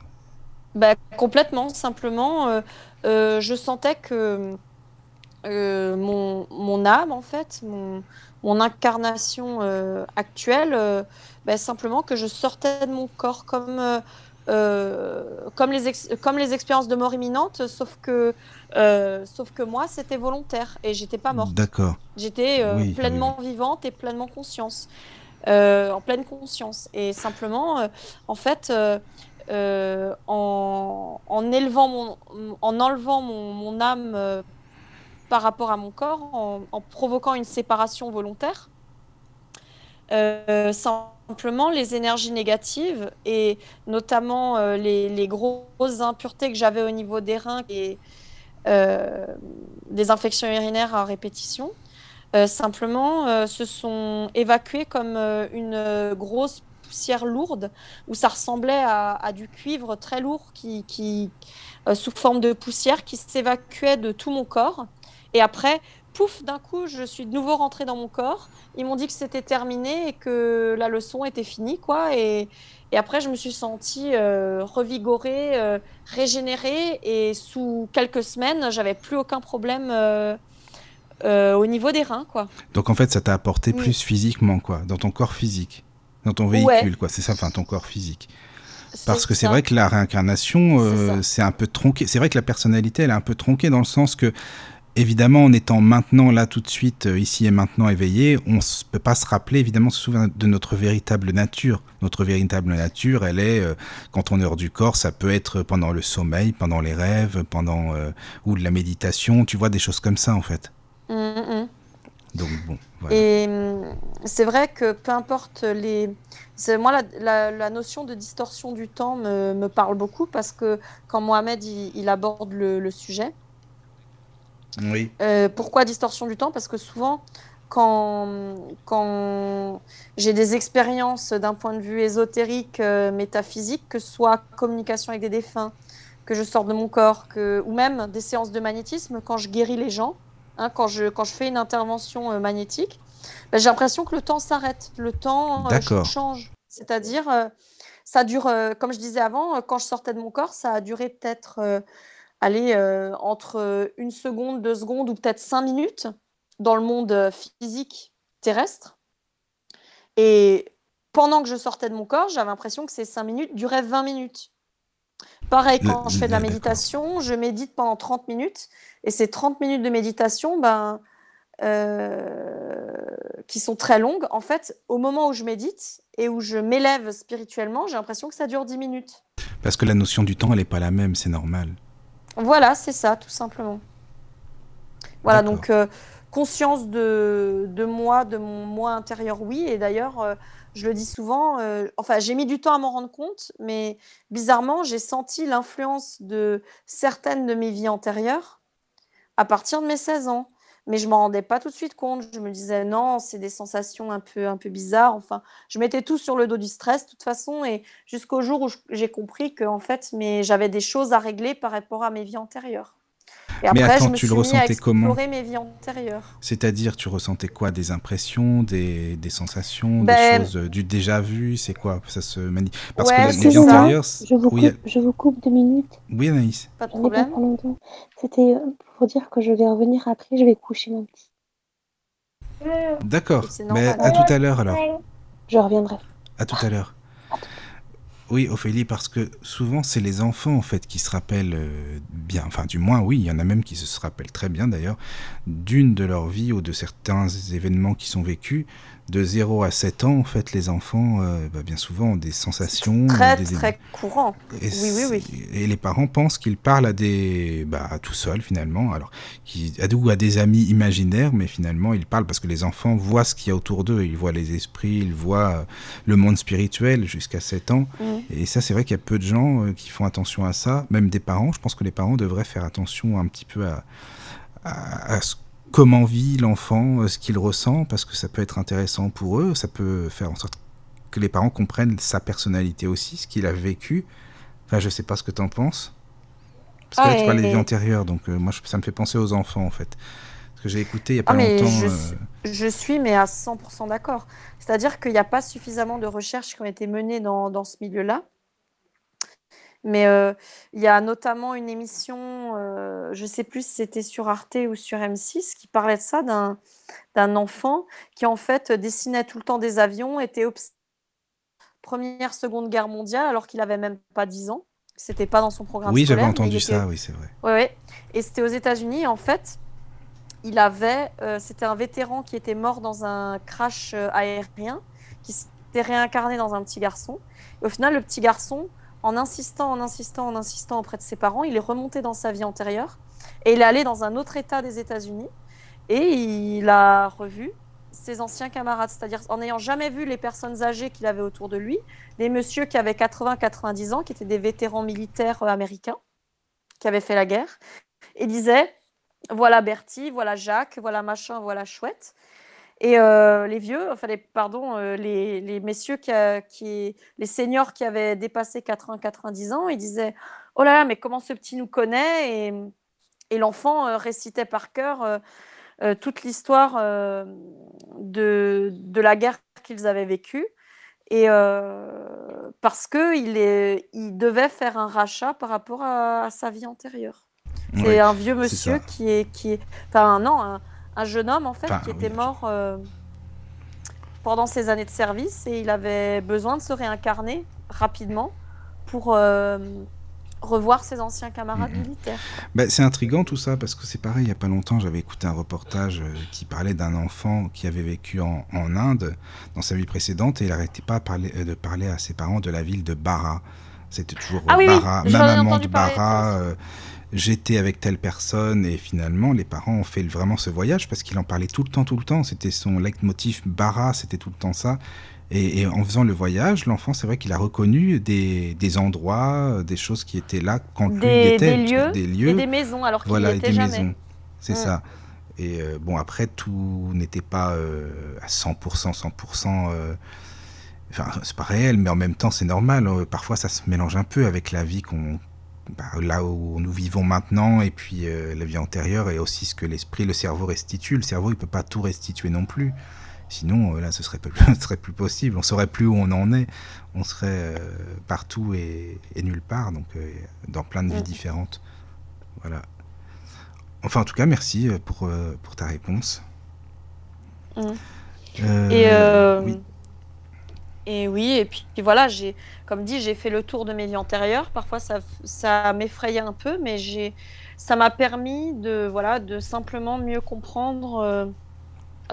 Bah, Complètement, simplement. Euh, euh, je sentais que mon, mon, âme, en fait, mon, mon incarnation actuelle, bah, simplement que je sortais de mon corps comme euh, comme, les comme les expériences de mort imminente, sauf que, euh, sauf que moi, c'était volontaire et j'étais pas morte. D'accord. J'étais euh, pleinement vivante et pleinement conscience, en pleine conscience. Et simplement, en fait, en, en, mon, en enlevant mon, âme par rapport à mon corps, en, provoquant une séparation volontaire, simplement les énergies négatives et notamment euh, les, grosses impuretés que j'avais au niveau des reins et euh, des infections urinaires à répétition, euh, simplement se sont évacuées comme une grosse poussière lourde où ça ressemblait à, du cuivre très lourd qui, sous forme de poussière qui s'évacuait de tout mon corps. Et après, pouf, d'un coup, je suis de nouveau rentrée dans mon corps. Ils m'ont dit que c'était terminé et que la leçon était finie, quoi. Et, et après, je me suis sentie euh, revigorée, euh, régénérée. Et sous quelques semaines, j'avais plus aucun problème euh, au niveau des reins, quoi. Donc, en fait, ça t'a apporté plus physiquement, quoi, dans ton corps physique, dans ton véhicule, quoi. C'est ça, enfin, ton corps physique. Parce que c'est vrai que la réincarnation, c'est un peu tronqué. C'est vrai que la personnalité, elle est un peu tronquée dans le sens que évidemment, en étant maintenant, là, tout de suite, euh, ici et maintenant éveillé, on ne peut pas se rappeler, évidemment, se souvenir de notre véritable nature. Notre véritable nature, elle est, euh, quand on est hors du corps, ça peut être pendant le sommeil, pendant les rêves, pendant, euh, ou de la méditation, tu vois, des choses comme ça, en fait. Mmh, mmh. Donc, bon. Et mmh, c'est vrai que peu importe les. Moi, la, notion de distorsion du temps me, parle beaucoup parce que quand Mohamed il, aborde le sujet, oui. Euh, pourquoi distorsion du temps? Parce que souvent, quand, quand j'ai des expériences d'un point de vue ésotérique, euh, métaphysique, que ce soit communication avec des défunts, que je sors de mon corps, que, ou même des séances de magnétisme, quand je guéris les gens, hein, quand, je, quand je fais une intervention euh, magnétique, ben, j'ai l'impression que le temps s'arrête, le temps change. C'est-à-dire, ça dure, comme je disais avant, quand je sortais de mon corps, ça a duré peut-être aller euh, entre une seconde, deux secondes ou peut-être cinq minutes dans le monde euh, physique terrestre. Et pendant que je sortais de mon corps, j'avais l'impression que ces cinq minutes duraient 20 minutes. Pareil, quand je fais de la méditation, je médite pendant 30 minutes. Et ces 30 minutes de méditation, ben, euh, qui sont très longues, en fait, au moment où je médite et où je m'élève spirituellement, j'ai l'impression que ça dure 10 minutes. Parce que la notion du temps, elle n'est pas la même, c'est normal. Voilà, c'est ça, tout simplement. Voilà, donc euh, conscience de, de, moi, de mon moi intérieur, oui. Et d'ailleurs, euh, je le dis souvent, euh, enfin, j'ai mis du temps à m'en rendre compte, mais bizarrement, j'ai senti l'influence de certaines de mes vies antérieures à partir de mes 16 ans. Mais je m'en rendais pas tout de suite compte. Je me disais non, c'est des sensations un peu, un peu bizarres. Enfin, je mettais tout sur le dos du stress de toute façon. Et jusqu'au jour où j'ai compris que en fait, mais j'avais des choses à régler par rapport à mes vies antérieures. Et après, Mais attends, je me tu le ressentais comment mes vies antérieures. C'est-à-dire, tu ressentais quoi? Des impressions, des, des sensations, des ben choses, euh, du déjà vu? C'est quoi? Ça se manie Parce que les vies antérieures. Je vous, coupe, je vous coupe deux minutes. Oui, Anaïs. Pas de problème. C'était euh, pour dire que je vais revenir après, je vais coucher mon petit. D'accord. Mais à tout à l'heure alors. Je reviendrai. À tout à l'heure. Oui, Ophélie, parce que souvent c'est les enfants en fait qui se rappellent euh, bien, enfin du moins oui, il y en a même qui se rappellent très bien d'ailleurs, d'une de leur vie ou de certains événements qui sont vécus, de 0 à 7 ans, en fait, les enfants, euh, bah, bien souvent, ont des sensations. Très, des... très courant. Et oui, oui, oui. Et les parents pensent qu'ils parlent à des. Bah, à tout seul, finalement. Alors, qui, ou à des amis imaginaires, mais finalement, ils parlent parce que les enfants voient ce qu'il y a autour d'eux. Ils voient les esprits, ils voient euh, le monde spirituel jusqu'à 7 ans. Mmh. Et ça, c'est vrai qu'il y a peu de gens euh, qui font attention à ça, même des parents. Je pense que les parents devraient faire attention un petit peu à à, comment vit l'enfant, ce qu'il ressent, parce que ça peut être intéressant pour eux, ça peut faire en sorte que les parents comprennent sa personnalité aussi, ce qu'il a vécu. Enfin, je sais pas ce que tu en penses. Parce que là, tu parles des vies antérieures, donc moi, ça me fait penser aux enfants, en fait que j'ai écouté il n'y a pas ah, longtemps. Je, euh, je, suis, mais à 100% d'accord. C'est-à-dire qu'il n'y a pas suffisamment de recherches qui ont été menées dans, dans ce milieu-là. Mais euh, il y a notamment une émission, euh, je ne sais plus si c'était sur Arte ou sur M6, qui parlait de ça, d'un enfant qui en fait dessinait tout le temps des avions, était Première, Seconde Guerre mondiale, alors qu'il avait même pas 10 ans. C'était pas dans son programme Oui, j'avais entendu ça, oui, c'est vrai. Oui, oui. Et c'était aux États-Unis. En fait, il avait, euh, c'était un vétéran qui était mort dans un crash aérien, qui s'était réincarné dans un petit garçon. Et au final, le petit garçon, en insistant, en insistant, en insistant auprès de ses parents, il est remonté dans sa vie antérieure et il est allé dans un autre État des États-Unis et il a revu ses anciens camarades, c'est-à-dire en n'ayant jamais vu les personnes âgées qu'il avait autour de lui, des messieurs qui avaient 80-90 ans, qui étaient des vétérans militaires euh, américains, qui avaient fait la guerre, et disait voilà Bertie, voilà Jacques, voilà machin, voilà chouette. Et euh, les vieux, enfin les, pardon, euh, les, messieurs qui, les seniors qui avaient dépassé 80-90 ans, ils disaient oh là là, mais comment ce petit nous connaît? Et, l'enfant euh, récitait par cœur toute l'histoire de, de, la guerre qu'ils avaient vécue. Et parce qu'il il devait faire un rachat par rapport à sa vie antérieure. C'est un vieux monsieur qui est, qui est, enfin non, un, un jeune homme en fait qui était mort euh, pendant ses années de service et il avait besoin de se réincarner rapidement pour euh, revoir ses anciens camarades militaires. Bah, c'est intriguant tout ça parce que c'est pareil. Il y a pas longtemps, j'avais écouté un reportage euh, qui parlait d'un enfant qui avait vécu en, en, Inde dans sa vie précédente et il n'arrêtait pas parler, de parler à ses parents de la ville de Bara. C'était toujours ah, Bara, oui, maman de Bara j'étais avec telle personne et finalement les parents ont fait vraiment ce voyage parce qu'il en parlait tout le temps, tout le temps. C'était son leitmotiv Bara, c'était tout le temps ça. Et, en faisant le voyage, l'enfant, c'est vrai qu'il a reconnu des, des, endroits, des choses qui étaient là quand des, lui était. Des lieux, des lieux et des maisons, alors qu'il voilà, était des jamais. maisons. C'est mm. ça. Et euh, bon, après, tout n'était pas euh, à 100%, 100%. Euh, enfin, c'est pas réel, mais en même temps, c'est normal. parfois, ça se mélange un peu avec la vie qu'on bah, là où nous vivons maintenant et puis euh, la vie antérieure et aussi ce que l'esprit, le cerveau restitue. Le cerveau, il peut pas tout restituer non plus. Sinon, euh, là, ce serait, ce serait plus possible. On saurait plus où on en est. On serait euh, partout et, nulle part, donc dans plein de vies mm. différentes. Voilà. Enfin, en tout cas, merci pour, pour ta réponse. Mm. et oui. Et oui, et puis voilà, j'ai, comme dit, j'ai fait le tour de mes vies antérieures. Parfois, ça, ça m'effrayait un peu, mais j'ai, ça m'a permis de, voilà, de simplement mieux comprendre euh,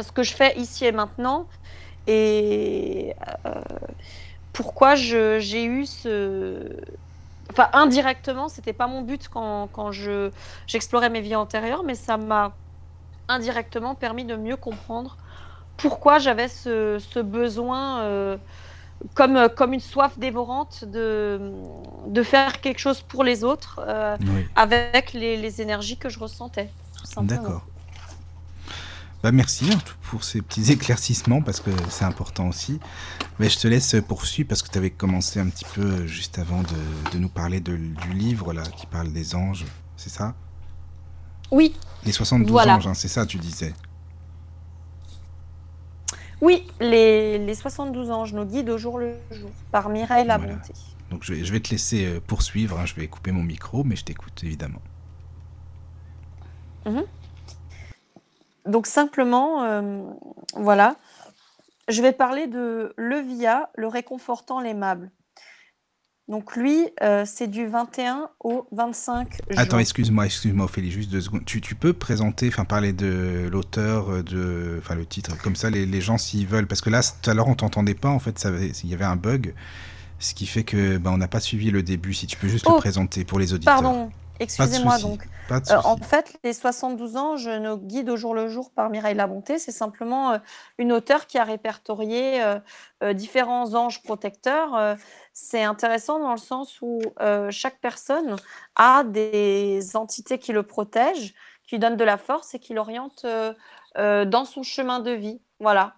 ce que je fais ici et maintenant et euh, pourquoi je, j'ai eu ce. Enfin, indirectement, c'était pas mon but quand, quand je, j'explorais mes vies antérieures, mais ça m'a indirectement permis de mieux comprendre pourquoi j'avais ce, ce besoin, euh, comme, comme une soif dévorante, de, de faire quelque chose pour les autres euh, avec les, les, énergies que je ressentais. D'accord. Bah merci pour ces petits éclaircissements parce que c'est important aussi. Mais je te laisse poursuivre parce que tu avais commencé un petit peu juste avant de, de nous parler de, du livre là qui parle des anges, c'est ça? Oui. Les 72 anges, hein, c'est ça tu disais. Oui, les, les 72 anges nous guident au jour le jour par Mireille La Bonté. Donc je vais, je vais, te laisser euh, poursuivre, hein. je vais couper mon micro, mais je t'écoute évidemment. Mhm. Donc simplement, euh, voilà, je vais parler de Levia, le réconfortant, l'aimable. Donc lui, euh, c'est du 21 au 25 juin. Attends, excuse-moi, excuse-moi Ophélie, juste deux secondes. Tu, tu peux présenter, enfin parler de l'auteur, euh, de, enfin le titre, comme ça les, les gens s'ils veulent, parce que là tout à l'heure on t'entendait pas, en fait, il y avait un bug, ce qui fait que ben, on n'a pas suivi le début. Si tu peux juste le oh, présenter pour les auditeurs. Pardon, excusez-moi donc. Euh, en fait, les 72 ans, je nous guide au jour le jour par Mireille Labonté. C'est simplement une auteure qui a répertorié différents anges protecteurs c'est intéressant dans le sens où chaque personne a des entités qui le protègent, qui lui donne de la force et qui l'oriente dans son chemin de vie. Voilà.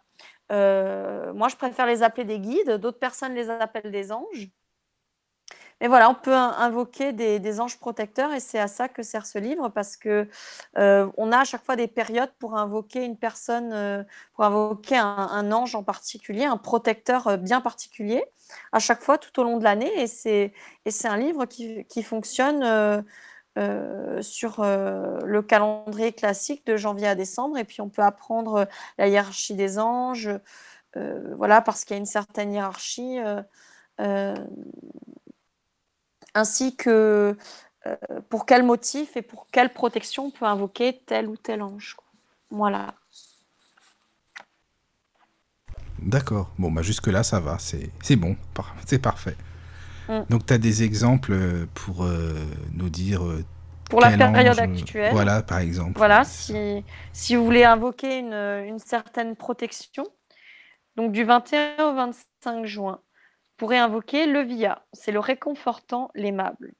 moi, je préfère les appeler des guides, d'autres personnes les appellent des anges. Mais voilà, on peut invoquer des, anges protecteurs et c'est à ça que sert ce livre parce que euh, on a à chaque fois des périodes pour invoquer une personne, euh, pour invoquer un, ange en particulier, un protecteur euh, bien particulier, à chaque fois tout au long de l'année. Et c'est un livre qui, fonctionne sur le calendrier classique de janvier à décembre. Et puis on peut apprendre la hiérarchie des anges, voilà, parce qu'il y a une certaine hiérarchie ainsi que euh, pour quel motif et pour quelle protection on peut invoquer tel ou tel ange. Voilà. D'accord. Bon, bah jusque-là, ça va. C'est bon. C'est parfait. Mm. Donc, tu as des exemples euh, pour euh, nous dire. pour la période actuelle. Voilà, par exemple. Voilà, si, si vous voulez invoquer une, une certaine protection, donc du 21 au 25 juin, pourrait invoquer le Via, c'est le réconfortant, l'aimable.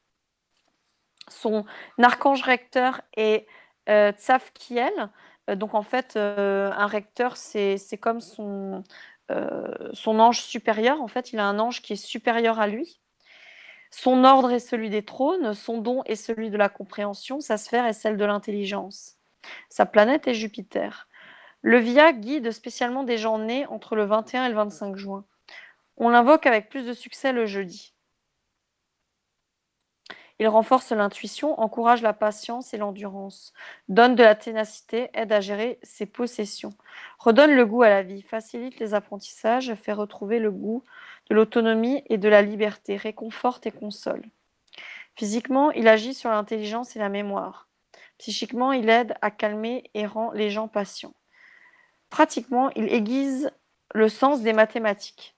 Son archange recteur est euh. Euh, donc en fait, euh, un recteur, c'est comme son, son ange supérieur. En fait, il a un ange qui est supérieur à lui. Son ordre est celui des trônes, son don est celui de la compréhension, sa sphère est celle de l'intelligence. Sa planète est Jupiter. Le Via guide spécialement des gens nés entre le 21 et le 25 juin. On l'invoque avec plus de succès le jeudi. Il renforce l'intuition, encourage la patience et l'endurance, donne de la ténacité, aide à gérer ses possessions, redonne le goût à la vie, facilite les apprentissages, fait retrouver le goût de l'autonomie et de la liberté, réconforte et console. Physiquement, il agit sur l'intelligence et la mémoire. Psychiquement, il aide à calmer et rend les gens patients. Pratiquement, il aiguise le sens des mathématiques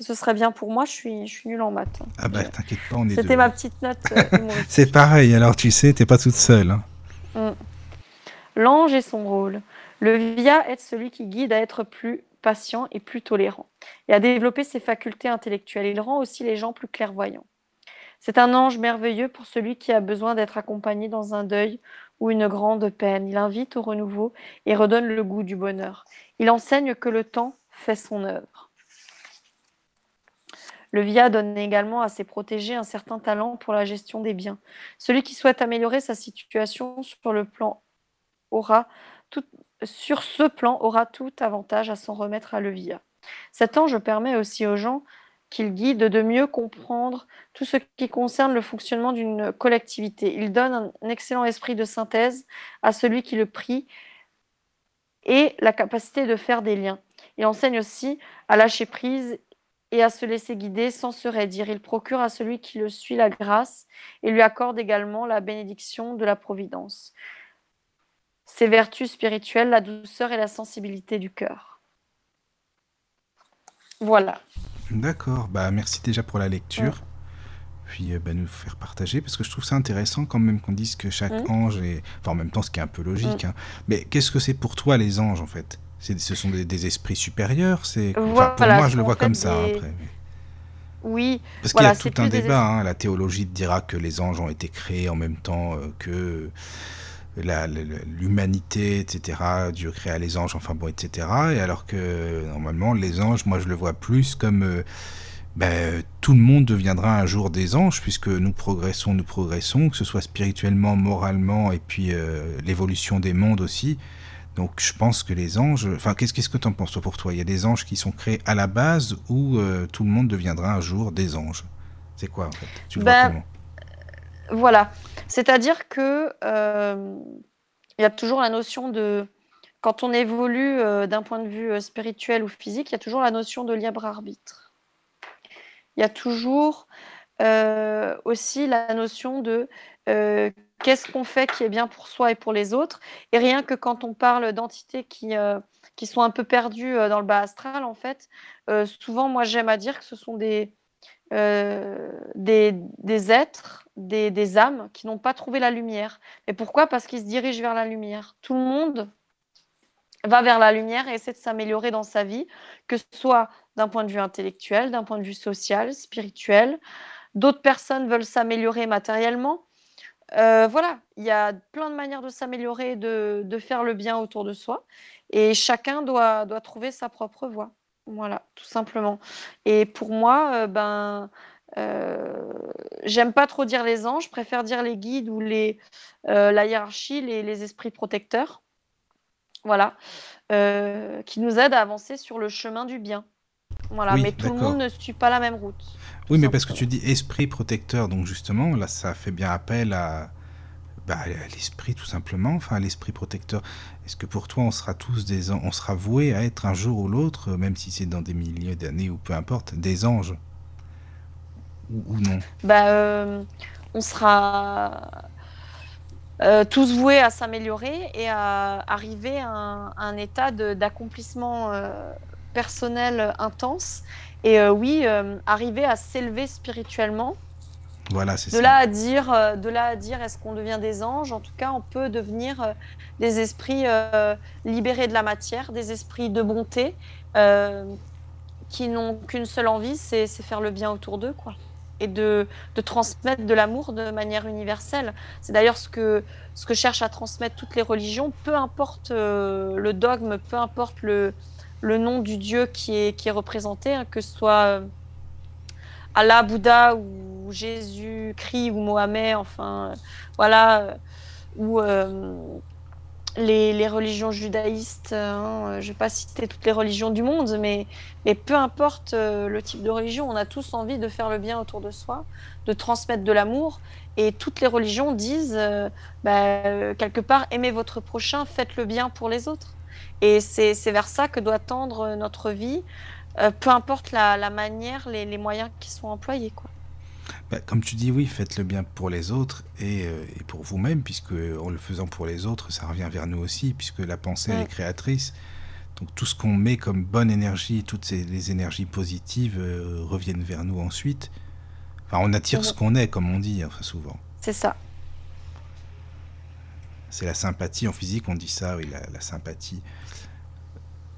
ce serait bien pour moi. Je suis, je suis nulle en maths. Ah bah t'inquiète pas, on est C'était ma petite note. Euh, c'est pareil, alors tu sais, t'es pas toute seule. Hein. Mm. L'ange et son rôle. Le via est celui qui guide à être plus patient et plus tolérant, et à développer ses facultés intellectuelles. Il rend aussi les gens plus clairvoyants. C'est un ange merveilleux pour celui qui a besoin d'être accompagné dans un deuil ou une grande peine. Il invite au renouveau et redonne le goût du bonheur. Il enseigne que le temps fait son œuvre. Le VIA donne également à ses protégés un certain talent pour la gestion des biens. Celui qui souhaite améliorer sa situation sur le plan aura ce plan aura tout avantage à s'en remettre à le VIA. Cet ange permet aussi aux gens qu'il guide de mieux comprendre tout ce qui concerne le fonctionnement d'une collectivité. Il donne un excellent esprit de synthèse à celui qui le prie et la capacité de faire des liens. Il enseigne aussi à lâcher prise et à se laisser guider sans se raidir. Il procure à celui qui le suit la grâce et lui accorde également la bénédiction de la providence. Ses vertus spirituelles, la douceur et la sensibilité du cœur. Voilà. D'accord, bah merci déjà pour la lecture. Puis euh, bah, nous faire partager, parce que je trouve ça intéressant quand même qu'on dise que chaque ange est... Enfin en même temps, ce qui est un peu logique. Hein. Mais qu'est-ce que c'est pour toi les anges en fait? Ce sont des, esprits supérieurs. C'est pour moi, je le vois comme ça. Après. Oui. Parce qu'il y a tout un débat. Hein. La théologie dira que les anges ont été créés en même temps euh, que l'humanité, etc. Dieu créa les anges, enfin bon, etc. Et alors que normalement, les anges, moi, je le vois plus comme euh, ben, tout le monde deviendra un jour des anges, puisque nous progressons, nous progressons, que ce soit spirituellement, moralement, et puis euh, l'évolution des mondes aussi. Donc je pense que les anges, enfin qu'est-ce qu'est-ce que tu en penses toi pour toi? Il y a des anges qui sont créés à la base ou euh, tout le monde deviendra un jour des anges? C'est quoi en fait? Tu le vois ben, comment? Voilà, c'est-à-dire que euh, il y a toujours la notion de quand on évolue euh, d'un point de vue spirituel ou physique, il y a toujours la notion de libre arbitre. Il y a toujours aussi la notion de qu'est-ce qu'on fait qui est bien pour soi et pour les autres. Et rien que quand on parle d'entités qui, euh, qui sont un peu perdues euh, dans le bas astral, en fait, euh, souvent, moi, j'aime à dire que ce sont des, des, des, êtres, des, des âmes qui n'ont pas trouvé la lumière. Et pourquoi? Parce qu'ils se dirigent vers la lumière. Tout le monde va vers la lumière et essaie de s'améliorer dans sa vie, que ce soit d'un point de vue intellectuel, d'un point de vue social, spirituel. D'autres personnes veulent s'améliorer matériellement. Voilà, il y a plein de manières de s'améliorer, de, de, faire le bien autour de soi. Et chacun doit, doit trouver sa propre voie. Voilà, tout simplement. Et pour moi, ben, euh, j'aime pas trop dire les anges, je préfère dire les guides ou les, euh, la hiérarchie, les, les, esprits protecteurs. Voilà. Euh, qui nous aident à avancer sur le chemin du bien. Voilà, mais tout le monde ne suit pas la même route. Oui, mais parce que tu dis esprit protecteur, donc justement, là, ça fait bien appel à, bah, à l'esprit tout simplement, enfin à l'esprit protecteur. Est-ce que pour toi, on sera tous des, on sera voués à être un jour ou l'autre, même si c'est dans des milliers d'années ou peu importe, des anges ou, non? Bah, euh, On sera euh, tous voués à s'améliorer et à arriver à un, état d'accomplissement euh, personnel intense. Et oui, arriver à s'élever spirituellement. Voilà, c'est de Là à dire, de là à dire, est-ce qu'on devient des anges? En tout cas, on peut devenir des esprits libérés de la matière, des esprits de bonté, qui n'ont qu'une seule envie, c'est faire le bien autour d'eux, quoi et de, de transmettre de l'amour de manière universelle. C'est d'ailleurs ce que, ce que cherchent à transmettre toutes les religions, peu importe euh, le dogme, peu importe le, le nom du Dieu qui est, qui est représenté, hein, que ce soit euh, Allah, Bouddha ou Jésus-Christ ou Mohamed, enfin euh, voilà, ou les, religions judaïstes, hein, je ne vais pas citer toutes les religions du monde, mais, mais peu importe euh, le type de religion, on a tous envie de faire le bien autour de soi, de transmettre de l'amour. Et toutes les religions disent, euh, bah, quelque part, aimez votre prochain, faites le bien pour les autres. Et c'est vers ça que doit tendre notre vie, euh, peu importe la, manière, les, les, moyens qui sont employés. Quoi. Bah, comme tu dis, oui, faites le bien pour les autres et, euh, pour vous-même, puisque en le faisant pour les autres, ça revient vers nous aussi, puisque la pensée, est créatrice. Donc tout ce qu'on met comme bonne énergie, toutes ces, les énergies positives euh, reviennent vers nous ensuite. Enfin, on attire ce qu'on est, comme on dit enfin, souvent. C'est ça. C'est la sympathie en physique, on dit ça, oui, la sympathie.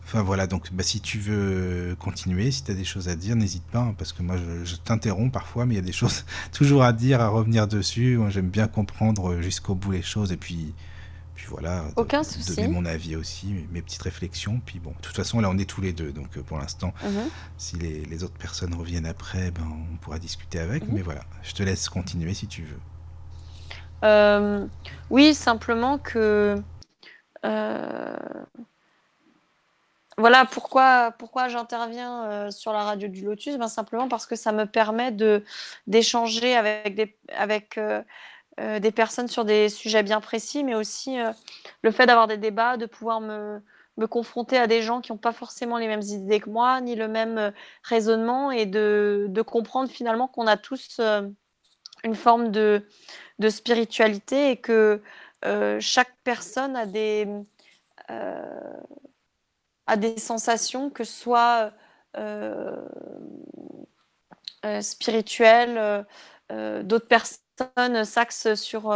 Enfin voilà, donc bah, si tu veux continuer, si tu as des choses à dire, n'hésite pas, hein, parce que moi je, t'interromps parfois, mais il y a des choses toujours à dire, à revenir dessus. Moi j'aime bien comprendre jusqu'au bout les choses, et puis, puis voilà, Aucun donner mon avis aussi, mes petites réflexions. Puis bon, de toute façon là on est tous les deux, donc euh, pour l'instant, mhm. si les, autres personnes reviennent après, ben, on pourra discuter avec, mhm. mais voilà, je te laisse continuer si tu veux. Euh, oui, simplement que... Euh voilà pourquoi, pourquoi j'interviens euh, sur la radio du Lotus, ben simplement parce que ça me permet de d'échanger avec des avec euh, euh, des personnes sur des sujets bien précis, mais aussi le fait d'avoir des débats, de pouvoir me confronter à des gens qui n'ont pas forcément les mêmes idées que moi, ni le même raisonnement, et de, de comprendre finalement qu'on a tous une forme de, de spiritualité et que chaque personne a des à des sensations, que ce soit euh, euh, spirituelles, euh, d'autres personnes s'axent sur,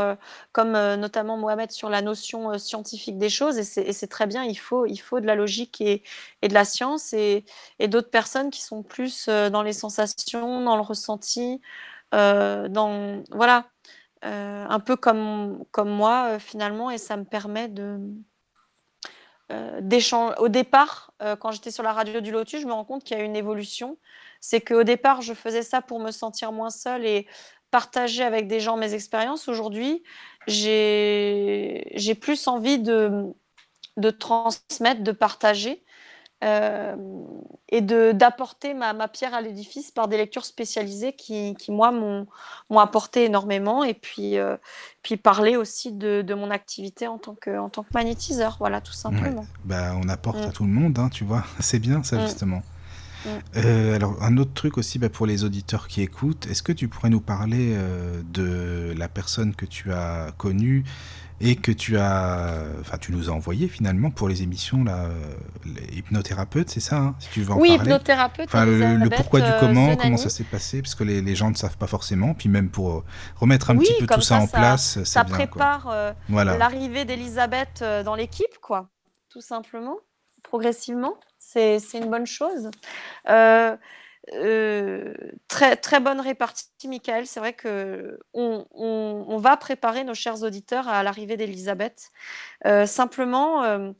comme notamment Mohamed, sur la notion scientifique des choses, et c'est très bien, il faut, il faut de la logique et, et de la science, et, et d'autres personnes qui sont plus dans les sensations, dans le ressenti, dans, voilà, un peu comme, comme moi, finalement, et ça me permet de au départ, euh, quand j'étais sur la radio du Lotus, je me rends compte qu'il y a une évolution. C'est qu'au départ, je faisais ça pour me sentir moins seule et partager avec des gens mes expériences. Aujourd'hui, j'ai plus envie de, de transmettre, de partager. Euh, et d'apporter ma, ma, pierre à l'édifice par des lectures spécialisées qui, qui moi, m'ont apporté énormément. Et puis, euh, puis parler aussi de, de, mon activité en tant que, en tant que magnétiseur, voilà, tout simplement. Bah, on apporte à mm. tout le monde, hein, tu vois. C'est bien, ça, mm. justement. Mm. Euh, alors, un autre truc aussi bah, pour les auditeurs qui écoutent, est-ce que tu pourrais nous parler de la personne que tu as connue et que tu as, enfin, tu nous as envoyé finalement pour les émissions là, les hypnothérapeutes, c'est ça, hein, si tu veux en oui, parler. Oui, hypnothérapeute. Enfin, le, pourquoi du euh, comment, comment ça s'est passé, parce que les, les, gens ne savent pas forcément, puis même pour euh, remettre un petit peu tout ça, en place, ça, ça prépare euh, l'arrivée d'Elisabeth dans l'équipe, quoi, tout simplement, progressivement. C'est une bonne chose. Très, très bonne répartie, Michael. C'est vrai que on, va préparer nos chers auditeurs à l'arrivée d'Elisabeth. simplement,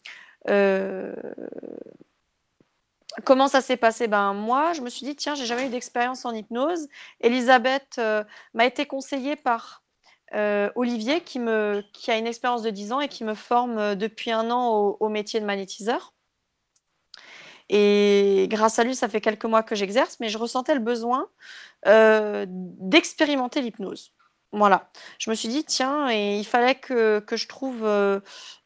comment ça s'est passé? Ben moi, je me suis dit tiens, j'ai jamais eu d'expérience en hypnose. Elisabeth m'a été conseillée par Olivier qui a une expérience de 10 ans et qui me forme depuis un an au métier de magnétiseur. Et grâce à lui, ça fait quelques mois que j'exerce, mais je ressentais le besoin euh, d'expérimenter l'hypnose. Voilà. Je me suis dit, tiens, et il fallait que, je trouve euh,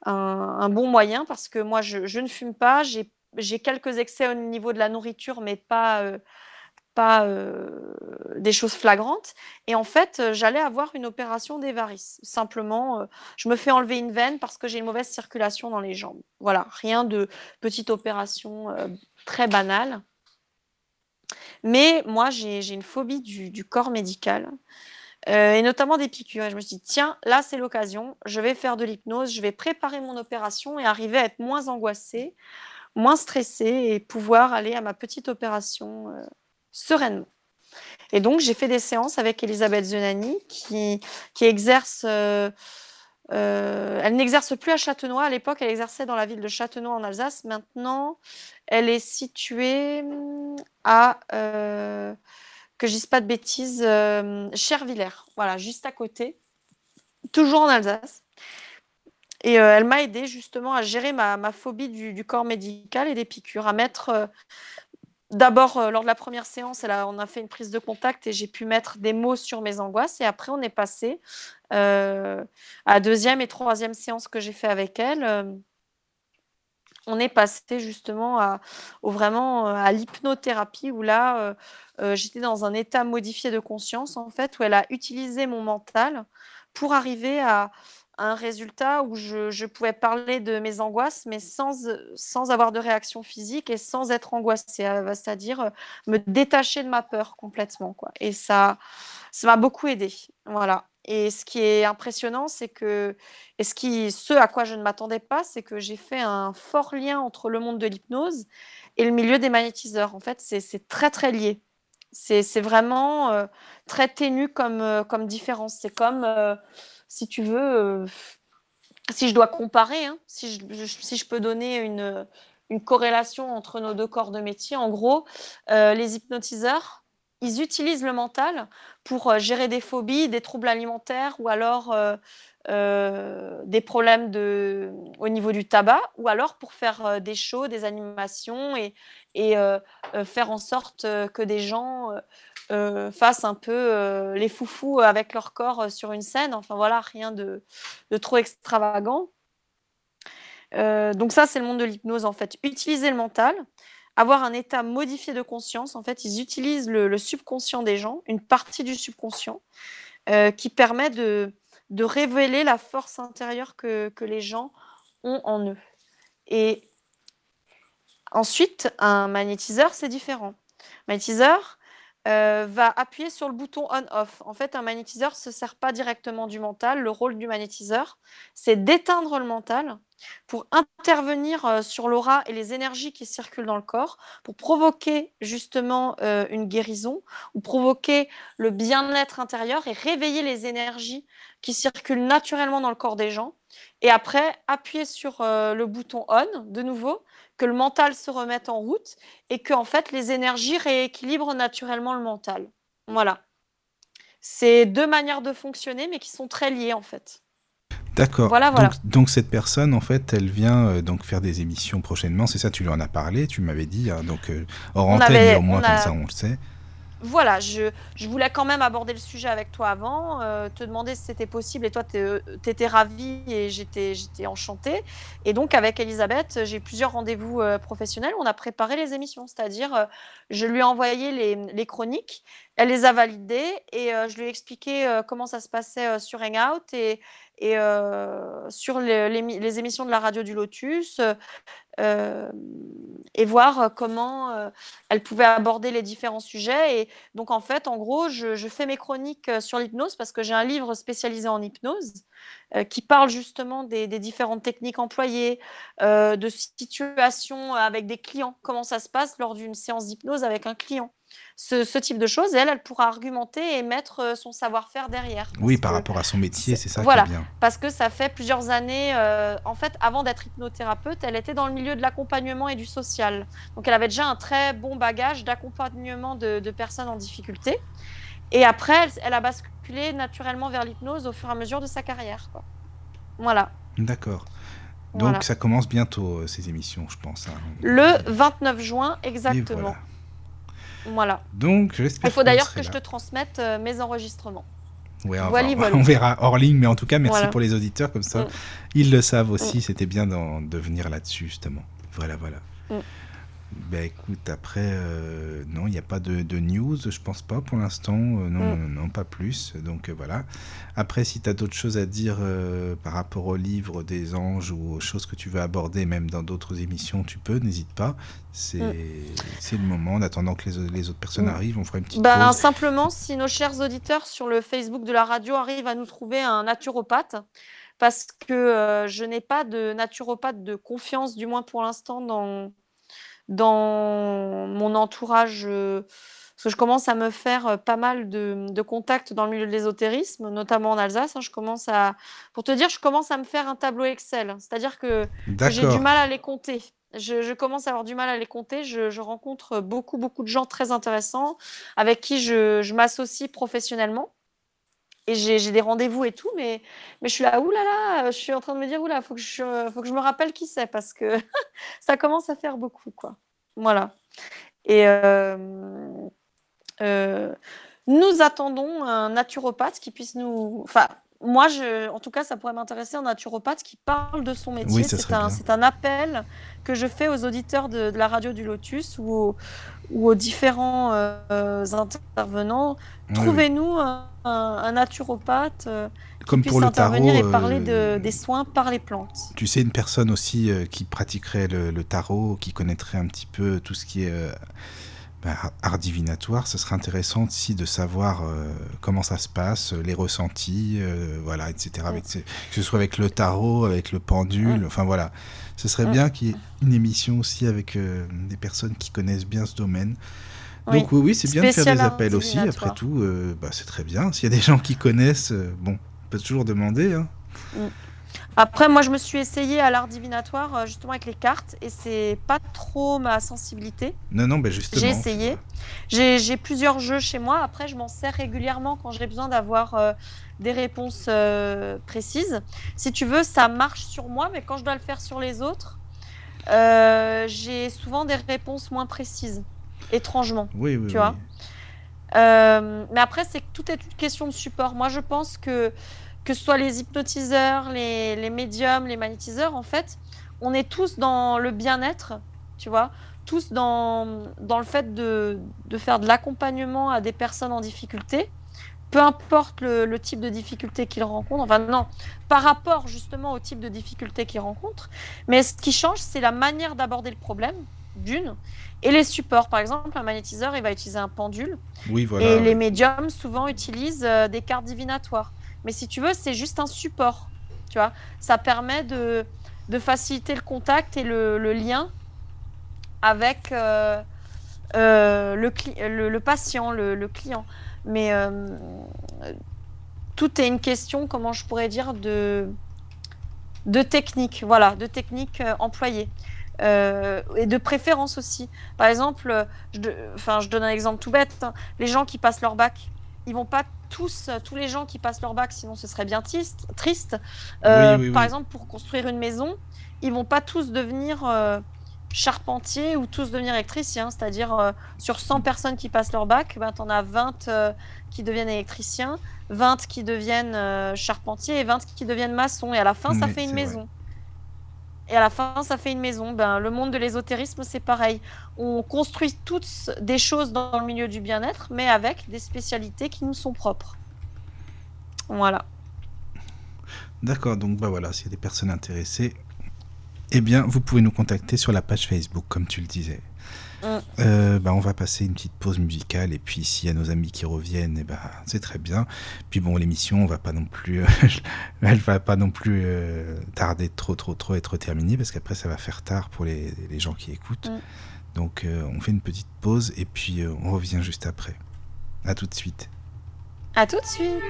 un, bon moyen parce que moi, je, ne fume pas. J'ai quelques excès au niveau de la nourriture, mais pas, euh, pas des choses flagrantes. Et en fait, j'allais avoir une opération des varices. Simplement, je me fais enlever une veine parce que j'ai une mauvaise circulation dans les jambes. Voilà, rien de petite opération très banale. Mais moi, j'ai une phobie du, corps médical. et notamment des piqûres. Et je me suis dit, tiens, là, c'est l'occasion. Je vais faire de l'hypnose, je vais préparer mon opération et arriver à être moins angoissée, moins stressée et pouvoir aller à ma petite opération sereinement. Et donc, j'ai fait des séances avec Elisabeth Zenani qui, qui exerce. Euh, euh, elle n'exerce plus à Châtenois. À l'époque, elle exerçait dans la ville de Châtenois en Alsace. Maintenant, elle est située hum, à, euh, que je dise pas de bêtises, Chervillers. Voilà, juste à côté. Toujours en Alsace. Et elle m'a aidé justement à gérer ma, ma phobie du, du, corps médical et des piqûres, à mettre D'abord, euh, lors de la première séance, on a fait une prise de contact et j'ai pu mettre des mots sur mes angoisses. Et après, on est passé euh, à deuxième et troisième séance que j'ai fait avec elle. Euh, on est passé justement à, vraiment à l'hypnothérapie où là, j'étais dans un état modifié de conscience en fait, où elle a utilisé mon mental pour arriver à, un résultat où je, pouvais parler de mes angoisses, mais sans, sans avoir de réaction physique et sans être angoissée, euh, c'est-à-dire euh, me détacher de ma peur complètement. Quoi. Et ça ça m'a beaucoup aidé. Voilà. Et ce qui est impressionnant, c'est que, et ce, qui, ce à quoi je ne m'attendais pas, c'est que j'ai fait un fort lien entre le monde de l'hypnose et le milieu des magnétiseurs. En fait, c'est très, très lié. C'est vraiment euh, très ténu comme, comme différence. C'est comme si tu veux, euh, si je dois comparer, hein, si, je, si, je, peux donner une, une, corrélation entre nos deux corps de métier, en gros, euh, les hypnotiseurs, ils utilisent le mental pour euh, gérer des phobies, des troubles alimentaires ou alors des problèmes de, au niveau du tabac ou alors pour faire des shows, des animations et, et faire en sorte que des gens euh, fassent un peu euh, les foufous avec leur corps euh, sur une scène. Enfin voilà, rien de, trop extravagant. donc ça, c'est le monde de l'hypnose en fait. Utiliser le mental, avoir un état modifié de conscience. En fait, ils utilisent le, subconscient des gens, une partie du subconscient, qui permet de, révéler la force intérieure que, que les gens ont en eux. Et ensuite, un magnétiseur, c'est différent. Magnétiseur, euh, va appuyer sur le bouton on-off. En fait, un magnétiseur ne se sert pas directement du mental. Le rôle du magnétiseur, c'est d'éteindre le mental pour intervenir euh, sur l'aura et les énergies qui circulent dans le corps, pour provoquer justement euh, une guérison ou provoquer le bien-être intérieur et réveiller les énergies qui circulent naturellement dans le corps des gens. Et après, appuyer sur le bouton on de nouveau que le mental se remette en route et que en fait les énergies rééquilibrent naturellement le mental. Voilà. C'est deux manières de fonctionner mais qui sont très liées en fait. D'accord. Voilà, voilà. Donc, cette personne, en fait, elle vient euh, donc faire des émissions prochainement. C'est ça, tu lui en as parlé, tu m'avais dit. Hein, donc euh, hors antenne, au moins comme ça, on le sait voilà, je, voulais quand même aborder le sujet avec toi avant, euh, te demander si c'était possible et toi tu euh, étais ravie et j'étais enchantée. Et donc avec Elisabeth, j'ai plusieurs rendez-vous euh, professionnels, on a préparé les émissions, c'est-à-dire je lui ai envoyé les, chroniques, elle les a validées et je lui ai expliqué comment ça se passait sur Hangout et, et sur les, les, émissions de la radio du Lotus et voir comment elle pouvait aborder les différents sujets. Et donc, en fait, en gros, je, fais mes chroniques sur l'hypnose parce que j'ai un livre spécialisé en hypnose qui parle justement des, des différentes techniques employées, de situations avec des clients, comment ça se passe lors d'une séance d'hypnose avec un client. Ce, type de choses, elle, elle pourra argumenter et mettre euh, son savoir-faire derrière. Oui, par rapport à son métier, c'est ça voilà, qui est bien. Parce que ça fait plusieurs années, euh, en fait, avant d'être hypnothérapeute, elle était dans le milieu de l'accompagnement et du social. Donc, elle avait déjà un très bon bagage d'accompagnement de, personnes en difficulté. Et après, elle, a basculé naturellement vers l'hypnose au fur et à mesure de sa carrière. Quoi. Voilà. D'accord. Donc, ça commence bientôt, euh, ces émissions, je pense. Hein. Le 29 juin, exactement. Voilà. Donc, Il faut d'ailleurs que je te transmette euh, mes enregistrements. Ouais, on, verra hors ligne, mais en tout cas, merci pour les auditeurs, comme ça, mm. ils le savent aussi. Mm. C'était bien de venir là-dessus, justement. Voilà, voilà. Mm. Ben écoute, après, euh, non, il n'y a pas de, news, je pense pas pour l'instant. Euh, non, non, non, pas plus. Donc euh, voilà. Après, si tu as d'autres choses à dire par rapport au livre des anges ou aux choses que tu veux aborder, même dans d'autres émissions, tu peux, n'hésite pas. C'est le moment. En attendant que les, les autres personnes arrivent, on fera une petite ben, pause. Simplement, si nos chers auditeurs sur le Facebook de la radio arrivent à nous trouver un naturopathe, parce que je n'ai pas de naturopathe de confiance, du moins pour l'instant, dans dans mon entourage, euh, parce que je commence à me faire euh, pas mal de, contacts dans le milieu de l'ésotérisme, notamment en Alsace. Hein, je commence à, pour te dire, je commence à me faire un tableau Excel. C'est-à-dire que, j'ai du mal à les compter. Je, commence à avoir du mal à les compter. Je, rencontre beaucoup, beaucoup de gens très intéressants avec qui je m'associe professionnellement et j'ai des rendez-vous et tout, mais, mais je suis là, oulala, je suis en train de me dire, oulala, faut que je, faut que je me rappelle qui c'est parce que ça commence à faire beaucoup, quoi. Voilà. Et euh, euh, nous attendons un naturopathe qui puisse nous. Enfin, moi, je, en tout cas, ça pourrait m'intéresser un naturopathe qui parle de son métier. c'est un, un, appel que je fais aux auditeurs de, la radio du Lotus ou aux, ou aux différents euh, intervenants. Trouvez-nous un, naturopathe euh, qui puisse intervenir et parler de, euh, des soins par les plantes. Tu sais, une personne aussi qui pratiquerait le, le, tarot, qui connaîtrait un petit peu tout ce qui est bah, art divinatoire, ce serait intéressant aussi de savoir euh, comment ça se passe, euh, les ressentis, euh, voilà, etc. Avec, que ce soit avec le tarot, avec le pendule, enfin voilà. Ce serait bien qu'il y ait une émission aussi avec des personnes qui connaissent bien ce domaine. Donc oui, oui c'est bien de faire des appels aussi. Après tout, bah, c'est très bien. S'il y a des gens qui connaissent, bon, on peut toujours demander. Hein. Après, moi, je me suis essayée à l'art divinatoire euh, justement avec les cartes et c'est pas trop ma sensibilité. Non, non, ben justement. J'ai essayé. J'ai plusieurs jeux chez moi. Après, je m'en sers régulièrement quand j'ai besoin d'avoir euh, des réponses euh, précises. Si tu veux, ça marche sur moi, mais quand je dois le faire sur les autres, j'ai souvent des réponses moins précises, étrangement. Oui, oui. Tu vois. mais après, c'est tout est une question de support. Moi, je pense que que ce soit les hypnotiseurs, les, médiums, les magnétiseurs, en fait, on est tous dans le bien-être, tu vois, tous dans, dans le fait de, faire de l'accompagnement à des personnes en difficulté, peu importe le, type de difficulté qu'ils rencontrent, enfin non, par rapport justement au type de difficulté qu'ils rencontrent, mais ce qui change, c'est la manière d'aborder le problème, d'une, et les supports. Par exemple, un magnétiseur, il va utiliser un pendule, oui, voilà, et les médiums souvent utilisent euh, des cartes divinatoires. Mais si tu veux, c'est juste un support. Tu vois, ça permet de, de faciliter le contact et le, lien avec euh, euh, le, le, patient, le, client. Mais euh, tout est une question, comment je pourrais dire, de, de technique, voilà, de technique employée. et de préférence aussi. Par exemple, je, je donne un exemple tout bête, hein. les gens qui passent leur bac, ils vont pas tous, tous les gens qui passent leur bac, sinon ce serait bien triste. triste. Euh, par exemple, pour construire une maison, ils vont pas tous devenir euh, charpentiers ou tous devenir électriciens. C'est-à-dire, euh, sur 100 personnes qui passent leur bac, ben, tu en as 20 qui deviennent électriciens, 20 qui deviennent charpentiers et 20 qui deviennent maçons. Et à la fin, ça fait une maison. Et à la fin, ça fait une maison. Ben, le monde de l'ésotérisme, c'est pareil. On construit toutes des choses dans le milieu du bien-être, mais avec des spécialités qui nous sont propres. Voilà. D'accord, donc bah voilà, s'il y a des personnes intéressées, eh bien, vous pouvez nous contacter sur la page Facebook, comme tu le disais. Mm. Euh, bah, on va passer une petite pause musicale et puis s'il y a nos amis qui reviennent, et eh ben c'est très bien. Puis bon, l'émission, on va pas non plus, elle va pas non plus euh, tarder trop, trop, trop être terminée parce qu'après ça va faire tard pour les, les gens qui écoutent. Mm. Donc on fait une petite pause et puis on revient juste après. À tout de suite. À tout de suite.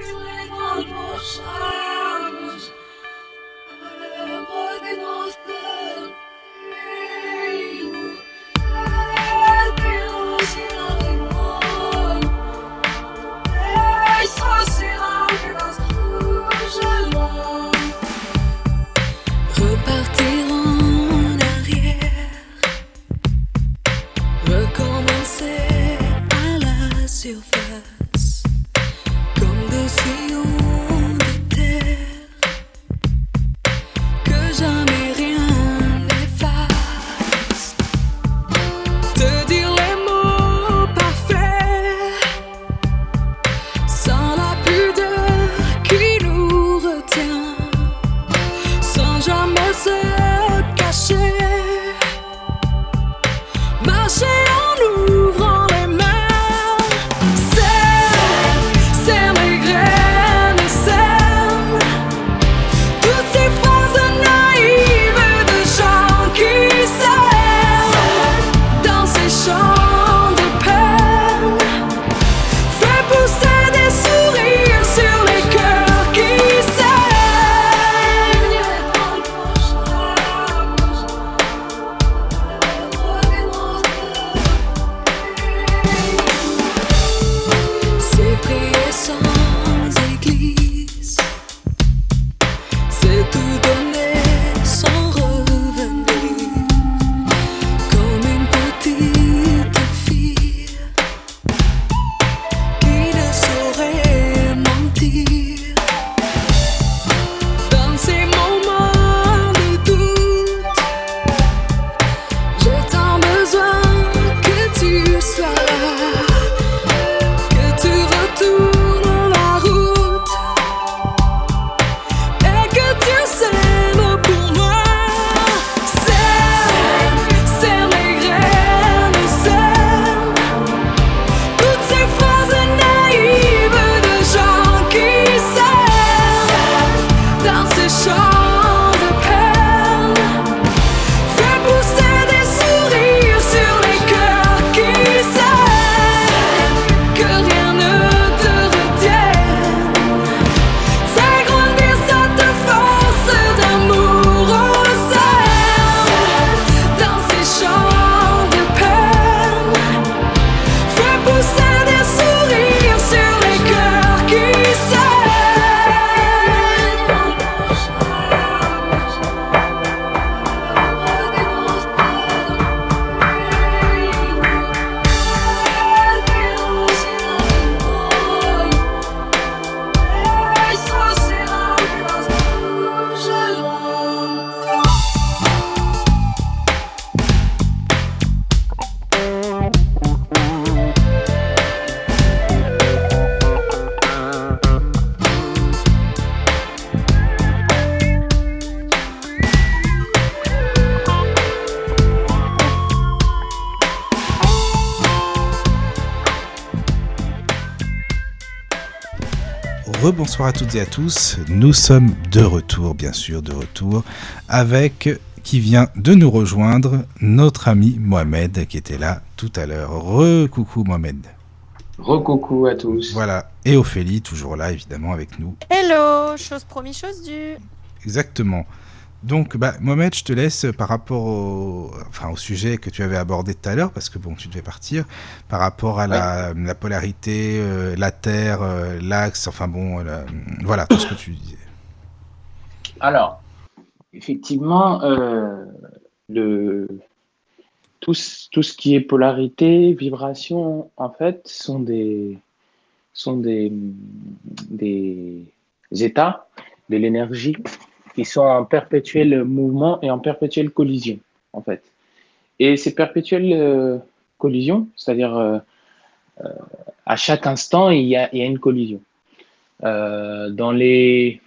Que j'en ai rien fait De dire les mots parfaits Sans la pudeur qui nous retient Sans jamais se cacher. Bonsoir à toutes et à tous. Nous sommes de retour, bien sûr, de retour, avec qui vient de nous rejoindre, notre ami Mohamed, qui était là tout à l'heure. Re-coucou Mohamed. Re-coucou à tous. Voilà, et Ophélie, toujours là, évidemment, avec nous. Hello, chose promis, chose due. Exactement. Donc, bah, Mohamed, je te laisse par rapport au, enfin, au sujet que tu avais abordé tout à l'heure, parce que bon, tu devais partir, par rapport à la, polarité, euh, la Terre, euh, l'axe, enfin bon, voilà, tout ce que tu disais. Alors, effectivement, euh, le, tout, tout, ce qui est polarité, vibration, en fait, sont des, sont des, des états de l'énergie qui sont en perpétuel mouvement et en perpétuelle collision, en fait. Et ces perpétuelles euh, collisions, c'est-à-dire euh, euh, à chaque instant, il y a, une collision. dans les,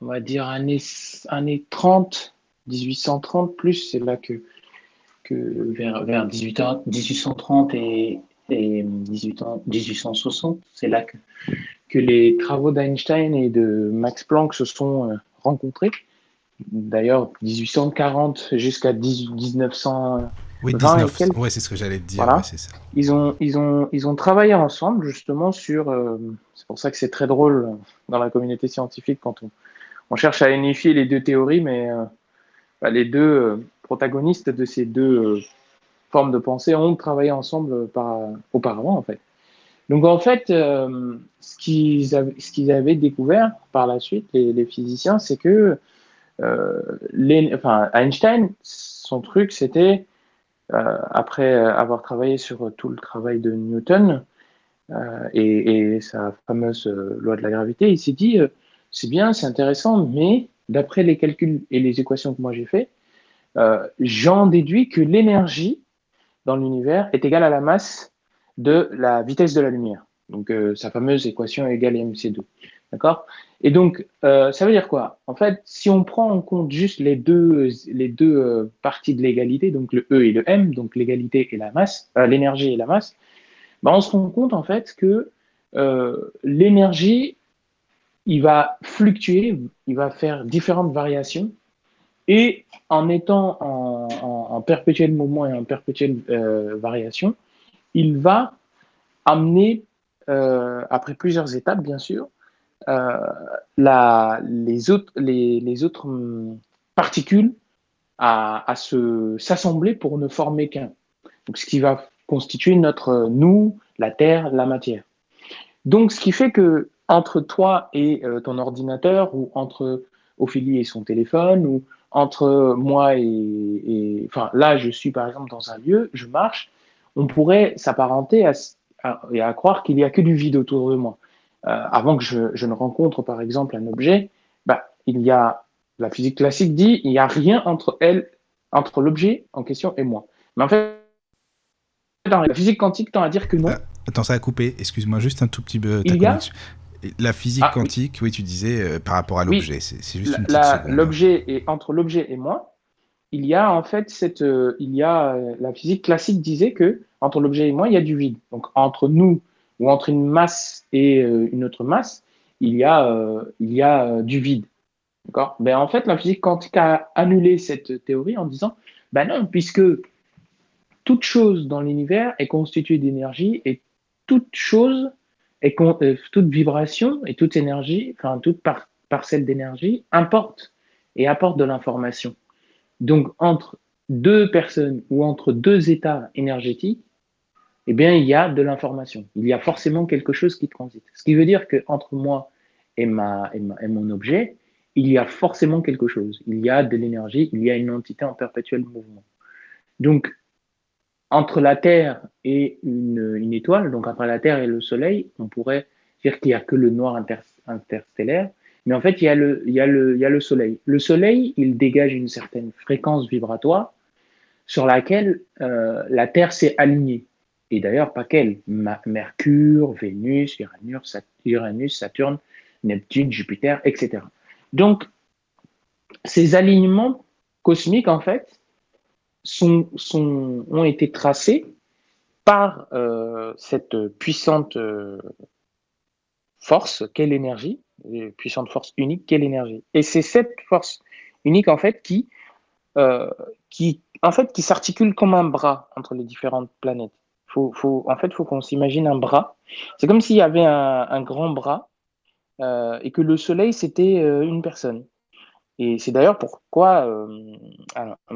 on va dire, années, années 30, 1830 plus, c'est là que, que vers, vers 18, 1830 et, et 18, 1860, c'est là que, que les travaux d'Einstein et de Max Planck se sont rencontrés. D'ailleurs, 1840 jusqu'à 1900, Oui, 19. Ouais, c'est ce que j'allais te dire. Voilà. ça. Ils, ont, ils, ont, ils ont travaillé ensemble justement sur. Euh, c'est pour ça que c'est très drôle dans la communauté scientifique quand on, on cherche à unifier les deux théories, mais euh, bah, les deux euh, protagonistes de ces deux formes de pensée ont travaillé ensemble par, auparavant en fait. Donc en fait, ce qu'ils avaient, qu'ils avaient, découvert par la suite, les, les physiciens, c'est que enfin, Einstein, son truc, c'était euh, après avoir travaillé sur tout le travail de Newton euh, et, sa fameuse euh, loi de la gravité, il s'est dit c'est bien, c'est intéressant, mais d'après les calculs et les équations que moi j'ai fait, j'en déduis que l'énergie dans l'univers est égale à la masse de la vitesse de la lumière. Donc sa fameuse équation égale mc2. D'accord? Et donc, euh, ça veut dire quoi? En fait, si on prend en compte juste les deux, les deux euh, parties de l'égalité, donc le E et le M, donc l'égalité et la masse, euh, l'énergie et la masse, bah, on se rend compte en fait que l'énergie, il va fluctuer, il va faire différentes variations, et en étant en, en, en perpétuel mouvement et en perpétuelle variation, il va amener, après plusieurs étapes bien sûr, euh, la, les, autres, hum, particules à, se, s'assembler pour ne former qu'un. Ce qui va constituer notre nous, la Terre, la matière. Donc, ce qui fait que entre toi et euh, ton ordinateur, ou entre Ophélie et son téléphone, ou entre moi et, Enfin, là, je suis par exemple dans un lieu, je marche, on pourrait s'apparenter à, à croire qu'il n'y a que du vide autour de moi. Euh, avant que je, je, ne rencontre par exemple un objet, bah, il y a la physique classique dit il n'y a rien entre elle, entre l'objet en question et moi. Mais en fait, la physique quantique tend à dire que non. Ah, attends, ça a coupé. Excuse-moi, juste un tout petit peu. Il y a la physique ah, quantique, oui. tu disais euh, par rapport à l'objet, c'est juste une L'objet et entre l'objet et moi, il y a en fait cette, euh, il y a la physique classique disait que entre l'objet et moi, il y a du vide. Donc entre nous ou entre une masse et euh, une autre masse, il y a, euh, euh, du vide. D'accord? Ben, En fait, la physique quantique a annulé cette théorie en disant ben non, puisque toute chose dans l'univers est constituée d'énergie et toute chose, toute vibration et toute énergie, enfin toute parcelle d'énergie importe et apporte de l'information. Donc entre deux personnes ou entre deux états énergétiques, eh bien, il y a de l'information. Il y a forcément quelque chose qui transite. Ce qui veut dire qu'entre moi et, mon objet, il y a forcément quelque chose. Il y a de l'énergie, il y a une entité en perpétuel mouvement. Donc, entre la Terre et une, étoile, donc entre la Terre et le Soleil, on pourrait dire qu'il n'y a que le noir inter, interstellaire, mais en fait, il y a le Soleil. Le Soleil, il dégage une certaine fréquence vibratoire sur laquelle euh, la Terre s'est alignée et d'ailleurs pas qu'elle, Mercure, Vénus, Uranus, Saturne, Neptune, Jupiter, etc. Donc, ces alignements cosmiques, en fait, sont, ont été tracés par euh, cette puissante euh, force qu'est l'énergie, puissante force unique qu'est l'énergie. Et c'est cette force unique, en fait, qui, euh, qui, en fait, qui s'articule comme un bras entre les différentes planètes faut, en fait, il faut qu'on s'imagine un bras. C'est comme s'il y avait un, grand bras euh, et que le soleil, c'était euh, une personne. Et c'est d'ailleurs pourquoi, euh,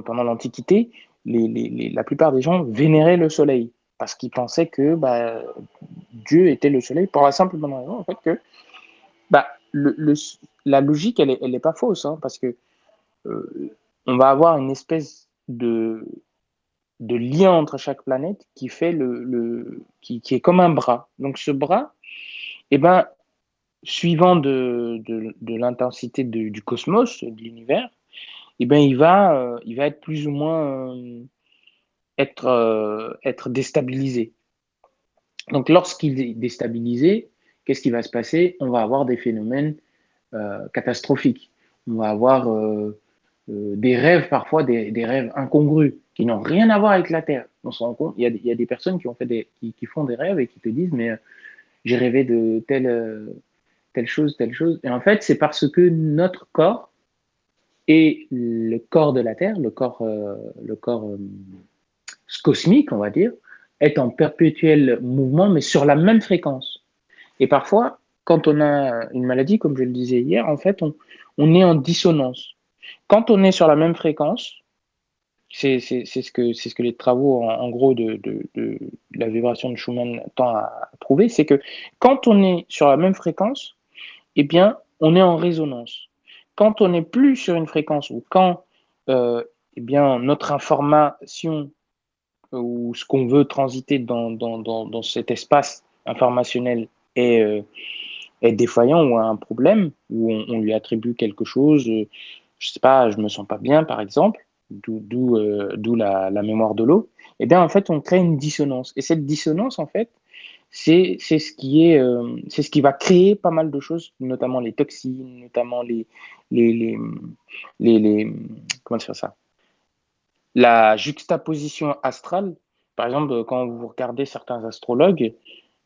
pendant l'Antiquité, la plupart des gens vénéraient le soleil, parce qu'ils pensaient que bah, Dieu était le soleil, pour la simple bonne raison, en fait, que bah, la logique, elle n'est est pas fausse, hein, parce que on va avoir une espèce de, de lien entre chaque planète qui fait est comme un bras. Donc ce bras, eh ben, suivant de, l'intensité du cosmos, de l'univers, eh ben, il va, euh, être plus ou moins euh, euh, déstabilisé. Donc lorsqu'il est déstabilisé, qu'est-ce qui va se passer? On va avoir des phénomènes catastrophiques. On va avoir des rêves, parfois des, des rêves incongrus qui n'ont rien à voir avec la Terre. On se rend compte, il y a, des personnes qui, font des rêves et qui te disent, mais euh, j'ai rêvé de telle, euh, telle chose, telle chose. Et en fait, c'est parce que notre corps et le corps de la Terre, le corps, euh, le corps cosmique, on va dire, est en perpétuel mouvement, mais sur la même fréquence. Et parfois, quand on a une maladie, comme je le disais hier, en fait, on est en dissonance. Quand on est sur la même fréquence, c'est ce, que, ce que les travaux, en, gros, de, de, la vibration de Schumann tendent à prouver, c'est que quand on est sur la même fréquence, eh bien, on est en résonance. Quand on n'est plus sur une fréquence ou quand euh, eh bien, notre information ou ce qu'on veut transiter dans, dans, dans, dans, cet espace informationnel est, euh, est défaillant ou a un problème, ou on, lui attribue quelque chose, euh, je sais pas, je me sens pas bien par exemple, d'où euh, la, la, mémoire de l'eau, et bien en fait on crée une dissonance. Et cette dissonance en fait, c'est ce qui euh, ce qui va créer pas mal de choses, notamment les toxines, notamment les, les, les, comment dire ça, la juxtaposition astrale. Par exemple, quand vous regardez certains astrologues,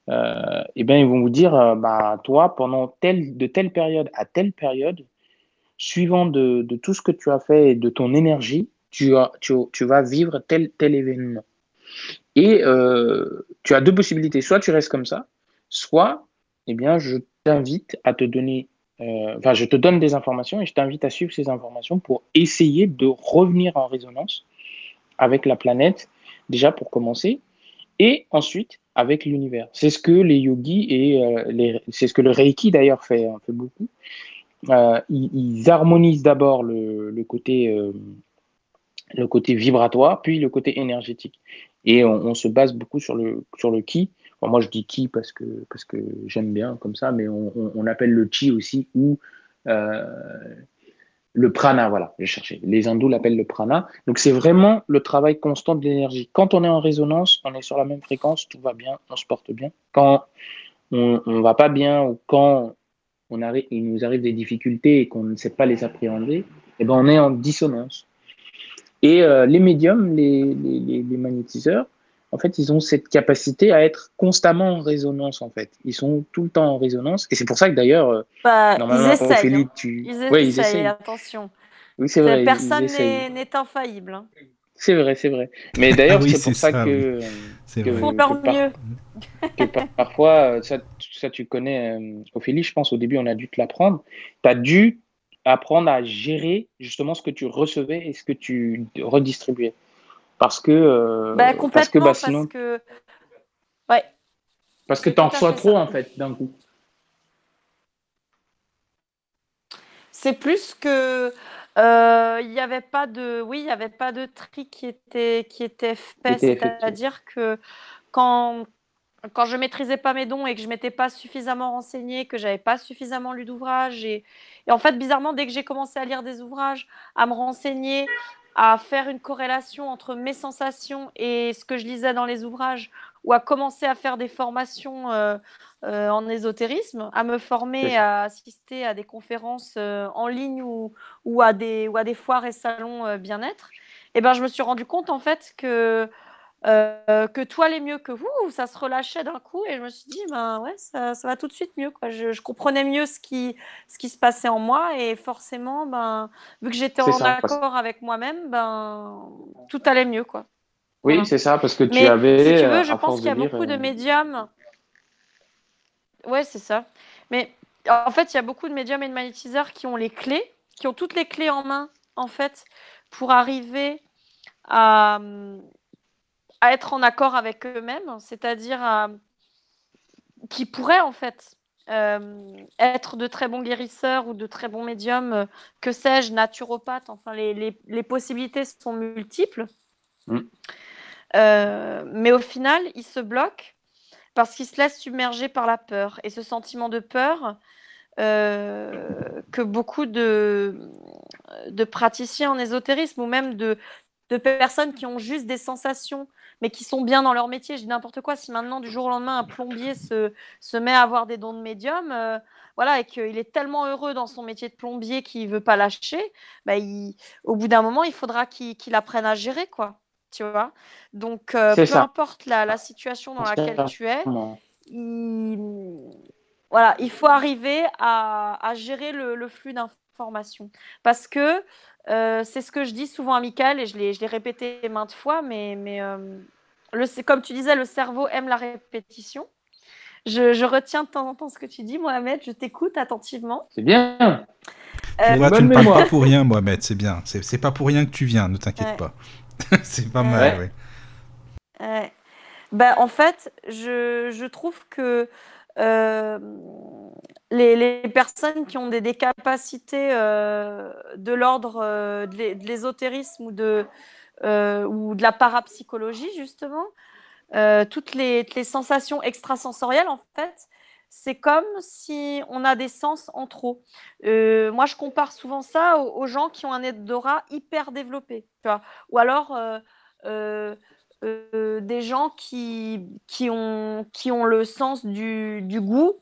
euh, eh bien, ils vont vous dire, euh, bah, toi, pendant de telle période à telle période, suivant de, tout ce que tu as fait et de ton énergie, tu, as, tu, tu vas vivre tel, événement. Et euh, tu as deux possibilités. Soit tu restes comme ça, soit, eh bien, je t'invite à te donner, euh, enfin, je te donne des informations et je t'invite à suivre ces informations pour essayer de revenir en résonance avec la planète, déjà pour commencer, et ensuite avec l'univers. C'est ce que les yogis et euh, c'est ce que le Reiki d'ailleurs fait, hein, fait beaucoup. Euh, ils, harmonisent d'abord le, côté, euh, le côté vibratoire, puis le côté énergétique. Et on, se base beaucoup sur le, sur le ki. Moi, je dis ki parce que, parce que j'aime bien comme ça, mais on appelle le chi aussi, ou euh, le prana, voilà, j'ai cherché. Les hindous l'appellent le prana. Donc c'est vraiment le travail constant de l'énergie. Quand on est en résonance, on est sur la même fréquence, tout va bien, on se porte bien. Quand on ne va pas bien ou quand on arrive, il nous arrive des difficultés et qu'on ne sait pas les appréhender, eh ben on est en dissonance. Et euh, les médiums, les, les, les magnétiseurs, en fait, ils ont cette capacité à être constamment en résonance, en fait. Ils sont tout le temps en résonance. Et c'est pour ça que d'ailleurs, euh, bah, normalement, ils essayent, Ophélie, hein. tu... Ils essayent, ouais, ils essayent. attention. Oui, c'est vrai. Personne n'est infaillible. Hein. C'est vrai, c'est vrai. Mais d'ailleurs, ah oui, c'est pour ça, ça que. Faut faire mieux. que par, parfois, ça, ça, tu connais, euh, Ophélie, je pense, au début, on a dû te l'apprendre. Tu as dû apprendre à gérer justement ce que tu recevais et ce que tu redistribuais. Parce que. Euh, bah, complètement, parce que, bah, sinon, parce que... Ouais. Parce que tu en reçois trop, ça. en fait, d'un coup. C'est plus que. Euh, il n'y avait pas de. Oui, il n'y avait pas de tri qui était, qui était fait. C'est-à-dire que quand. Quand je maîtrisais pas mes dons et que je m'étais pas suffisamment renseignée, que j'avais pas suffisamment lu d'ouvrages et, et, en fait bizarrement dès que j'ai commencé à lire des ouvrages, à me renseigner, à faire une corrélation entre mes sensations et ce que je lisais dans les ouvrages, ou à commencer à faire des formations euh, euh, en ésotérisme, à me former, à assister à des conférences euh, en ligne ou, ou, à des, ou à des foires et salons bien-être, et eh ben, je me suis rendu compte en fait que que tout allait mieux que vous, ça se relâchait d'un coup et je me suis dit, ben ouais, ça, ça va tout de suite mieux. Quoi. Je, je, comprenais mieux ce qui, ce qui se passait en moi et forcément, ben, vu que j'étais en ça, accord parce... avec moi-même, ben, tout allait mieux. Quoi. Oui, c'est ça, parce que tu Mais, avais. Si tu veux, je pense qu'il y a beaucoup de médiums. Ouais, c'est ça. Mais en fait, il y a beaucoup de médiums et de magnétiseurs qui ont les clés, qui ont toutes les clés en main, en fait, pour arriver à à être en accord avec eux-mêmes, c'est-à-dire à... qui pourraient en fait euh, être de très bons guérisseurs ou de très bons médiums, euh, que sais-je, naturopathes, enfin les, les, les, possibilités sont multiples. Mm. Euh, mais au final, ils se bloquent parce qu'ils se laissent submerger par la peur. Et ce sentiment de peur euh, que beaucoup de, praticiens en ésotérisme ou même de, personnes qui ont juste des sensations mais qui sont bien dans leur métier. Je dis n'importe quoi. Si maintenant, du jour au lendemain, un plombier se, met à avoir des dons de médium, euh, voilà, et qu'il est tellement heureux dans son métier de plombier qu'il ne veut pas lâcher, bah, il, au bout d'un moment, il faudra qu'il qu apprenne à gérer, quoi. Tu vois Donc, euh, peu ça. importe la, la, situation dans laquelle tu es, il, voilà, il faut arriver à, à gérer le, le flux d'informations. Parce que c'est ce que je dis souvent à Michael et je l'ai répété maintes fois, mais, mais le, comme tu disais, le cerveau aime la répétition. Je, je, retiens de temps en temps ce que tu dis, Mohamed. Je t'écoute attentivement. C'est bien. Euh, tu ne parles pas pour rien, Mohamed. C'est bien. C'est pas pour rien que tu viens. Ne t'inquiète pas. c'est pas mal. Ouais. Ben, en fait, je, je trouve que euh, les, les, personnes qui ont des, des capacités euh, de l'ordre euh, de l'ésotérisme ou de, ou de la parapsychologie, justement, toutes les, les, sensations extrasensorielles, en fait, c'est comme si on a des sens en trop. moi, je compare souvent ça aux, gens qui ont un odorat hyper développé. Ou alors euh, des gens qui, qui, ont, qui ont le sens du, du goût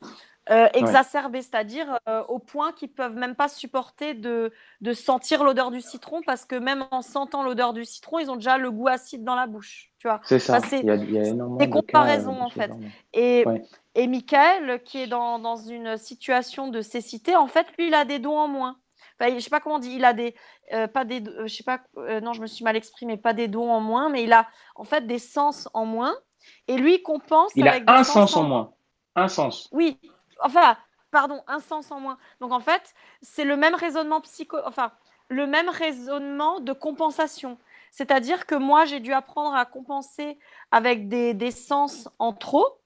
euh, exacerbé, c'est-à-dire euh, au point qu'ils peuvent même pas supporter de, de sentir l'odeur du citron parce que même en sentant l'odeur du citron, ils ont déjà le goût acide dans la bouche. Tu vois C'est ça. c'est des comparaisons en fait. Et, et Michael, qui est dans, dans, une situation de cécité, en fait, lui, il a des dons en moins. Enfin, je sais pas comment on dit, il a des, euh, pas des, euh, je sais pas, euh, non, je me suis mal exprimée, pas des dons en moins, mais il a en fait des sens en moins. Et lui, il compense. Il a un sens en... moins. Un sens. Oui, enfin, pardon, un sens en moins. Donc en fait, c'est le même raisonnement psycho, enfin, le même raisonnement de compensation. C'est-à-dire que moi, j'ai dû apprendre à compenser avec des, des, sens en trop,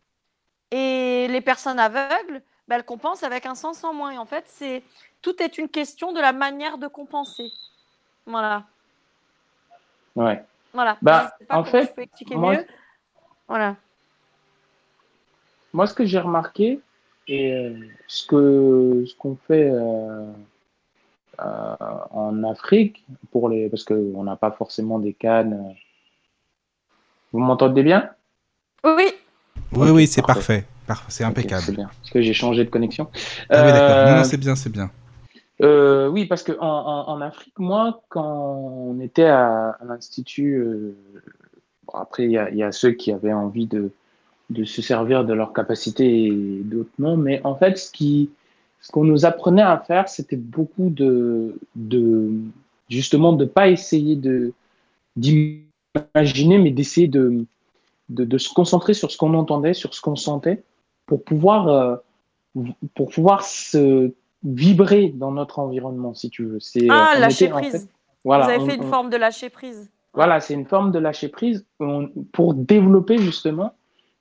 et les personnes aveugles, ben, elles compensent avec un sens en moins. Et en fait, c'est tout est une question de la manière de compenser. Voilà. Ouais. Voilà. Bah, en fait, je peux expliquer moi, mieux. Voilà. Moi, ce que j'ai remarqué et euh, ce que ce qu'on fait euh, euh, en Afrique pour les parce qu'on n'a pas forcément des cannes. Vous m'entendez bien? Oui. Oui, oui, c'est parfait. C'est impeccable. c'est bien. Parce que j'ai changé de connexion. Ah oui, d'accord. Non, non, c'est bien, c'est bien. Euh, oui, parce qu'en en, Afrique, moi, quand on était à, l'Institut, euh, après, il y, a ceux qui avaient envie de, de se servir de leur capacité et d'autres non, mais en fait, ce qui, ce qu'on nous apprenait à faire, c'était beaucoup de, de justement de pas essayer de d'imaginer, mais d'essayer de, de, se concentrer sur ce qu'on entendait, sur ce qu'on sentait, pour pouvoir euh, pour pouvoir se vibrer dans notre environnement, si tu veux. C'est, ah, lâcher prise. voilà, Vous avez fait une forme de lâcher prise. Voilà, c'est une forme de lâcher prise pour développer justement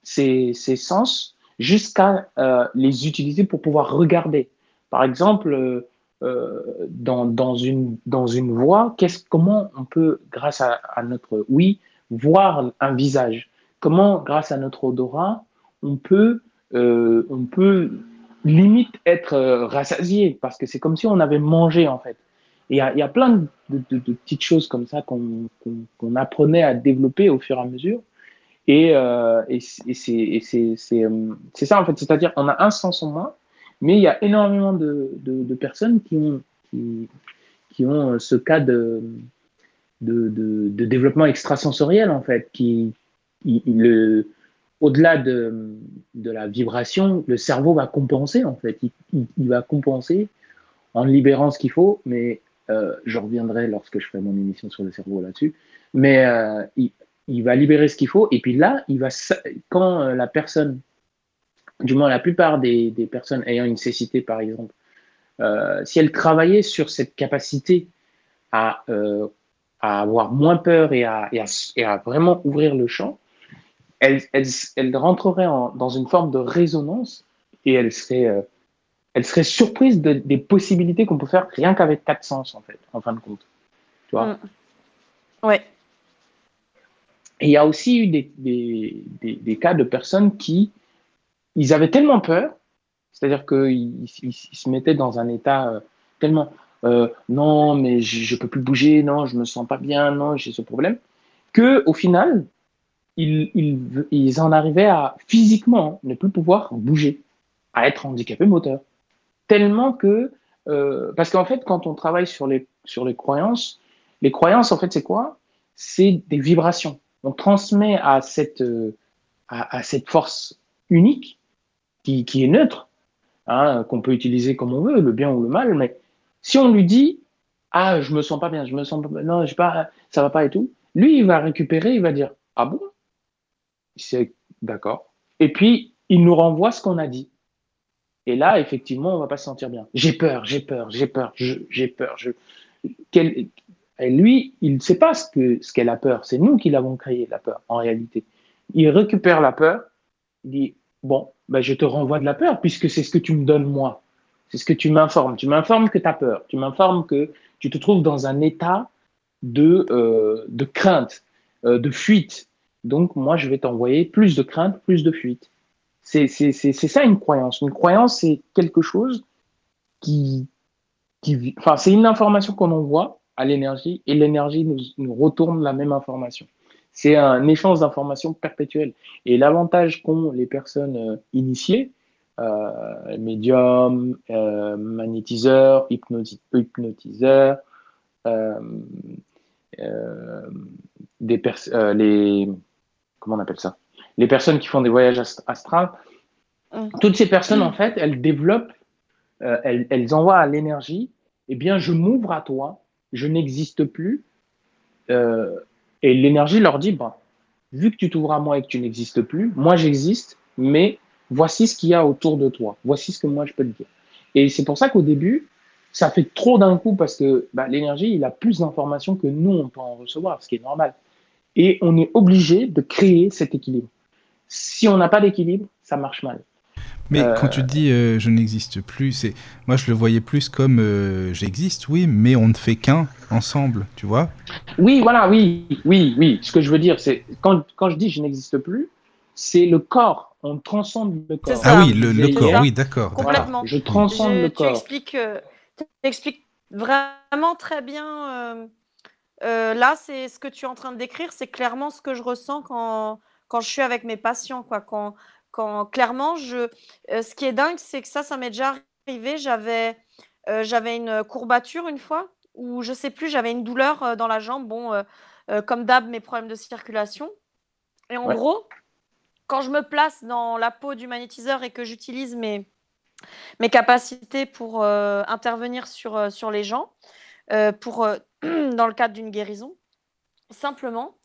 ces, ces sens jusqu'à euh, les utiliser pour pouvoir regarder. Par exemple, euh, euh, dans, dans, une, dans une voix, comment on peut, grâce à, notre oui, voir un visage? Comment, grâce à notre odorat, on peut, on peut limite être rassasié? Parce que c'est comme si on avait mangé en fait. Il y, a plein de, petites choses comme ça qu'on qu'on apprenait à développer au fur et à mesure. Et, euh, et c'est euh, ça en fait, c'est-à-dire on a un sens en moins, mais il y a énormément de, de, personnes qui ont, qui, ont ce cas de, de, de, développement extrasensoriel en fait, qui, le, au-delà de, de, la vibration, le cerveau va compenser en fait. Il, va compenser en libérant ce qu'il faut, mais euh, je reviendrai lorsque je ferai mon émission sur le cerveau là-dessus. Mais euh, il, il, va libérer ce qu'il faut, et puis là, il va quand euh, la personne, du moins la plupart des, personnes ayant une cécité par exemple, si elle travaillait sur cette capacité à, à avoir moins peur et à, vraiment ouvrir le champ, elle, rentrerait dans une forme de résonance et elle serait, euh, elle serait surprise des possibilités qu'on peut faire rien qu'avec quatre sens, en fait, en fin de compte. Tu vois? Mm. Ouais. Et il y a aussi eu des, cas de personnes qui, ils avaient tellement peur, c'est-à-dire qu'ils ils, se mettaient dans un état euh, tellement, euh, non, mais je ne peux plus bouger, non, je me sens pas bien, non, j'ai ce problème, que au final, ils, en arrivaient à physiquement ne plus pouvoir bouger, à être handicapés moteur. Tellement que, euh, parce qu'en fait, quand on travaille sur les, sur les croyances, les croyances, en fait, c'est quoi? C'est des vibrations. On transmet à cette, euh, à, cette force unique qui, est neutre, hein, qu'on peut utiliser comme on veut, le bien ou le mal, mais si on lui dit ah, je me sens pas bien, je me sens pas, non, je pas, ça va pas et tout. Lui, il va récupérer, il va dire, ah bon? C'est d'accord. Et puis, il nous renvoie ce qu'on a dit. Et là, effectivement, on va pas se sentir bien. J'ai peur, j'ai peur, j'ai peur, j'ai peur. Et lui, il ne sait pas ce qu'est ce la peur. C'est nous qui l'avons créé, la peur, en réalité. Il récupère la peur, il dit, bon, ben, je te renvoie de la peur, puisque c'est ce que tu me donnes moi. C'est ce que tu m'informes. Tu m'informes que tu as peur. Tu m'informes que tu te trouves dans un état de, euh, de crainte, euh, de fuite. Donc, moi, je vais t'envoyer plus de crainte, plus de fuite. C'est ça une croyance. Une croyance, c'est quelque chose qui, qui. Enfin, c'est une information qu'on envoie à l'énergie et l'énergie nous, nous, retourne la même information. C'est un échange d'informations perpétuel. Et l'avantage qu'ont les personnes euh, initiées, euh, médiums, euh, magnétiseurs, hypnotiseurs, euh, euh, des les comment on appelle ça? Les personnes qui font des voyages astrales, mmh. toutes ces personnes, en fait, elles développent, elles, elles, envoient à l'énergie, eh bien, je m'ouvre à toi, je n'existe plus. Euh, et l'énergie leur dit, bah, vu que tu t'ouvres à moi et que tu n'existes plus, moi j'existe, mais voici ce qu'il y a autour de toi, voici ce que moi je peux te dire. Et c'est pour ça qu'au début, ça fait trop d'un coup parce que bah, l'énergie, il a plus d'informations que nous, on peut en recevoir, ce qui est normal. Et on est obligé de créer cet équilibre. Si on n'a pas d'équilibre, ça marche mal. Mais euh... quand tu dis euh, je n'existe plus, c'est moi je le voyais plus comme euh, j'existe, oui, mais on ne fait qu'un ensemble, tu vois Oui, voilà, oui, oui, oui. Ce que je veux dire, c'est quand, quand je dis je n'existe plus, c'est le corps. On transcende le corps. Ah oui, le, le corps, oui, d'accord. Complètement. Voilà, je transcende je, le corps. Tu expliques, euh, tu expliques vraiment très bien. là, c'est ce que tu es en train de décrire, c'est clairement ce que je ressens quand quand je suis avec mes patients, quoi. Quand, quand clairement, je, euh, ce qui est dingue, c'est que ça, ça m'est déjà arrivé. J'avais, euh, j'avais une courbature une fois, ou je sais plus, j'avais une douleur euh, dans la jambe. Bon, comme d'hab, mes problèmes de circulation. Et en Ouais. gros, quand je me place dans la peau du magnétiseur et que j'utilise mes, mes capacités pour intervenir sur, sur les gens, pour, dans le cadre d'une guérison, simplement,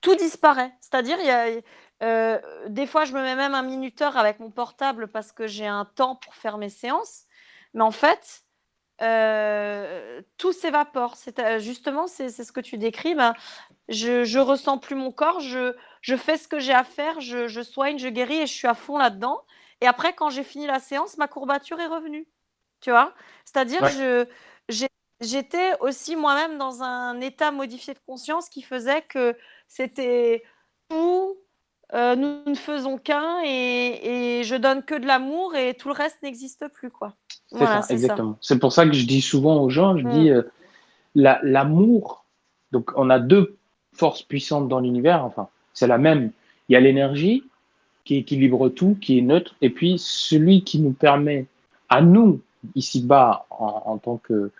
tout disparaît. C'est-à-dire, il y a, euh, des fois, je me mets même un minuteur avec mon portable parce que j'ai un temps pour faire mes séances. Mais en fait, euh, tout s'évapore. C'est, euh, justement, c'est c'est ce que tu décris. Ben, je, je ressens plus mon corps, je, je fais ce que j'ai à faire, je, je soigne, je guéris et je suis à fond là-dedans. Et après, quand j'ai fini la séance, ma courbature est revenue. Tu vois? C'est-à-dire, Ouais. je, j'ai- j'étais aussi moi-même dans un état modifié de conscience qui faisait que c'était tout, euh, nous ne faisons qu'un et, et je donne que de l'amour et tout le reste n'existe plus, quoi. C'est Voilà, ça, exactement. C'est pour ça que je dis souvent aux gens, je Mm. dis euh, la- l'amour. Donc, on a deux forces puissantes dans l'univers. Enfin, c'est la même. Il y a l'énergie qui équilibre tout, qui est neutre, et puis celui qui nous permet à nous ici-bas en, en tant que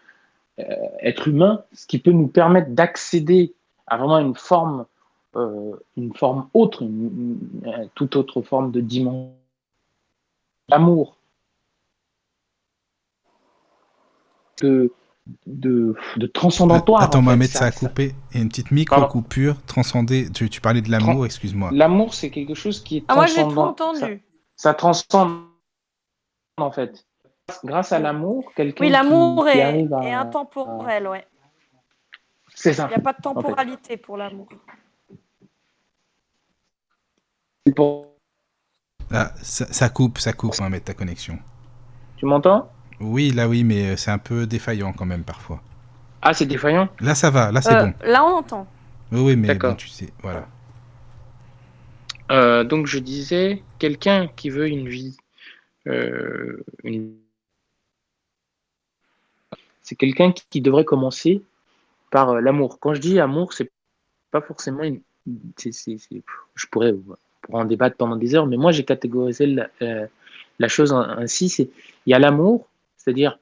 euh, être humain, ce qui peut nous permettre d'accéder à vraiment une forme, une forme autre, une, une- une toute autre forme de dimension. L'amour. De, de, de transcendantoire. Attends, en fait. Mohamed, Ça- ça a ça- coupé. Il y a une petite micro-coupure transcendée. Tu, tu parlais de l'amour, excuse-moi. L'amour, c'est quelque chose qui est Ah, moi, j'ai tout transcendant. entendu. Ça, ça transcende, en fait. Grâce à l'amour, quelqu'un Oui, l'amour est, arrive à- est intemporel, ouais. C'est ça. Il n'y a pas de temporalité pour l'amour. Pour- Ah, ça, ça coupe, ça coupe, Mohamed, ta connexion. Tu m'entends? Oui, là, oui, mais euh, c'est un peu défaillant quand même parfois. Ah, c'est défaillant? Là, ça va, là, c'est Euh, bon. Là, on entend. Oui, oui, mais bon, tu sais, voilà. Euh, donc je disais, quelqu'un qui veut une vie, euh, une- c'est quelqu'un qui, qui devrait commencer par euh, l'amour. Quand je dis amour, c'est pas forcément une... c'est- c'est- c'est- Je pourrais, pourrais en débattre pendant des heures, mais moi j'ai catégorisé la, euh, la chose ainsi, c'est il y a l'amour, c'est-à-dire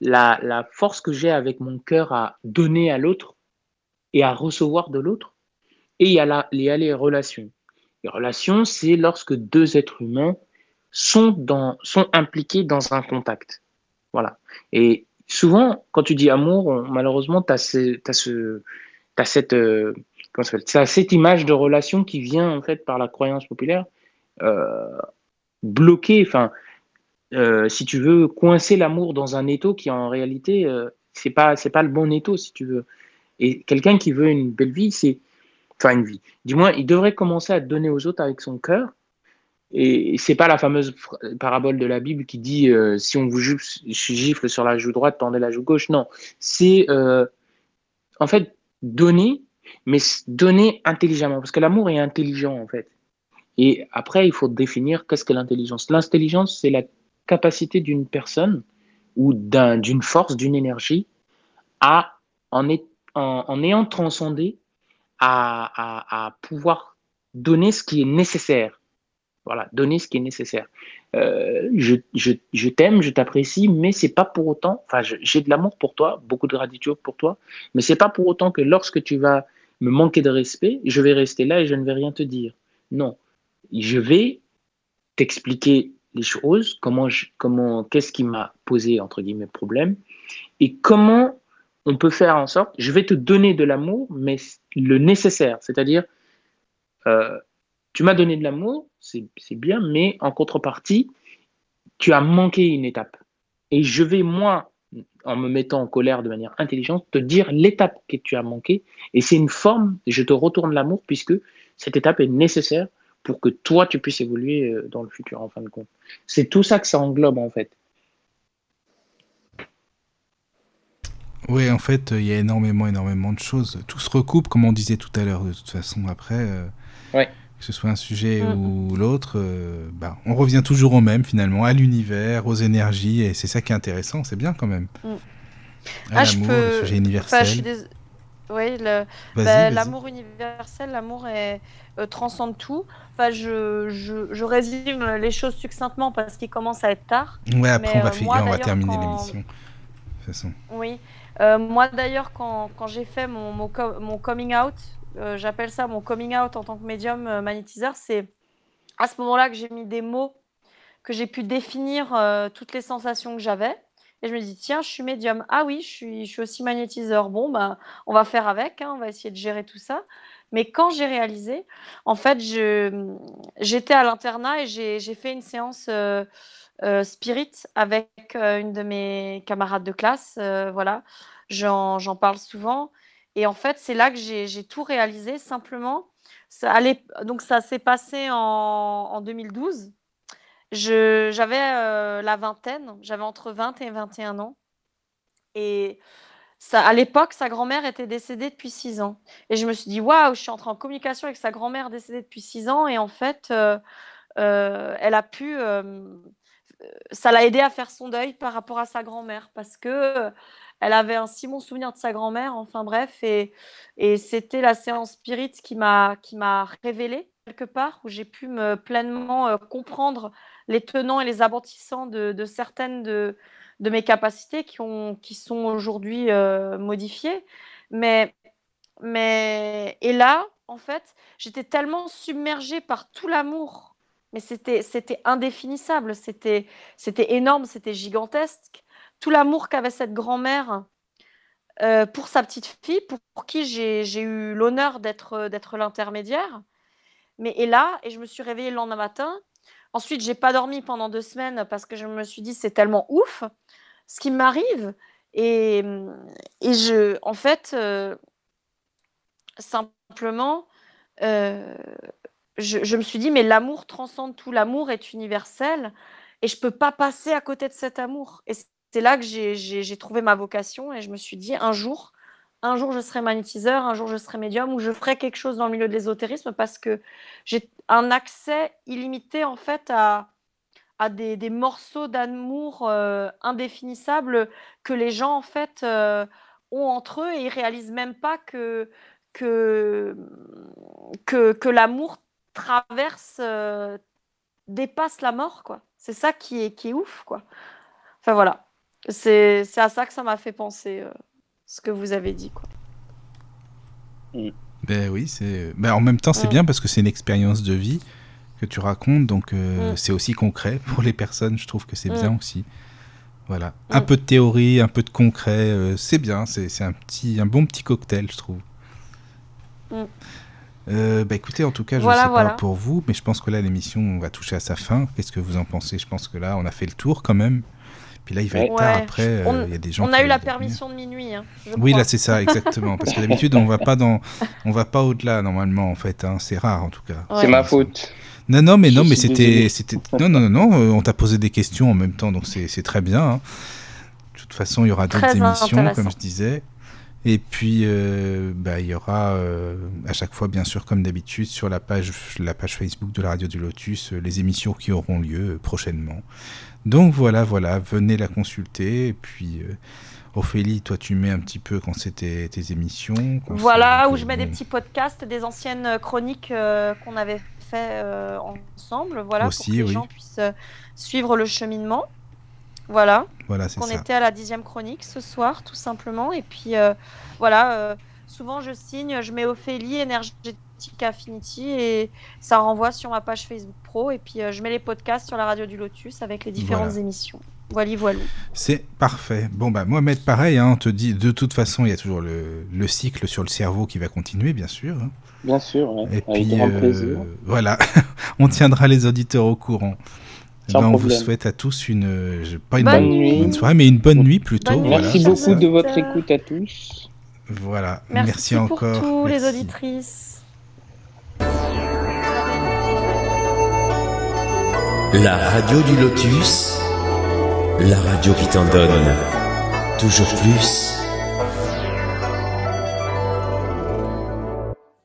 la, force que j'ai avec mon cœur à donner à l'autre et à recevoir de l'autre, et il y a, les relations. Les relations, c'est lorsque deux êtres humains sont, impliqués dans un contact. Voilà. Et souvent, quand tu dis amour, malheureusement, tu as cette, euh, cette image de relation qui vient en fait par la croyance populaire euh, bloquer, enfin, euh, si tu veux, coincer l'amour dans un étau qui en réalité, euh, c'est pas, c'est pas le bon étau, si tu veux. Et quelqu'un qui veut une belle vie, c'est, enfin une vie. Du moins, il devrait commencer à donner aux autres avec son cœur. Et c'est pas la fameuse parabole de la Bible qui dit euh, si on vous gifle sur la joue droite, tendez la joue gauche. Non, c'est en fait donner, mais donner intelligemment, parce que l'amour est intelligent en fait. Et après, il faut définir qu'est-ce que l'intelligence. L'intelligence, c'est la capacité d'une personne ou d'une force, d'une énergie à, en, en, ayant transcendé, à, à, pouvoir donner ce qui est nécessaire. Voilà, donner ce qui est nécessaire. Euh, je, je, je t'aime, je t'apprécie, mais c'est pas pour autant, enfin, j'ai de l'amour pour toi, beaucoup de gratitude pour toi, mais c'est pas pour autant que lorsque tu vas me manquer de respect, je vais rester là et je ne vais rien te dire. Non, je vais t'expliquer les choses, comment, comment, qu'est-ce qui m'a posé entre guillemets problème, et comment on peut faire en sorte. Je vais te donner de l'amour, mais le nécessaire, c'est-à-dire, euh, tu m'as donné de l'amour, c'est bien, mais en contrepartie, tu as manqué une étape. Et je vais moi, en me mettant en colère de manière intelligente, te dire l'étape que tu as manqué, et c'est une forme. Je te retourne l'amour puisque cette étape est nécessaire pour que toi, tu puisses évoluer euh, dans le futur, en fin de compte. C'est tout ça que ça englobe, en fait. Oui, en fait, il y a énormément, énormément de choses. Tout se recoupe, comme on disait tout à l'heure, de toute façon, après. Euh, que ce soit un sujet mm. ou l'autre, euh, bah, on revient toujours au même, finalement, à l'univers, aux énergies, et c'est ça qui est intéressant, c'est bien quand même. Mm. Ah, l'amour, le sujet universel. Oui, bah, l'amour universel, l'amour est, euh, transcende tout. Enfin, je, je, résume les choses succinctement parce qu'il commence à être tard. Ouais, après on, va, euh, on va terminer l'émission. De toute façon. Oui. Euh, moi d'ailleurs, quand, quand j'ai fait mon, mon, mon, coming out, j'appelle ça mon coming out en tant que médium magnétiseur, c'est à ce moment-là que j'ai mis des mots, que j'ai pu définir toutes les sensations que j'avais. Et je me dis, tiens, je suis médium. Ah oui, je suis, je suis aussi magnétiseur. Bon, ben, on va faire avec, hein, on va essayer de gérer tout ça. Mais quand j'ai réalisé, en fait, j'étais à l'internat et j'ai fait une séance euh, euh, spirit avec euh, une de mes camarades de classe. voilà, j'en parle souvent. Et en fait, c'est là que j'ai tout réalisé simplement. Ça allait, donc, ça s'est passé en, en 2012. J'avais euh, la vingtaine, j'avais entre 20 et 21 ans. Et ça, à l'époque, sa grand-mère était décédée depuis 6 ans. Et je me suis dit, waouh, je suis entrée en communication avec sa grand-mère décédée depuis 6 ans. Et en fait, euh, euh, elle a pu. Ça l'a aidé à faire son deuil par rapport à sa grand-mère parce que elle avait un si bon souvenir de sa grand-mère. Enfin bref, et, c'était la séance spirit qui m'a révélé quelque part où j'ai pu me pleinement comprendre les tenants et les aboutissants de, certaines de, mes capacités qui, ont, qui sont aujourd'hui euh, modifiées. Mais, mais, et là, en fait, j'étais tellement submergée par tout l'amour, mais c'était, indéfinissable, c'était, énorme, c'était gigantesque. Tout l'amour qu'avait cette grand-mère euh, pour sa petite fille, pour, qui j'ai, eu l'honneur d'être, d'être l'intermédiaire. Mais et là, et je me suis réveillée le lendemain matin, Ensuite, j'ai pas dormi pendant deux semaines parce que je me suis dit c'est tellement ouf ce qui m'arrive et, et je, en fait, euh, simplement, euh, je, me suis dit mais l'amour transcende tout, l'amour est universel et je peux pas passer à côté de cet amour. Et c'est là que j'ai trouvé ma vocation et je me suis dit un jour un jour je serai magnétiseur, un jour je serai médium, ou je ferai quelque chose dans le milieu de l'ésotérisme parce que j'ai un accès illimité en fait à, des, morceaux d'amour euh, indéfinissables que les gens en fait euh, ont entre eux et ils réalisent même pas que, que, l'amour traverse, euh, dépasse la mort quoi. C'est ça qui est, qui est ouf quoi. Enfin voilà, c'est à ça que ça m'a fait penser ce que vous avez dit. Quoi. Mm. Ben oui, c'est. Ben en même temps, c'est bien parce que c'est une expérience de vie que tu racontes, donc euh, mm. c'est aussi concret pour les personnes. Je trouve que c'est mm. bien aussi. Voilà, un peu de théorie, un peu de concret, c'est bien, c'est un, petit, un bon petit cocktail, je trouve. Euh, bah écoutez, en tout cas, je ne sais pas pour vous, mais je pense que là, l'émission va toucher à sa fin. Qu'est-ce que vous en pensez? Je pense que là, on a fait le tour quand même. Puis là, il va être tard après. Euh, il y a des gens. On a eu la permission de minuit. Hein, oui, là, c'est ça, exactement. parce que d'habitude, on va pas dans, on va pas au-delà normalement, en fait. Hein. C'est rare, en tout cas. C'est ma faute. Non, non, mais non, mais c'était, c'était, non, non, non, non. Euh, on t'a posé des questions en même temps, donc c'est très bien. Hein. De toute façon, il y aura d'autres émissions, comme je disais. Et puis, euh, bah, il y aura euh, à chaque fois, bien sûr, comme d'habitude, sur la page, la page Facebook de la Radio du Lotus, euh, les émissions qui auront lieu prochainement. Donc voilà, voilà, venez la consulter. Et puis, Ophélie, toi, tu mets un petit peu quand c'était tes émissions. Voilà, où je mets des petits podcasts des anciennes chroniques qu'on avait fait ensemble, voilà, pour que les gens puissent suivre le cheminement. Voilà. Voilà, On était à la dixième chronique ce soir, tout simplement. Et puis, euh, voilà, euh, souvent je signe, je mets Ophélie, Énergétique Affinity, et ça renvoie sur ma page Facebook Pro. Et puis, euh, je mets les podcasts sur la radio du Lotus avec les différentes émissions. Voilà, voilà. C'est parfait. Bon, bah, Mohamed, pareil, hein, on te dit, de toute façon, il y a toujours le, le, cycle sur le cerveau qui va continuer, bien sûr. Hein. Bien sûr, Et avec puis, plaisir. Voilà, on tiendra les auditeurs au courant. Ben, on vous souhaite à tous une, pas une bonne, nuit. soirée, mais une bonne nuit plutôt. Merci beaucoup de votre écoute à tous. Voilà, merci, encore. Pour tous les auditrices. La radio du Lotus, la radio qui t'en donne toujours plus.